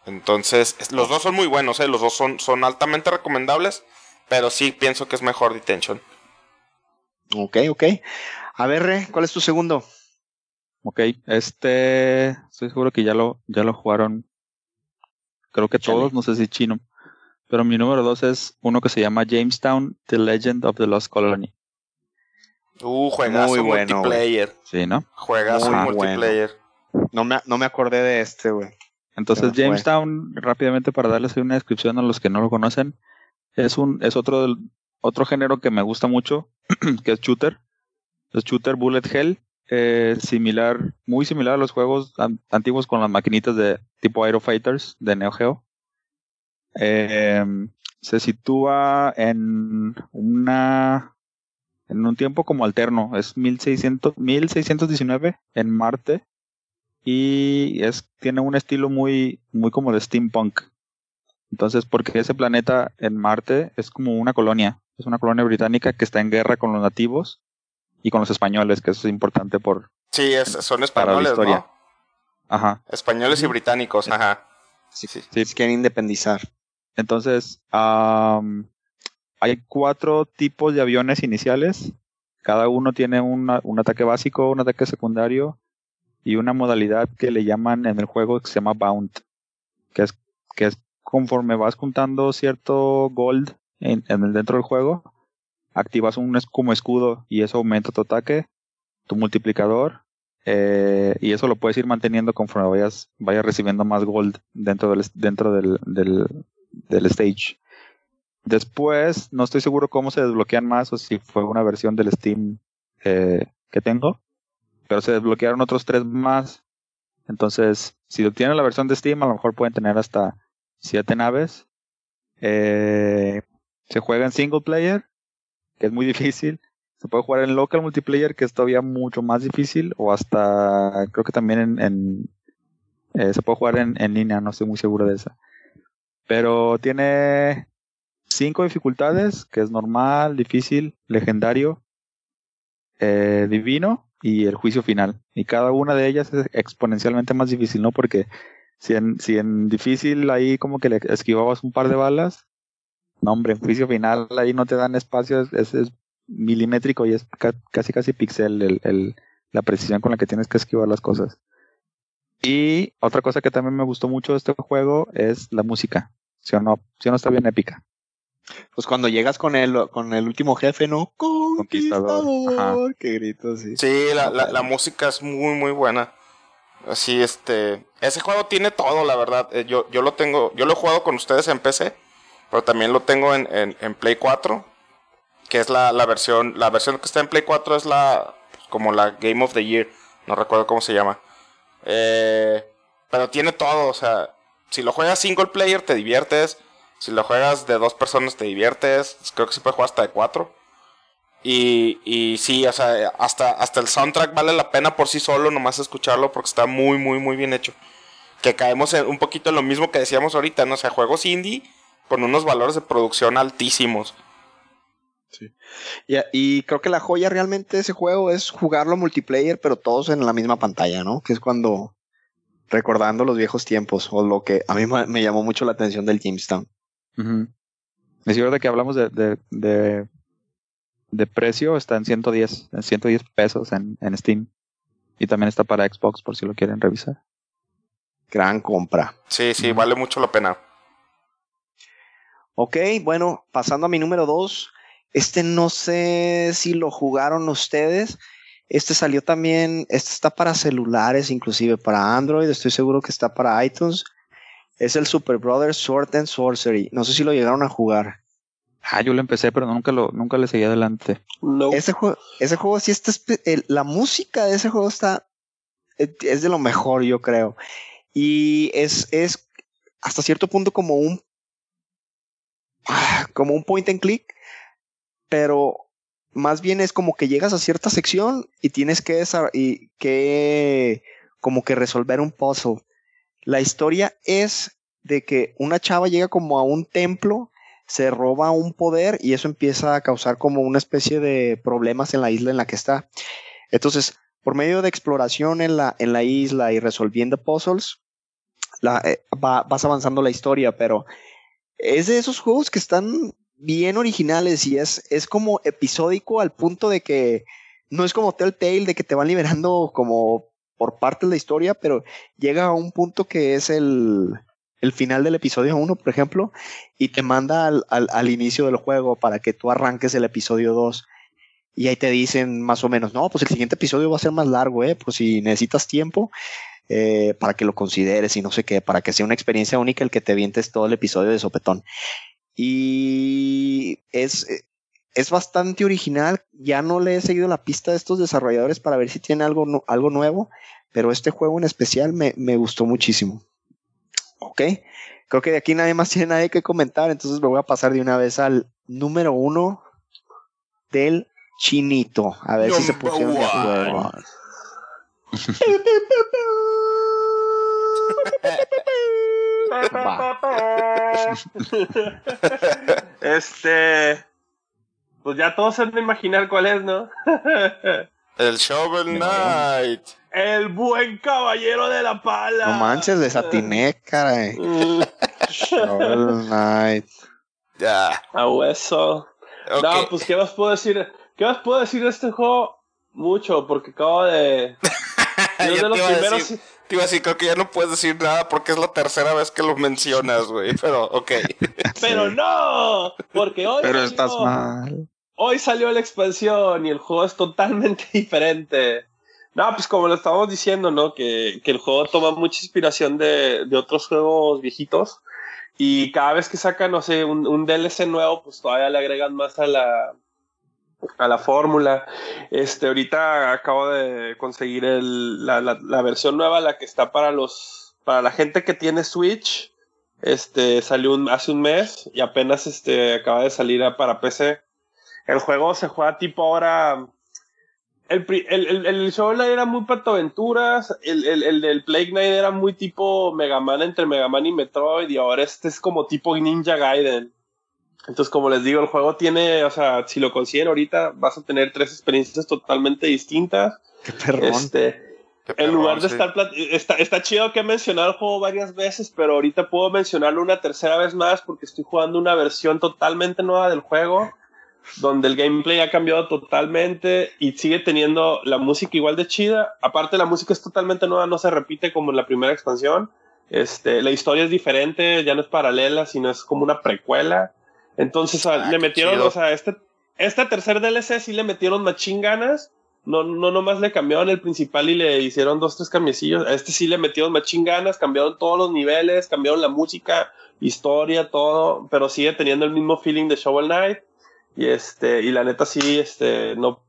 S3: Entonces, los dos son muy buenos, ¿eh? los dos son, son altamente recomendables, pero sí pienso que es mejor Detention.
S1: Ok, ok. A ver, ¿cuál es tu segundo?
S4: Ok, este, estoy seguro que ya lo, ya lo jugaron. Creo que todos, no sé si chino. Pero mi número dos es uno que se llama Jamestown, The Legend of the Lost Colony.
S3: Uh, juegazo Muy bueno, multiplayer.
S4: Sí, ¿no?
S3: Juegazo multiplayer.
S1: No, me, no me acordé de este, güey.
S4: Entonces, Jamestown, rápidamente para darles una descripción a los que no lo conocen, es un, es otro, otro género que me gusta mucho, *clears throat* que es shooter. Es shooter bullet hell, eh, similar, muy similar a los juegos antiguos con las maquinitas de tipo Aero Fighters de Neo Geo. Em, se sitúa en una en un tiempo como alterno, es 1600, 1619 en Marte y es tiene un estilo muy muy como de steampunk. Entonces, porque ese planeta en Marte es como una colonia, es una colonia británica que está en guerra con los nativos y con los españoles, que eso es importante por
S3: Sí, son españoles, ¿no?
S4: Ajá.
S3: Españoles y británicos, ajá.
S1: Sí, sí, sí. quieren independizar.
S4: Entonces, hay cuatro tipos de aviones iniciales. Cada uno tiene un ataque básico, un ataque secundario y una modalidad que le llaman en el juego que se llama Bound, que es, que es conforme vas juntando cierto gold en, el dentro del juego, activas un como escudo y eso aumenta tu ataque, tu multiplicador, eh, y eso lo puedes ir manteniendo conforme vayas, vayas recibiendo más gold dentro del, dentro del stage. Después, no estoy seguro cómo se desbloquean más o si fue una versión del Steam eh, que tengo, pero se desbloquearon otros tres más. Entonces, si tienen la versión de Steam, a lo mejor pueden tener hasta siete naves. Eh, se juega en single player, que es muy *laughs* difícil. Se puede jugar en local multiplayer, que es todavía mucho más difícil, o hasta creo que también en, eh, se puede jugar en, en línea, no estoy muy seguro de esa. Pero tiene cinco dificultades, que es normal, difícil, legendario, eh, divino y el juicio final. Y cada una de ellas es exponencialmente más difícil, ¿no? Porque si en, si en difícil ahí como que le esquivabas un par de balas, no hombre, en juicio final ahí no te dan espacio, es, es, milimétrico y es casi casi pixel el, el, la precisión con la que tienes que esquivar las cosas. Y otra cosa que también me gustó mucho de este juego es la música. Si o no, si no está bien épica.
S1: Pues cuando llegas con el, con el último jefe, ¿no? Conquistador. Qué grito, sí.
S3: Sí, la, la, la, música es muy, muy buena. Así, este. Ese juego tiene todo, la verdad. Eh, yo, yo lo tengo. Yo lo he jugado con ustedes en PC. Pero también lo tengo en, en, en Play 4. Que es la, la versión. La versión que está en Play 4 es la. Como la Game of the Year. No recuerdo cómo se llama. Eh, pero tiene todo, o sea, si lo juegas single player te diviertes, si lo juegas de dos personas te diviertes, creo que se puede jugar hasta de cuatro. Y, y sí, o sea, hasta, hasta el soundtrack vale la pena por sí solo, nomás escucharlo porque está muy, muy, muy bien hecho. Que caemos en un poquito en lo mismo que decíamos ahorita, ¿no? O sea, juegos indie con unos valores de producción altísimos.
S1: Sí. Y, y, creo que la joya realmente de ese juego es jugarlo multiplayer, pero todos en la misma pantalla, ¿no? Que es cuando recordando los viejos tiempos o lo que a mí me llamó mucho la atención del Jamestown.
S4: Es cierto que hablamos de, de, de, de, precio, está en 110, en 110 pesos en, en Steam. Y también está para Xbox por si lo quieren revisar.
S1: Gran compra.
S3: Sí, sí, vale mucho la pena.
S1: Ok, bueno, pasando a mi número 2. Este no sé si lo jugaron ustedes. Este salió también, este está para celulares, inclusive para Android, estoy seguro que está para iTunes. Es el Super Brothers Sword and Sorcery. No sé si lo llegaron a jugar.
S4: Ah, yo lo empecé, pero nunca lo, nunca le seguí adelante.
S1: Ese juego, ese juego sí está, la música de ese juego está, es de lo mejor, yo creo. Y es, es hasta cierto punto como un, ah, como un point and click, pero más bien es como que llegas a cierta sección y tienes que, y que como que resolver un puzzle. La historia es de que una chava llega como a un templo, se roba un poder y eso empieza a causar como una especie de problemas en la isla en la que está. Entonces, por medio de exploración en la, en la isla y resolviendo puzzles, la, eh, vas avanzando la historia, pero es de esos juegos que están bien originales y es, es como episódico al punto de que no es como Telltale de que te van liberando como por parte de la historia, pero llega a un punto que es el, el final del episodio 1, por ejemplo, y te manda al, al, al, inicio del juego para que tú arranques el episodio 2. Y ahí te dicen más o menos, no, pues el siguiente episodio va a ser más largo, ¿eh? Pues si necesitas tiempo, eh, para que lo consideres y no sé qué, para que sea una experiencia única el que te vientes todo el episodio de sopetón. Y es, es bastante original. Ya no le he seguido la pista de estos desarrolladores para ver si tiene algo, algo nuevo, pero este juego en especial me, me gustó muchísimo. Ok, creo que de aquí nadie más *laughs* tiene nadie que comentar, entonces me voy a pasar de una vez al número uno del chinito. A ver si se pusieron de acuerdo. *laughs* *laughs* *laughs*
S2: este. Pues ya todos se han de imaginar cuál es, ¿no? *laughs*
S3: El Shovel Knight.
S2: El buen caballero de la pala.
S1: No manches, desatiné, caray. Shovel Knight.
S3: Ya.
S2: A hueso. No, pues, ¿qué más puedo decir? ¿Qué más puedo decir de este juego? Mucho, porque acabo de. *laughs*
S3: Yo de los primeros. Te iba a decir, creo que ya no puedes decir nada porque es la tercera vez que lo mencionas, güey. Pero, ok. *laughs*
S2: Pero no, porque hoy.
S1: Pero estás mal.
S2: Hoy salió la expansión y el juego es totalmente *laughs* diferente. No, pues como lo estábamos diciendo, ¿no? Que, que el juego toma mucha inspiración de, de, otros juegos viejitos. Y cada vez que sacan, no sé, un, un DLC nuevo, pues todavía le agregan más a la, a la fórmula. Este, ahorita acabo de conseguir el, la, la, la, versión nueva, la que está para los, para la gente que tiene Switch. Este, salió un, hace un mes y apenas este, acaba de salir para PC. El juego se juega tipo ahora. El, el, el, el Shovel Knight era muy pato aventuras. El, el, el del Plague Knight era muy tipo Mega Man entre Mega Man y Metroid. Y ahora este es como tipo Ninja Gaiden. Entonces, como les digo, el juego tiene, o sea, si lo consiguen ahorita, vas a tener tres experiencias totalmente distintas.
S1: Qué perrón.
S2: Este,
S3: Qué perrón,
S2: en lugar de
S3: sí.
S2: estar, está, está chido que he mencionado el juego varias veces, pero ahorita puedo mencionarlo una tercera vez más porque estoy jugando una versión totalmente nueva del juego, donde el gameplay ha cambiado totalmente y sigue teniendo la música igual de chida. Aparte, la música es totalmente nueva, no se repite como en la primera expansión. Este, la historia es diferente, ya no es paralela, sino es como una precuela. Entonces
S3: Ah,
S2: le metieron,
S3: chido.
S2: o sea, este, este tercer DLC sí le metieron machín ganas. No, no nomás le cambiaron el principal y le hicieron dos, tres cambiecillos. A este sí le metieron machín ganas, cambiaron todos los niveles, cambiaron la música, historia, todo, pero sigue teniendo el mismo feeling de Shovel Knight. Y este, y la neta sí, este, no,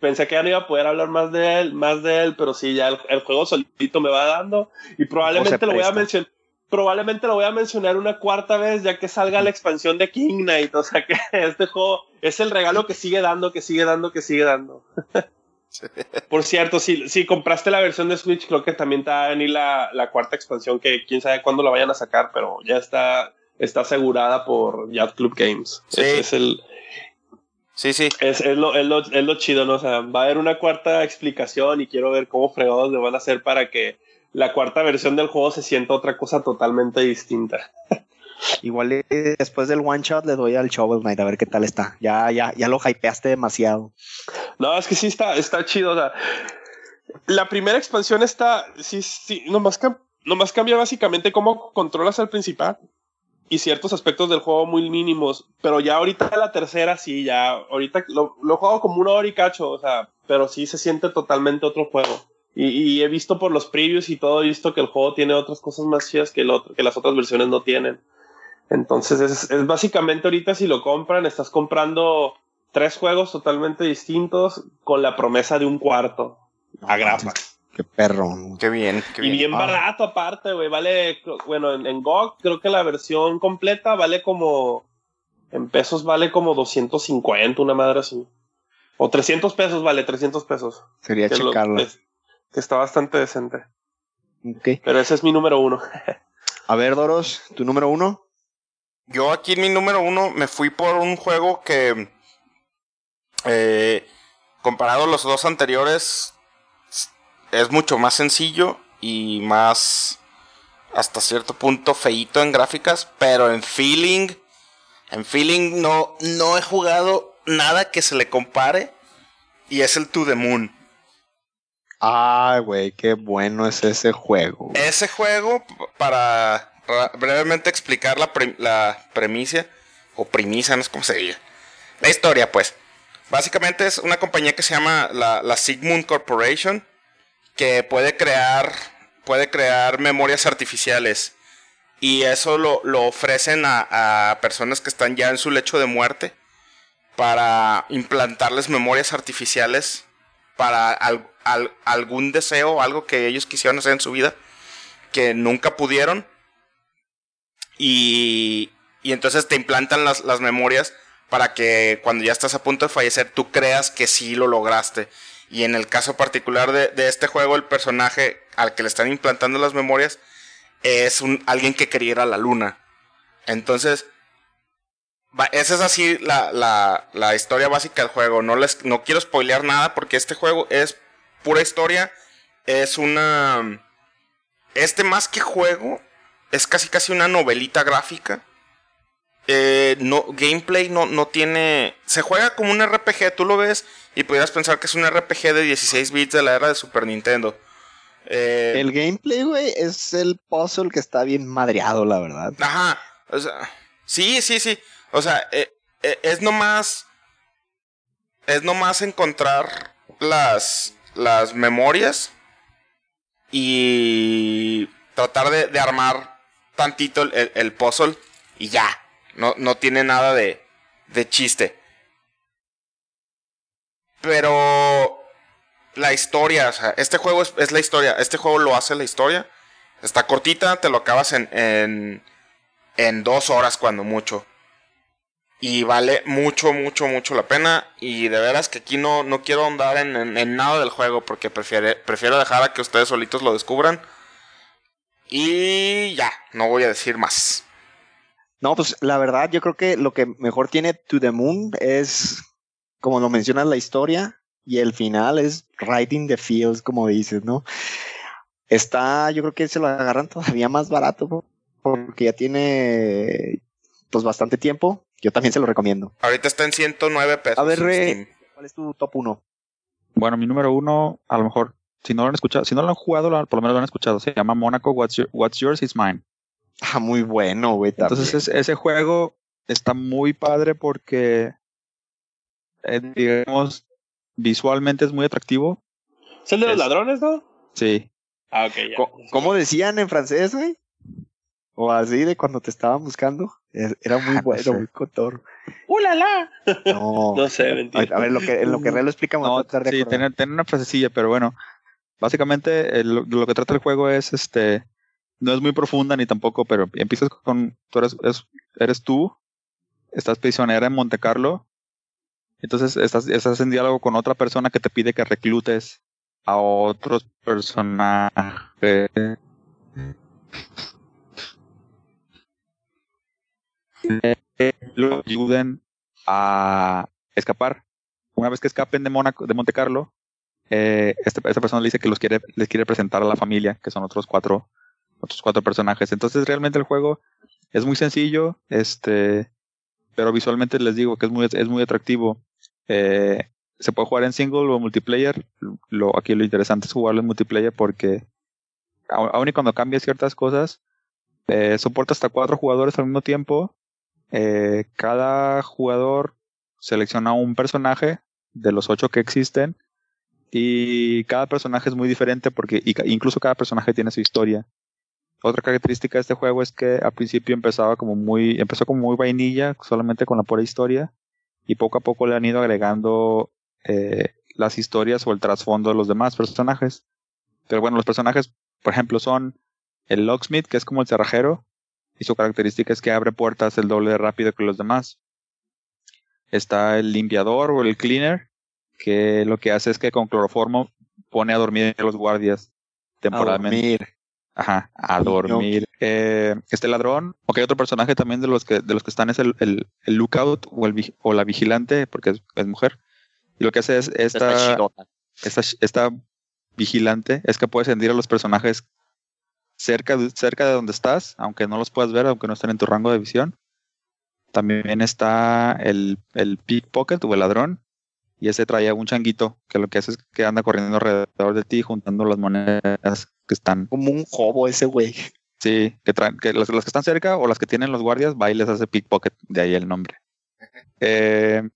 S2: pensé que ya no iba a poder hablar más de él, más de él, pero sí, ya el, el juego solito me va dando. Y probablemente lo voy a mencionar probablemente lo voy a mencionar una cuarta vez ya que salga la expansión de King Knight. O sea que *laughs* este juego es el regalo que sigue dando, que sigue dando, que sigue dando. Por cierto, si, si compraste la versión de Switch, creo que también te va a venir la, la cuarta expansión que quién sabe cuándo la vayan a sacar, pero ya está, está asegurada por Yacht Club Games.
S3: Sí.
S2: Es, es el,
S3: Sí, sí.
S2: es, es, lo, es, lo, es lo chido, ¿no? O sea, va a haber una cuarta explicación y quiero ver cómo fregados le van a hacer para que la cuarta versión del juego se sienta otra cosa totalmente distinta. *laughs*
S1: Igual después del one shot le doy al Shovel Knight a ver qué tal está. Ya, ya, ya lo hypeaste demasiado.
S2: No, es que sí está, está chido. O sea, la primera expansión está, sí, sí, nomás, nomás cambia básicamente cómo controlas al principal y ciertos aspectos del juego muy mínimos. Pero ya ahorita la tercera sí, ya, ahorita lo, lo juego como una hora y cacho, o sea, pero sí se siente totalmente otro juego. Y, y, he visto por los previews y todo, he visto que el juego tiene otras cosas más chidas que, el otro, que las otras versiones no tienen. Entonces es, es, básicamente ahorita si lo compran, estás comprando tres juegos totalmente distintos con la promesa de un cuarto. A grapa.
S1: Qué perro.
S3: Qué bien. Qué
S2: y
S3: bien,
S2: bien ah. barato aparte, güey. Vale, bueno, en, en GOG creo que la versión completa vale como, en pesos vale como 250, una madre así. O 300 pesos, vale, 300 pesos.
S1: Sería checarlo.
S2: Lo, que está bastante decente.
S1: Okay.
S2: Pero ese es mi número uno. *laughs*
S1: A ver, Doros, tu número uno.
S3: Yo aquí en mi número uno me fui por un juego que, eh, comparado a los dos anteriores, es mucho más sencillo y más, hasta cierto punto, feíto en gráficas, pero en feeling, en feeling no, no he jugado nada que se le compare y es el To The Moon.
S1: Ay, güey, qué bueno es ese juego.
S3: Ese juego, para brevemente explicar la, premisa, o premisa, no es como se diga. La historia, pues. Básicamente es una compañía que se llama la, la Sigmund Corporation, que puede crear, puede crear memorias artificiales. Y eso lo, lo ofrecen a personas que están ya en su lecho de muerte para implantarles memorias artificiales para algún deseo, algo que ellos quisieron hacer en su vida, que nunca pudieron. Y, y entonces te implantan las, las, memorias para que cuando ya estás a punto de fallecer tú creas que sí lo lograste. Y en el caso particular de, de este juego, el personaje al que le están implantando las memorias es un, alguien que quería ir a la luna. Entonces, esa es así la, la, la, historia básica del juego. No, les, no quiero spoilear nada porque este juego es pura historia. Es una... Este más que juego, es casi casi una novelita gráfica. Eh, no, gameplay no, no tiene... Se juega como un RPG, tú lo ves y pudieras pensar que es un RPG de 16 bits de la era de Super Nintendo.
S1: Eh, el gameplay, güey, es el puzzle que está bien madreado, la verdad.
S3: Ajá. O sea, sí, sí, sí. O sea, eh, eh, es nomás. Es nomás encontrar las. Las memorias. Y. tratar de, armar tantito el, puzzle. Y ya. No, no tiene nada de. de chiste. Pero. La historia, o sea, este juego es, es, la historia. Este juego lo hace la historia. Está cortita, te lo acabas en, en, en dos horas cuando mucho. Y vale mucho, mucho, mucho la pena. Y de veras que aquí no, no quiero andar en, nada del juego porque prefiero dejar a que ustedes solitos lo descubran. Y ya, no voy a decir más.
S1: No, pues la verdad yo creo que lo que mejor tiene To The Moon es, como lo mencionas, la historia. Y el final es Writing the Fields, como dices, ¿no? Está, yo creo que se lo agarran todavía más barato porque ya tiene pues bastante tiempo yo también se lo recomiendo.
S3: Ahorita está en 109 pesos.
S1: A ver, ¿cuál es tu top 1?
S4: Bueno, mi número uno, a lo mejor, si no lo han escuchado, si no lo han jugado, por lo menos lo han escuchado. Se llama Monaco What's, Yours is Mine.
S1: Ah, muy bueno, güey.
S4: Entonces ese juego está muy padre porque, eh, digamos, visualmente es muy atractivo.
S2: ¿Es el de los ladrones, no?
S4: Sí.
S2: Ah, ok,
S1: ya. ¿Cómo decían en francés, güey? O así de cuando te estaban buscando. Era muy ah, bueno, muy cotor.
S2: ¡Ulala!
S1: No, *laughs*
S2: no sé, mentira.
S1: A ver, lo que, en lo que Real lo explica
S4: no, Sí, tiene, una frasecilla, pero bueno. Básicamente, lo que trata el juego es este. No es muy profunda ni tampoco, pero empiezas con. Tú eres, eres tú, estás prisionera en Monte Carlo. Entonces estás, estás en diálogo con otra persona que te pide que reclutes a otros personajes lo ayuden a escapar. Una vez que escapen de, Mónaco, de Monte Carlo, eh, este, esta persona le dice que los quiere, les quiere presentar a la familia, que son otros cuatro, otros cuatro personajes. Entonces realmente el juego es muy sencillo, este, pero visualmente les digo que es muy, es muy atractivo. Eh, se puede jugar en single o multiplayer. Lo, aquí lo interesante es jugarlo en multiplayer porque aun y cuando cambia ciertas cosas, eh, soporta hasta cuatro jugadores al mismo tiempo eh, cada jugador selecciona un personaje de los ocho que existen y cada personaje es muy diferente porque incluso cada personaje tiene su historia. Otra característica de este juego es que al principio empezaba como muy, empezó como muy vainilla, solamente con la pura historia, y poco a poco le han ido agregando eh, las historias o el trasfondo de los demás personajes. Pero bueno, los personajes, por ejemplo, son el Locksmith, que es como el cerrajero, y su característica es que abre puertas el doble de rápido que los demás. Está el limpiador o el cleaner, que lo que hace es que con cloroformo pone a dormir a los guardias temporalmente. A dormir. Ajá, a dormir. Eh, este ladrón, o que hay otro personaje también de los que, de los que están es el, el, lookout o, el, o la vigilante, porque es, mujer. Y lo que hace es esta, esta, esta vigilante es que puede sentir a los personajes cerca de, cerca de donde estás, aunque no los puedas ver, aunque no estén en tu rango de visión. También está el, el pickpocket o el ladrón. y ese traía un changuito que lo que hace es que anda corriendo alrededor de ti juntando las monedas que están.
S1: Como un jobo ese güey.
S4: Sí, que traen, que las, que están cerca o las que tienen los guardias, va y les hace pickpocket, de ahí el nombre. Eh,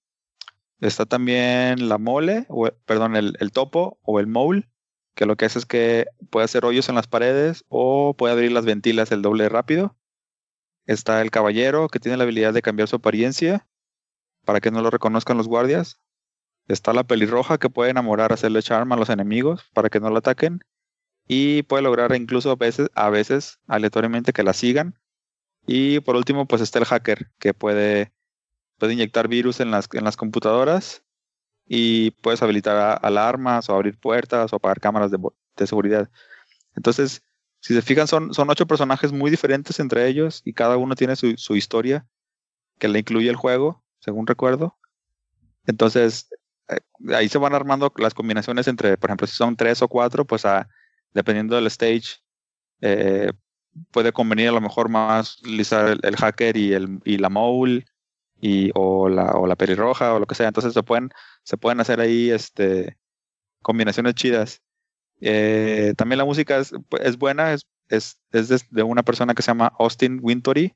S4: está también la mole, o, perdón, el, el, topo o el mole, que lo que hace es que puede hacer hoyos en las paredes o puede abrir las ventilas el doble rápido. Está el caballero, que tiene la habilidad de cambiar su apariencia para que no lo reconozcan los guardias. Está la pelirroja, que puede enamorar, hacerle charm a los enemigos para que no lo ataquen y puede lograr incluso a veces, a veces aleatoriamente que la sigan. Y por último, pues está el hacker que puede, puede inyectar virus en las, en las computadoras y puedes habilitar alarmas o abrir puertas o apagar cámaras de, de, seguridad. Entonces, si se fijan, son, son ocho personajes muy diferentes entre ellos y cada uno tiene su, su historia que le incluye el juego, según recuerdo. Entonces, eh, ahí se van armando las combinaciones entre, por ejemplo, si son tres o cuatro, pues a dependiendo del stage, eh, puede convenir a lo mejor más utilizar el, hacker y, el, y la mole y, o, la, o la perirroja o lo que sea. Entonces se pueden, se pueden hacer ahí este, combinaciones chidas. Eh, también la música es, buena, es, es, es, de una persona que se llama Austin Wintory.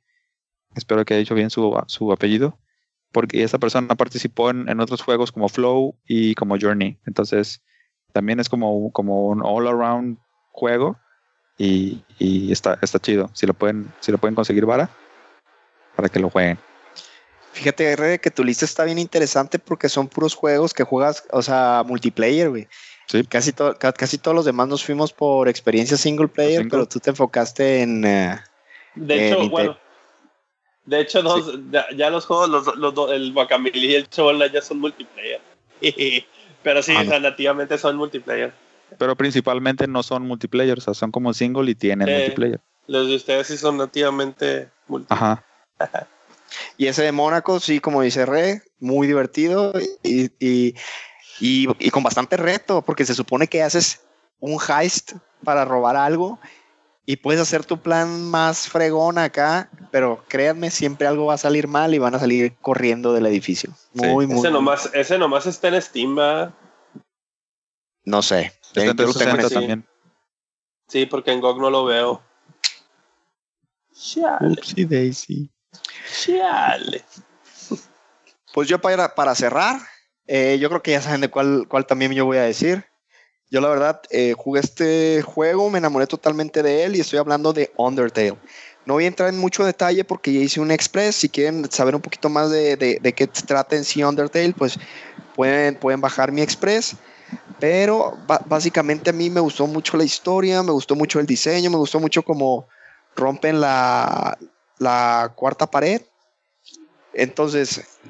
S4: Espero que haya dicho bien su, su apellido. Porque esa persona participó en, en, otros juegos como Flow y como Journey. Entonces, también es como, como un all around juego y, está, está chido. Si lo pueden, si lo pueden conseguir vara, para que lo jueguen.
S1: Fíjate, R, que tu lista está bien interesante porque son puros juegos que juegas, o sea, multiplayer, güey. Sí. Casi, casi todos los demás nos fuimos por experiencia single player, pero tú te enfocaste en. Eh,
S2: de hecho, bueno. De hecho, dos, ya, los juegos, los, los, el Guacamole y el Chola ya son multiplayer. *laughs* pero sí, ah, nativamente son multiplayer.
S4: Pero principalmente no son multiplayer, o sea, son como single y tienen multiplayer.
S2: Los de ustedes sí son nativamente multiplayer. Ajá. *laughs*
S1: y ese de Mónaco, sí, como dice Re, muy divertido y, y, y, con bastante reto, porque se supone que haces un heist para robar algo y puedes hacer tu plan más fregón acá, pero créanme, siempre algo va a salir mal y van a salir corriendo del edificio. Muy, muy.
S2: Ese nomás, ese nomás está en Steam,
S1: No sé.
S2: también. Sí, porque en GOG no lo veo.
S1: Chale. Daisy.
S2: Chale.
S1: Pues yo para, para cerrar, eh, yo creo que ya saben de cuál, cuál también yo voy a decir. Yo la verdad eh, jugué este juego, me enamoré totalmente de él y estoy hablando de Undertale. No voy a entrar en mucho detalle porque ya hice un express. Si quieren saber un poquito más de, de, de qué trata en sí Undertale, pues pueden, pueden bajar mi express. Pero básicamente a mí me gustó mucho la historia, me gustó mucho el diseño, me gustó mucho cómo rompen la, la cuarta pared. Entonces,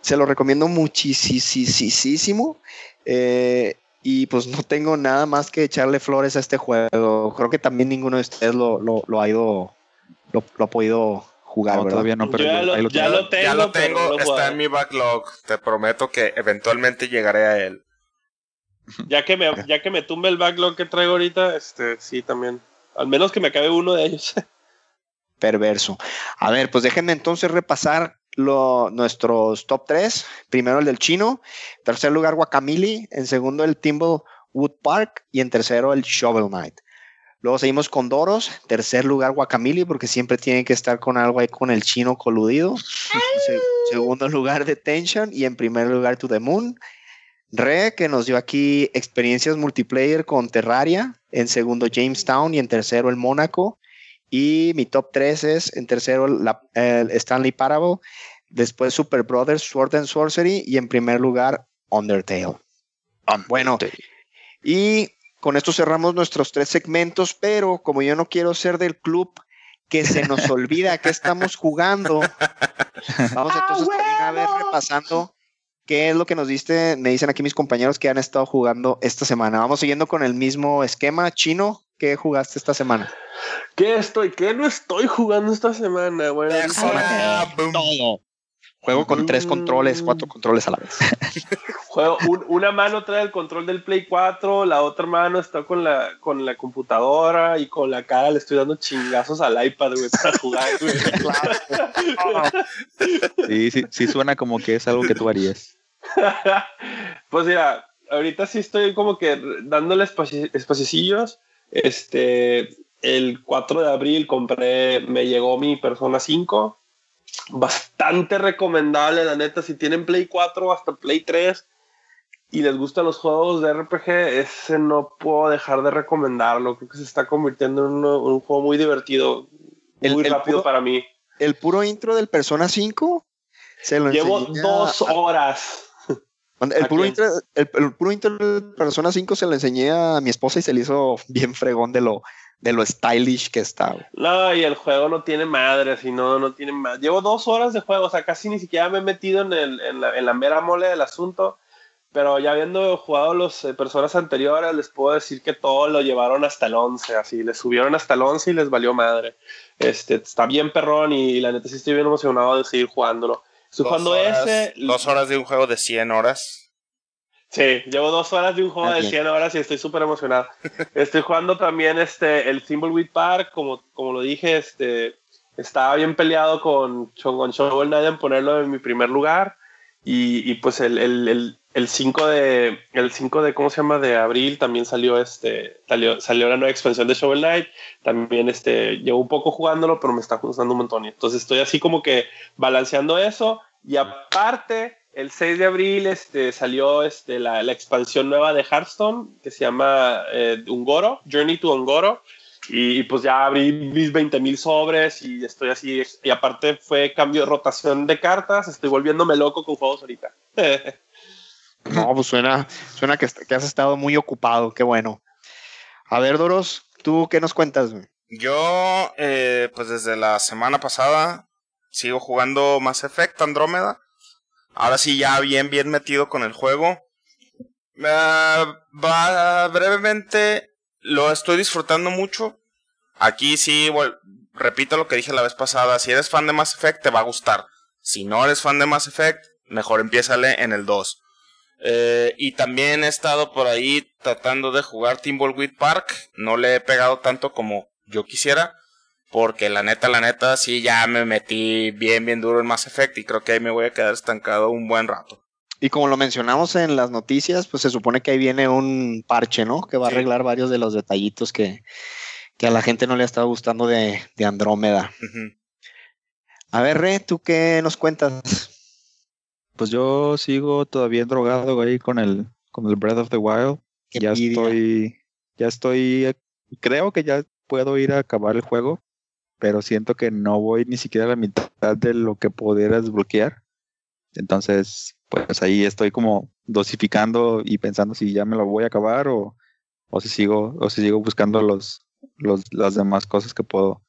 S1: se lo recomiendo muchísimo. Eh, y pues no tengo nada más que echarle flores a este juego. Creo que también ninguno de ustedes lo, lo, ha ido, lo, ha podido jugar.
S4: todavía no, pero
S2: ya, lo, tengo.
S3: Ya lo tengo, está en mi backlog. Te prometo que eventualmente llegaré a él.
S2: Ya que me, ya que me tumbe el backlog que traigo ahorita, este, sí, también. Al menos que me acabe uno de ellos. *laughs*
S1: Perverso. A ver, pues déjenme entonces repasar lo, nuestros top 3. Primero el del chino, en tercer lugar Guacamili, en segundo el Wood Park y en tercero el Shovel Knight. Luego seguimos con Doros, tercer lugar Guacamili, porque siempre tiene que estar con algo ahí con el chino coludido. segundo lugar Detention y en primer lugar To The Moon. Re, que nos dio aquí experiencias multiplayer con Terraria, en segundo Jamestown y en tercero el Mónaco. Y mi top 3 es en tercero la, el Stanley Parable, después Super Brothers Sword and Sorcery y en primer lugar Undertale. Bueno, y con esto cerramos nuestros tres segmentos, pero como yo no quiero ser del club que se nos olvida que estamos jugando, vamos *laughs* ah, entonces también a ver repasando qué es lo que nos diste, me dicen aquí mis compañeros que han estado jugando esta semana. Vamos siguiendo con el mismo esquema chino. ¿Qué jugaste esta semana?
S2: ¿Qué estoy? ¿Qué no estoy jugando esta semana, güey?
S1: Todo. Juego con tres controles, cuatro controles a la vez. *laughs*
S2: Juego, una mano trae el control del Play 4, la otra mano está con la, con la computadora y con la cara le estoy dando chingazos al iPad, güey, para jugar, güey. *laughs* *laughs*
S4: Sí, sí, sí suena como que es algo que tú harías.
S2: Pues mira, ahorita sí estoy como que dándole espacios. Este, el 4 de abril compré, me llegó mi Persona 5. Bastante recomendable, la neta. Si tienen Play 4 hasta Play 3 y les gustan los juegos de RPG, ese no puedo dejar de recomendarlo. Creo que se está convirtiendo en un, juego muy divertido, muy rápido para mí.
S1: El puro intro del Persona 5
S2: se lo Llevo dos horas.
S1: El puro, intro, el, puro, intro, de Persona 5 se lo enseñé a mi esposa y se le hizo bien fregón de lo, de lo stylish que está.
S2: No, y el juego no tiene madre, si no, no tiene madre. Llevo dos horas de juego, o sea, casi ni siquiera me he metido en, el, en, la, en la mera mole del asunto pero ya habiendo jugado las eh, personas anteriores, les puedo decir que todo lo llevaron hasta el 11, así, les subieron hasta el 11 y les valió madre. Este, está bien perrón y la neta sí estoy bien emocionado de seguir jugándolo. Estoy jugando ese...
S3: Dos horas de un juego de 100 horas.
S2: Sí, llevo dos horas de un juego de 100 horas y estoy súper emocionado. *laughs* estoy jugando también este, el Thimbleweed Park, como, como lo dije, este, estaba bien peleado con, con Shovel Knight en ponerlo en mi primer lugar. Y, y pues el, el el 5 de el 5 de cómo se llama de abril también salió este salió, salió la nueva expansión de Shovel Knight. También este llevo un poco jugándolo pero me está gustando un montón. Entonces estoy así como que balanceando eso. Y aparte el 6 de abril este salió este la, la expansión nueva de Hearthstone que se llama eh, Ungoro Journey to Ungoro y, pues ya abrí mis 20 mil sobres y estoy así y aparte fue cambio de rotación de cartas estoy volviéndome loco con juegos ahorita *laughs*
S1: No, pues suena, suena que, que, has estado muy ocupado, qué bueno. A ver, Doros, ¿tú qué nos cuentas?
S3: Yo, eh, pues desde la semana pasada sigo jugando Mass Effect Andrómeda. Ahora sí, ya bien, bien metido con el juego. Uh, brevemente, lo estoy disfrutando mucho. Aquí sí, repito lo que dije la vez pasada. Si eres fan de Mass Effect, te va a gustar. Si no eres fan de Mass Effect, mejor empiézale en el 2. Eh, y también he estado por ahí tratando de jugar Timbleweed Park. No le he pegado tanto como yo quisiera. Porque la neta, la neta, sí ya me metí bien, bien duro en Mass Effect. Y creo que ahí me voy a quedar estancado un buen rato.
S1: Y como lo mencionamos en las noticias, pues se supone que ahí viene un parche, ¿no? Que va a arreglar varios de los detallitos que, que, a la gente no le ha estado gustando de, de Andrómeda. A ver, Re, ¿tú qué nos cuentas?
S4: Pues yo sigo todavía drogado ahí con el, con el Breath of the Wild. ya estoy, ya estoy, creo que ya puedo ir a acabar el juego, pero siento que no voy ni siquiera a la mitad de lo que pudiera desbloquear. Entonces, pues ahí estoy como dosificando y pensando si ya me lo voy a acabar o, o si sigo, o si sigo buscando los, los, las demás cosas que puedo,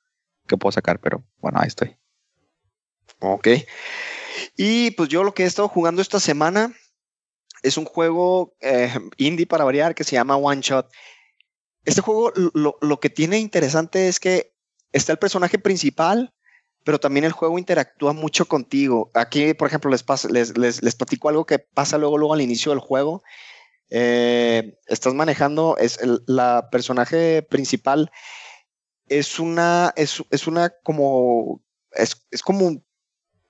S4: que puedo sacar, pero bueno, ahí estoy.
S1: Ok. Y pues yo lo que he estado jugando esta semana es un juego eh, indie para variar que se llama One Shot. Este juego lo, lo, que tiene interesante es que está el personaje principal, pero también el juego interactúa mucho contigo. Aquí, por ejemplo, les, les, les, les, platico algo que pasa luego, luego al inicio del juego. Eh, estás manejando, es el, la personaje principal es una, es, es una como, es, es como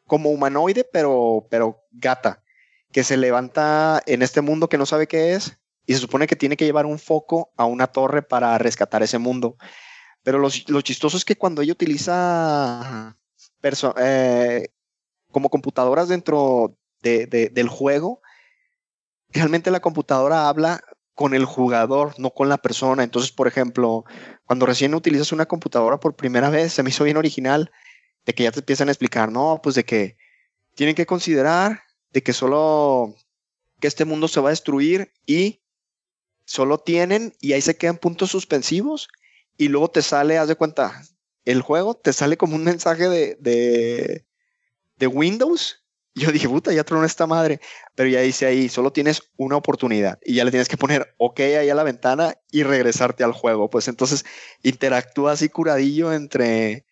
S1: como humanoide, pero, pero gata, que se levanta en este mundo que no sabe qué es y se supone que tiene que llevar un foco a una torre para rescatar ese mundo. Pero lo, chistoso es que cuando ella utiliza eh, como computadoras dentro del juego, realmente la computadora habla con el jugador, no con la persona. Entonces, por ejemplo, cuando recién utilizas una computadora por primera vez, se me hizo bien original de que ya te empiezan a explicar, no, pues de que tienen que considerar de que solo que este mundo se va a destruir y solo tienen y ahí se quedan puntos suspensivos y luego te sale, haz de cuenta, el juego te sale como un mensaje de, de, de Windows. Yo dije, puta, ya tronó esta madre. Pero ya dice ahí, solo tienes una oportunidad y ya le tienes que poner OK ahí a la ventana y regresarte al juego. Pues entonces interactúa así curadillo entre,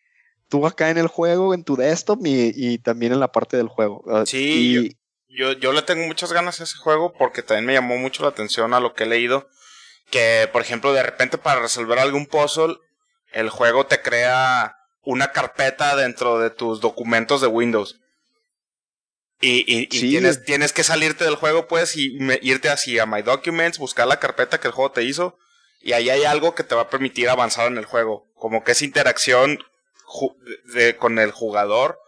S1: tú acá en el juego, en tu desktop y, también en la parte del juego.
S3: Sí, yo, yo, le tengo muchas ganas a ese juego porque también me llamó mucho la atención a lo que he leído. Que, por ejemplo, de repente para resolver algún puzzle, el juego te crea una carpeta dentro de tus documentos de Windows. Y, tienes, tienes, que salirte del juego, pues, y irte así a My Documents, buscar la carpeta que el juego te hizo, y ahí hay algo que te va a permitir avanzar en el juego. Como que esa interacción con el jugador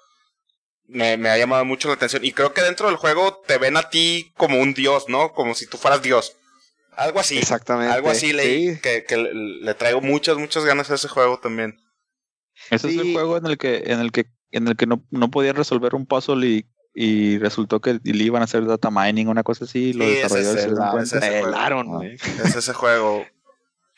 S3: me, me, ha llamado mucho la atención. Y creo que dentro del juego te ven a ti como un dios, ¿no? Como si tú fueras dios. Algo así. Exactamente. Algo así leí, que, que, le traigo muchas, muchas ganas a ese juego también.
S4: Ese es el juego en el que, en el que, en el que no, no podían resolver un puzzle y, y resultó que le iban a hacer data mining, una cosa así, y los desarrolladores se
S3: dieron Es ese juego.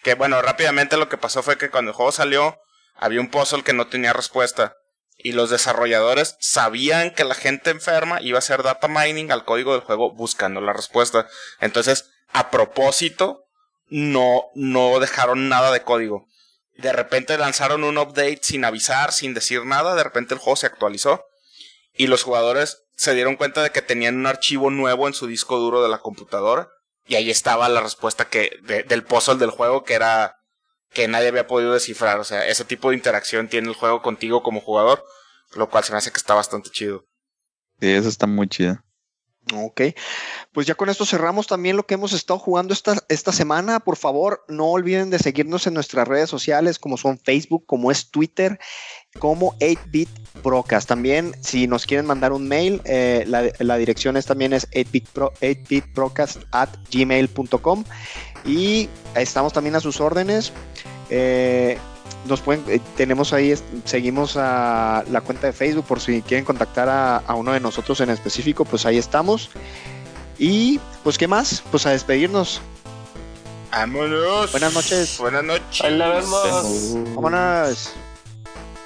S3: Que bueno, rápidamente lo que pasó fue que cuando el juego salió, había un puzzle que no tenía respuesta. Y los desarrolladores sabían que la gente enferma iba a hacer data mining al código del juego buscando la respuesta. Entonces, a propósito, no, no dejaron nada de código. De repente lanzaron un update sin avisar, sin decir nada, de repente el juego se actualizó y los jugadores se dieron cuenta de que tenían un archivo nuevo en su disco duro de la computadora y ahí estaba la respuesta que del puzzle del juego que era que nadie había podido descifrar, o sea, ese tipo de interacción tiene el juego contigo como jugador, lo cual se me hace que está bastante chido.
S4: Sí, eso está muy chido.
S1: Ok, pues ya con esto cerramos también lo que hemos estado jugando esta, esta semana. Por favor, no olviden de seguirnos en nuestras redes sociales como son Facebook, como es Twitter, como 8-Bit Procast. También, si nos quieren mandar un mail, eh, la, dirección es también es 8bitprocast at gmail.com y estamos también a sus órdenes. Eh, nos pueden, eh, tenemos ahí, seguimos a la cuenta de Facebook por si quieren contactar a, uno de nosotros en específico, pues ahí estamos. Y pues, ¿qué más? Pues a despedirnos.
S3: Vámonos.
S1: Buenas noches.
S3: Buenas noches.
S2: Ahí la vemos.
S1: Vámonos.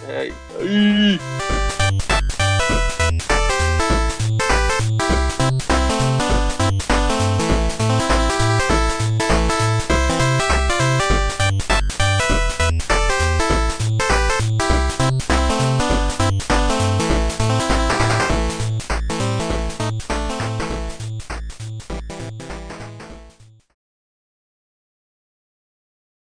S2: Hey.